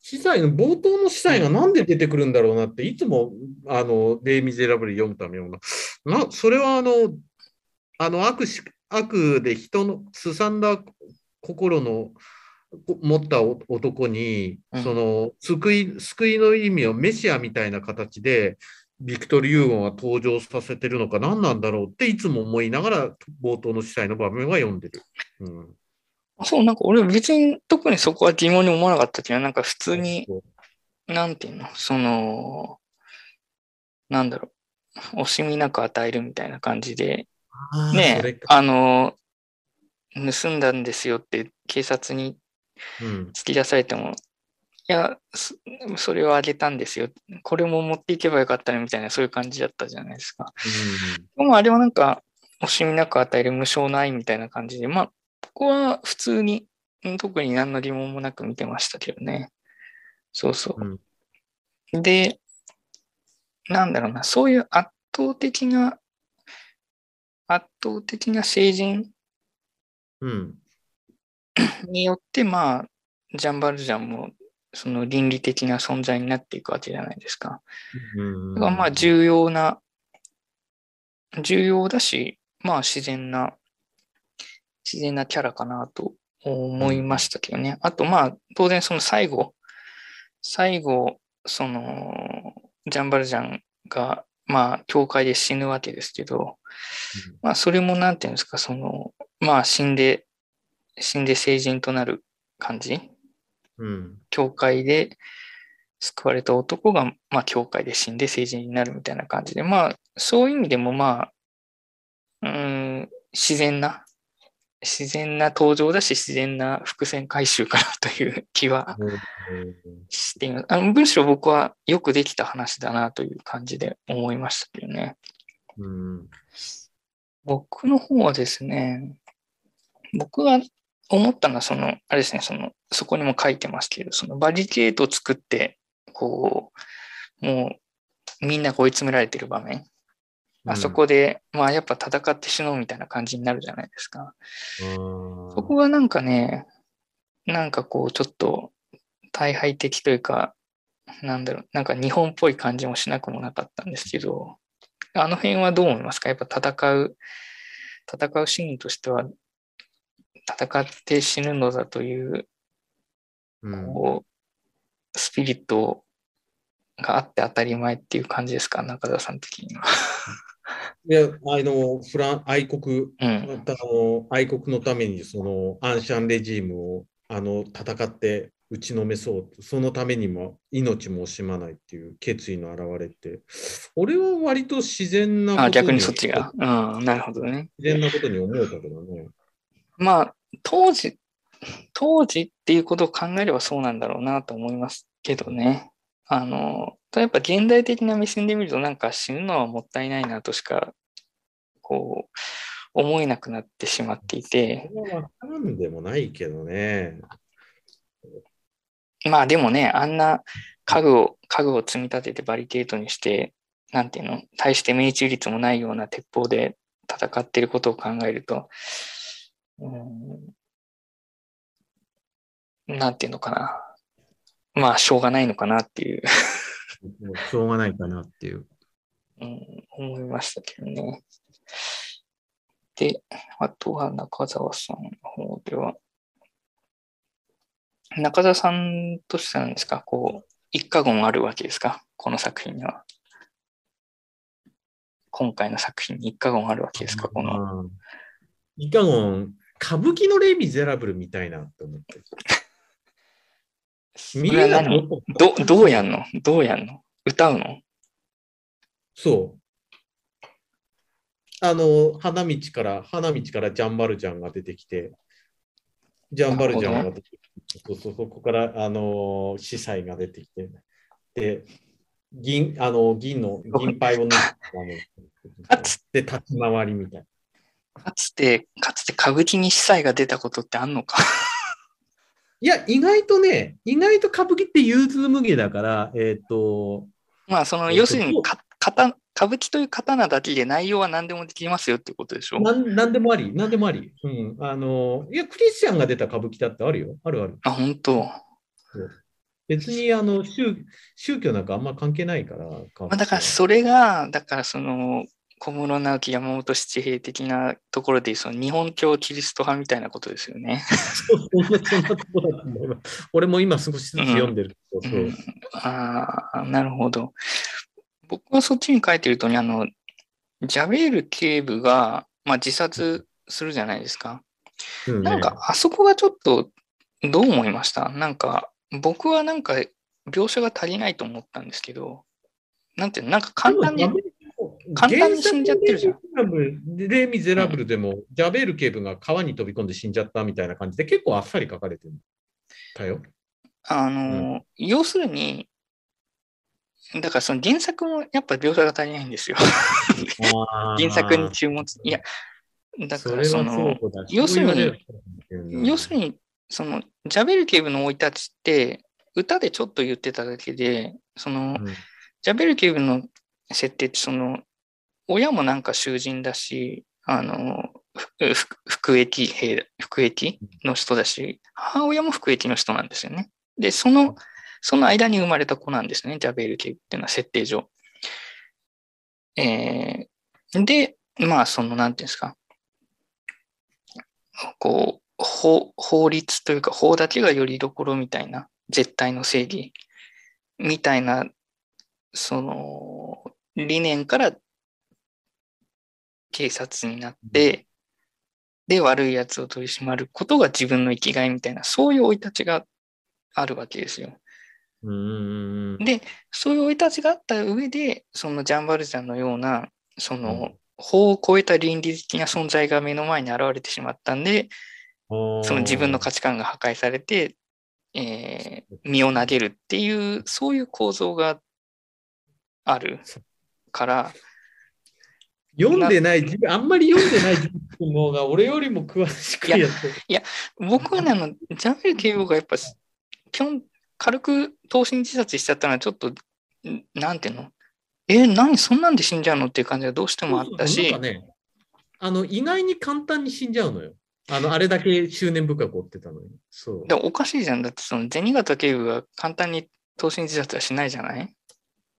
Speaker 2: 司祭の冒頭の司祭がなんで出てくるんだろうなって、いつも、あの、レイ・ミゼラブル読むためにな、それはあの、あの悪し、悪で人のすさんだ心の持った男に、その救い救いの意味をメシアみたいな形でビクトル・ユーゴンは登場させてるのか何なんだろうっていつも思いながら冒頭の司祭の場面は読んでる。うん。
Speaker 1: そう、なんか俺別に特にそこは疑問に思わなかったけど、なんか普通に、なんていうの、その、なんだろう、惜しみなく与えるみたいな感じで、ねあの、盗んだんですよって警察に突き出されても、うん、いや、それをあげたんですよ。これも持っていけばよかったねみたいな、そういう感じだったじゃないですか。うん、でもあれはなんか、惜しみなく与える無償の愛みたいな感じで、まあ、ここは普通に、特に何の疑問もなく見てましたけどね。そうそう。うん、で、なんだろうな、そういう圧倒的な、圧倒的な成人 <clears throat> によって、まあ、ジャンバルジャンもその倫理的な存在になっていくわけじゃないですか。だからまあ重要な、重要だし、まあ自然な自然なキャラかなと思いましたけどね。あと、まあ、当然その最後、最後、その、ジャンバルジャンが、まあ、教会で死ぬわけですけど、まあ、それもなんていうんですか、その、まあ、死んで、死んで成人となる感じ？
Speaker 2: うん、
Speaker 1: 教会で救われた男が、まあ、教会で死んで成人になるみたいな感じで、まあ、そういう意味でも、まあ、うん、自然な自然な登場だし、自然な伏線回収かなという気はしています。あのむしろ僕はよくできた話だなという感じで思いましたけどね。
Speaker 2: うん、
Speaker 1: 僕の方はですね、僕が思ったのは、その、あれですね、その、そこにも書いてますけど、そのバリケートを作って、こう、もう、みんな追い詰められてる場面。あそこで、まあやっぱ戦って死のうみたいな感じになるじゃないですか。そこがなんかね、なんかこうちょっと大敗的というか、なんだろう、なんか日本っぽい感じもしなくもなかったんですけど、あの辺はどう思いますか？やっぱ戦う、戦うシーンとしては、戦って死ぬのだという、こう、スピリットがあって当たり前っていう感じですか？中田さん的には。
Speaker 2: いや、あの、フラン、愛国、うん、あの愛国のために、その、アンシャンレジームを、あの、戦って打ちのめそう、そのためにも命も惜しまないっていう決意の表れって、俺は割と自然なこと
Speaker 1: に。あ、逆にそっちが。うん、なるほどね。
Speaker 2: 自然なことに思うたけどね。
Speaker 1: まあ、当時、当時っていうことを考えればそうなんだろうなと思いますけどね。あの、やっぱ現代的な目線で見るとなんか死ぬのはもったいないなとしか、こう、思えなくなってしまっていて。
Speaker 2: でもないけどね。
Speaker 1: まあでもね、あんな家具を、家具を積み立ててバリケードにして、なんていうの、対して命中率もないような鉄砲で戦っていることを考えると、うん、なんていうのかな。まあ、しょうがないのかなっていう
Speaker 2: しょうがないかなっていう。
Speaker 1: うん、思いましたけどね。で、あとは中澤さんの方では、中澤さんとしてなんですか、こう、一過言あるわけですか、この作品には。今回の作品に一過言あるわけですか、この。
Speaker 2: イカゴン、歌舞伎のレイ・ミゼラブルみたいなと思って。
Speaker 1: 見えないどどうやんの？どうやんの？歌うの？
Speaker 2: そう。あの、花道から、花道からジャンバルジャンが出てきて、ジャンバルジャンが出てきて、そうそうそこから、あの、司祭が出てきて、で、銀、あの、銀の、銀牌を抜いて、か <laughs> つ。て立ち回りみたい
Speaker 1: な。かつて、かつて歌舞伎に司祭が出たことってあんのか？<laughs>
Speaker 2: いや、意外とね、意外と歌舞伎って融通無下だから、えっ、ー、と、
Speaker 1: まあ、その、要するにか、か歌舞伎という刀だけで内容は何でもできますよってことでしょ？
Speaker 2: なん何でもあり、何でもあり。うん。あの、いや、クリスチャンが出た歌舞伎だってあるよ。あるある。
Speaker 1: あ、本当。
Speaker 2: 別にあの宗宗教なんかあんま関係ないから。ま
Speaker 1: あ、だからそれが、だからその小室直樹、山本七平的なところで、その日本教キリスト派みたいなことですよね。
Speaker 2: 俺も今少しずつ読んでる、
Speaker 1: うん。うん、ああ、なるほど。僕はそっちに書いてるとね、あの、ジャベール警部が、まあ、自殺するじゃないですか。うん。ね、なんか、あそこがちょっと、どう思いました？なんか、僕はなんか、描写が足りないと思ったんですけど、なんていうの、なんか簡単に、簡単に死んじゃってるじゃん。
Speaker 2: レ・ミゼラブルでも、うん、ジャベール警部が川に飛び込んで死んじゃったみたいな感じで、結構あっさり書かれてるたよ。
Speaker 1: あの、うん、要するに、だからその原作もやっぱ描写が足りないんですよ。<laughs> 原作に注目。いや、だからその、要するに、要するに、その、ジャベル警部の生い立ちって、歌でちょっと言ってただけで、その、うん、ジャベル警部の設定って、その、親もなんか囚人だし、あの、服役兵、服役の人だし、母親も服役の人なんですよね。で、その、その間に生まれた子なんですね、ジャベール家っていうのは設定上。えー、で、まあ、その、なんていうんですか、こう、法法律というか、法だけがよりどころみたいな、絶対の正義みたいな、その、理念から警察になって、で、悪い奴を取り締まることが自分の生きがいみたいな、そういう生い立ちがあるわけですよ。で、そういう生い立ちがあった上で、そのジャンバルジャンのような、その、法を超えた倫理的な存在が目の前に現れてしまったんで、その自分の価値観が破壊されて、えー、身を投げるっていう、そういう構造があるから、
Speaker 2: 読んでない、あんまり読んでない自分の方が俺よりも詳しくやって <laughs>
Speaker 1: いや、僕はね、あの、ジャンベル警部がやっぱ、基本軽く投身自殺しちゃったのはちょっと、なんていうの？え、何そんなんで死んじゃうのっていう感じがどうしてもあったし。ね、
Speaker 2: あの意外に簡単に死んじゃうのよ。あのあれだけ執念深く追ってたのに。そう
Speaker 1: でおかしいじゃん。だってその銭形警部が簡単に投身自殺はしないじゃない？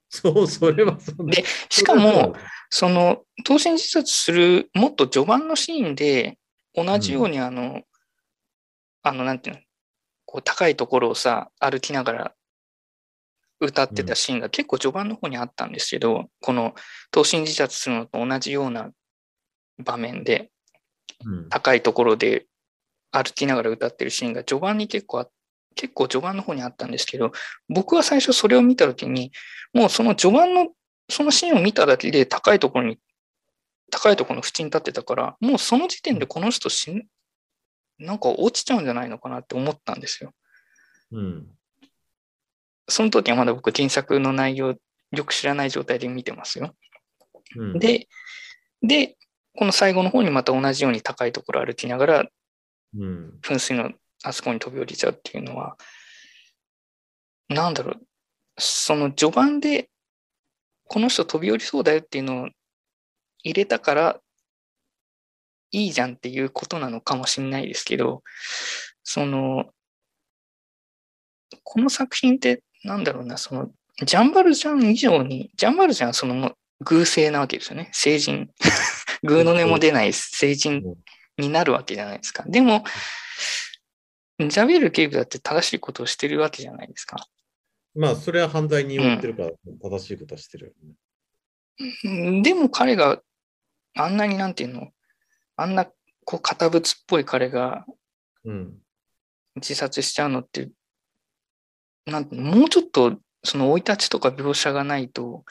Speaker 2: そう、それはそ
Speaker 1: で、しかも、その、投身自殺する、もっと序盤のシーンで、同じようにあの、うん、あの、なんていうの、こう高いところをさ、歩きながら歌ってたシーンが結構序盤の方にあったんですけど、うん、この投身自殺するのと同じような場面で、高いところで歩きながら歌ってるシーンが序盤に結構あ結構序盤の方にあったんですけど、僕は最初それを見たときに、もうその序盤のそのシーンを見ただけで高いところに、高いところの縁に立ってたから、もうその時点でこの人死んなんか落ちちゃうんじゃないのかなって思ったんですよ。
Speaker 2: うん。
Speaker 1: その時はまだ僕原作の内容よく知らない状態で見てますよ。うん、で、で、この最後の方にまた同じように高いところ歩きながら、うん、噴水のあそこに飛び降りちゃうっていうのは、なんだろう、その序盤でこの人飛び降りそうだよっていうのを入れたからいいじゃんっていうことなのかもしれないですけど、その、この作品ってなんだろうな、その、ジャンバルジャン以上に、ジャンバルジャンはその偶性なわけですよね。成人。<laughs> 偶の音も出ない成人になるわけじゃないですか。でも、ジャベル警部だって正しいことをしてるわけじゃないですか。
Speaker 2: まあ、それは犯罪によってるから、正しいことはしてる、
Speaker 1: うん、でも彼があんなになんていうの、あんなこう、堅物っぽい彼が自殺しちゃうのって、うん、なんもうちょっとその生い立ちとか描写がないと、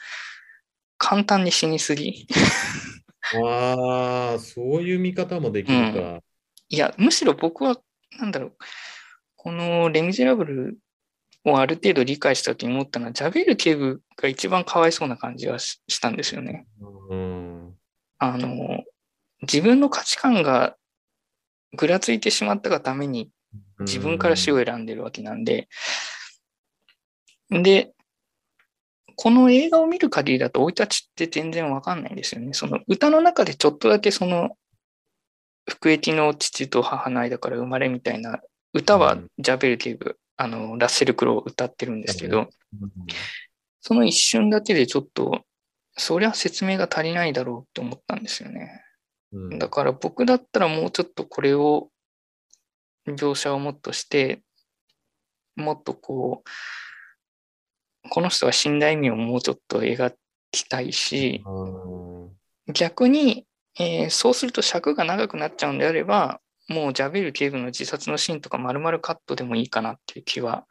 Speaker 1: 簡単に死にすぎ。
Speaker 2: ああ、そういう見方もできるか、
Speaker 1: うん。いや、むしろ僕は、なんだろう、このレ・ミゼラブルをある程度理解したと思ったのは、ジャベル警部が一番かわいそうな感じがしたんですよね。うん、あの、自分の価値観がぐらついてしまったがために自分から死を選んでるわけなんで、で、この映画を見る限りだと生い立ちって全然わかんないんですよね。その歌の中でちょっとだけその服役の父と母の間から生まれみたいな歌はジャベル警部、あの、ラッセル・クロー歌ってるんですけど、その一瞬だけでちょっと、そりゃ説明が足りないだろうって思ったん。ですよね。だから僕だったらもうちょっとこれを、描写をもっとして、もっとこう、この人が死ん。だ意味をもうちょっと描きたいし、逆に、えー、そうすると尺が長くなっちゃうんであれば、もうジャベル警部の自殺のシーンとか丸々カットでもいいかなっていう気は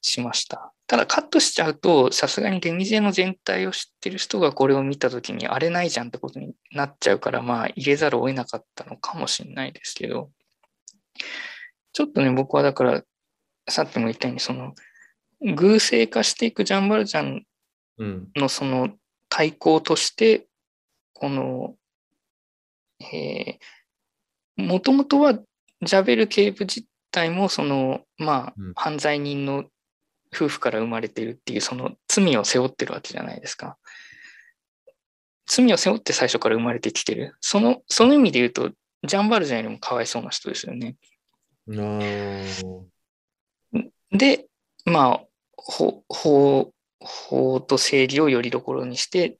Speaker 1: しました。ただカットしちゃうと、さすがにゲミゼの全体を知ってる人がこれを見たときに、あれないじゃんってことになっちゃうから、まあ入れざるを得なかったのかもしれないですけど、ちょっとね、僕はだから、さっきも言ったように、その、偶性化していくジャンバルジャンのその対抗として、この、えー、もともとはジャベル警部自体もその、まあ、犯罪人の夫婦から生まれているっていうその罪を背負ってるわけじゃないですか。罪を背負って最初から生まれてきてる。その、その意味で言うと、ジャンバルジャンよりもかわいそうな人ですよね。で、まあ、法、法、法と正義をよりどころにして、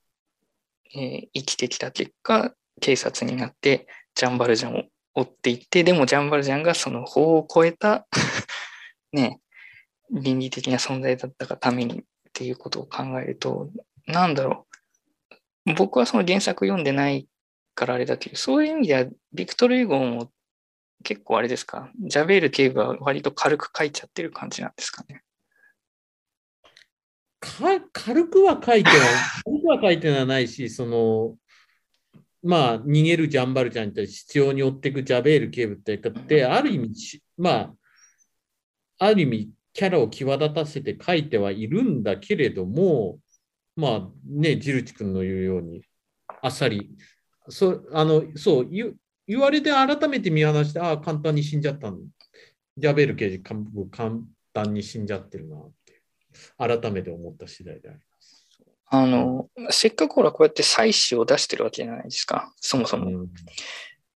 Speaker 1: えー、生きてきた結果、警察になってジャンバルジャンを追っていって、でもジャンバルジャンがその法を超えた <laughs> ね、倫理的な存在だったがためにっていうことを考えると、なんだろう。僕はその原作読んでないからあれだけど、そういう意味では、ビクトル・エゴンを結構あれですか、ジャベール警部は割と軽く書いちゃってる感じなんですかね？
Speaker 2: か軽くは書いてない、軽くは書いてはないし、その、まあ、逃げるジャンバルちゃんに対して必要に追っていくジャベール警部ってって、ある意味、まあ、ある意味、キャラを際立たせて書いてはいるんだけれども、まあね、ジルチ君の言うように、あっさり、そあのそう言言われて改めて見放して、ああ、簡単に死んじゃったの。ジャベール刑事、簡単に死んじゃってるなって、改めて思った次第であ。
Speaker 1: あの、せっかくほらこうやって採取を出してるわけじゃないですか、そもそも。うん、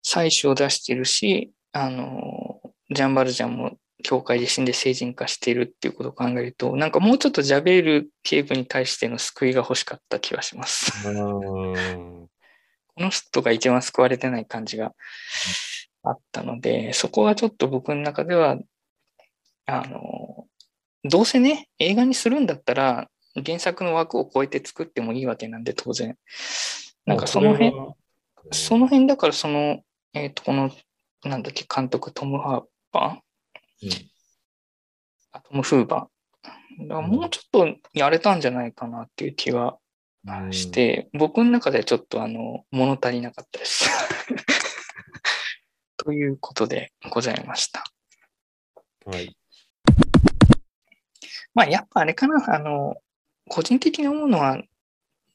Speaker 1: 採取を出してるし、あの、ジャンバルジャンも教会で死んで成人化しているっていうことを考えると、なんかもうちょっとジャベール警部に対しての救いが欲しかった気がします。<laughs> この人が一番救われてない感じがあったので、そこはちょっと僕の中では、あの、どうせね、映画にするんだったら、原作の枠を超えて作ってもいいわけなんで、当然。なんかその辺、その辺だからその、えっ、ー、と、この、なんだっけ、監督、トム・ハーパー、うん、あトム・フーバー。だもうちょっとやれたんじゃないかなっていう気はして、うん、僕の中ではちょっとあの、物足りなかったです。<laughs> ということでございました。
Speaker 2: はい。
Speaker 1: まあ、やっぱあれかな、あの、個人的に思うのは、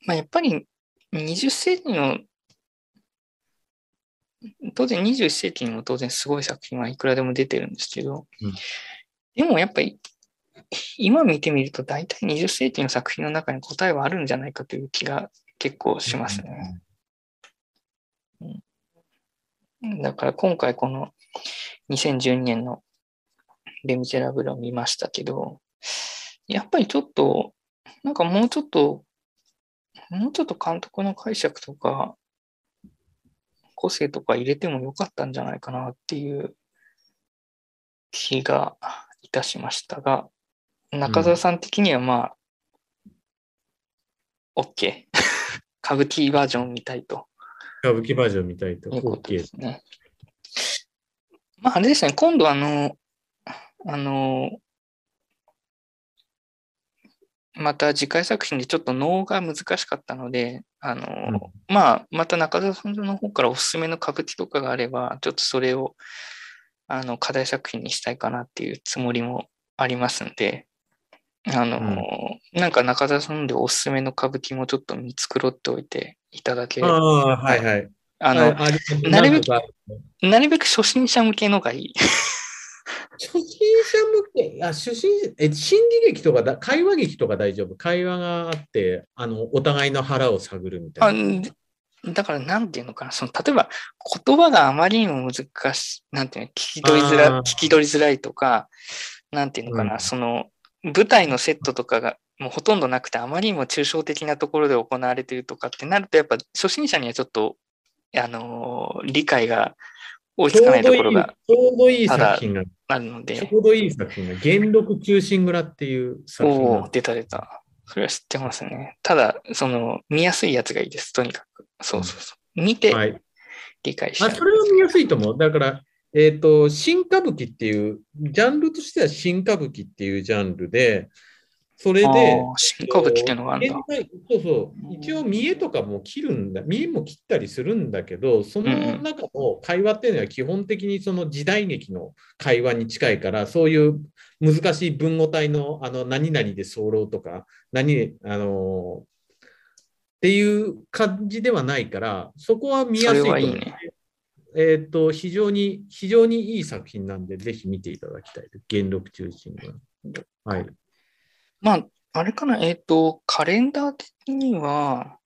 Speaker 1: まあ、やっぱり20世紀の、当然21世紀にも当然すごい作品はいくらでも出てるんですけど、うん、でもやっぱり今見てみると大体20世紀の作品の中に答えはあるんじゃないかという気が結構しますね。うん、だから今回この2012年のレ・ミゼラブルを見ましたけど、やっぱりちょっとなんかもうちょっと、もうちょっと監督の解釈とか、個性とか入れてもよかったんじゃないかなっていう気がいたしましたが、中澤さん的にはまあ、OK。<laughs> 歌舞伎バージョン見たいと。
Speaker 2: 歌舞伎バージョン見たいと。
Speaker 1: いうことですね。まあ、あれですね、今度あの、あの、また次回作品でちょっと能が難しかったので、あの、うん、まあ、また中澤さんの方からおすすめの歌舞伎とかがあれば、ちょっとそれを、あの、課題作品にしたいかなっていうつもりもありますんで、あの、うん、なんか中澤さんでおすすめの歌舞伎もちょっと見繕っておいていただければ。あ
Speaker 2: あ、はいはい。
Speaker 1: あの、なるべく、なるべく初心者向けのがいい。
Speaker 2: 初心者向け、あ初心え心理劇とかだ、会話劇とか大丈夫？会話があって、あのお互いの腹を探るみたいな。
Speaker 1: だから、なんていうのかな、その例えば言葉があまりにも難しい、なんていうの、聞き取りづら聞き取りづらいとか、なんていうのかな、うん、その舞台のセットとかがもうほとんどなくて、あまりにも抽象的なところで行われているとかってなると、やっぱ初心者にはちょっとあの理解が追いつかないところが
Speaker 2: ちょうどいい作品が
Speaker 1: あるので。
Speaker 2: ちょうどいい作品が、元禄中心蔵っていう作品
Speaker 1: が。お出た出た。それは知ってますね。ただ、その、見やすいやつがいいです、とにかく。そうそうそう。見て、理解して、
Speaker 2: はい、あ。それは見やすいと思う。だから、えっ、ー、と、新歌舞伎っていう、ジャンルとしては新歌舞伎っていうジャンルで、それで、
Speaker 1: 新歌舞伎っていうのがあるんだ。
Speaker 2: そうそう。一応、見栄とかも切るんだ。見栄も切ったりするんだけど、その中の会話っていうのは基本的にその時代劇の会話に近いから、そういう難しい文語体のあの何々で候とか、何、あのっていう感じではないから、そこは見やすい。いいね、えっ、ー、と、非常に、非常にいい作品なんで、ぜひ見ていただきたい。元禄中心が。はい。
Speaker 1: まあ、あれかな、えっ、ー、と、カレンダー的には、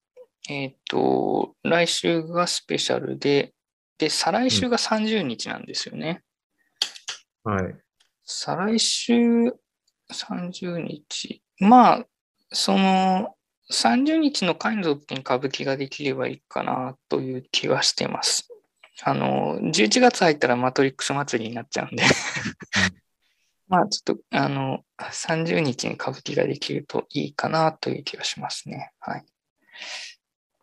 Speaker 1: えっ、ー、と、来週がスペシャルで、で、再来週が30日なんですよね。
Speaker 2: うん、はい。
Speaker 1: 再来週30日。まあ、その、30日の回の時に歌舞伎ができればいいかなという気はしてます。あの、11月入ったらマトリックス祭りになっちゃうんでまあちょっと、あの、30日に歌舞伎ができるといいかなという気がしますね。はい。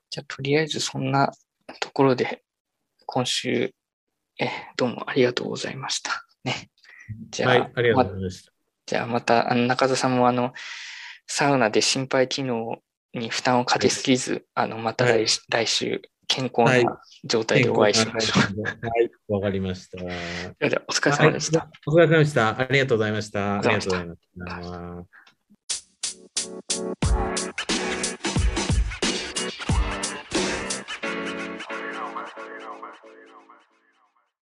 Speaker 1: じゃあ、とりあえずそんなところで、今週、え、どうもありがとうございました。ね。
Speaker 2: じゃあ、はい、ありがとうございました。ま、
Speaker 1: じゃあ、また、あの中田さんも、あの、サウナで心肺機能に負担をかけすぎず、はい、あの、また来はい、来週、健康な状態でお会いしましょう。
Speaker 2: はい、わ、かりました。じ
Speaker 1: ゃお疲れ様でした、
Speaker 2: お疲れ様でした。ありがとうございました。ありがとうございました。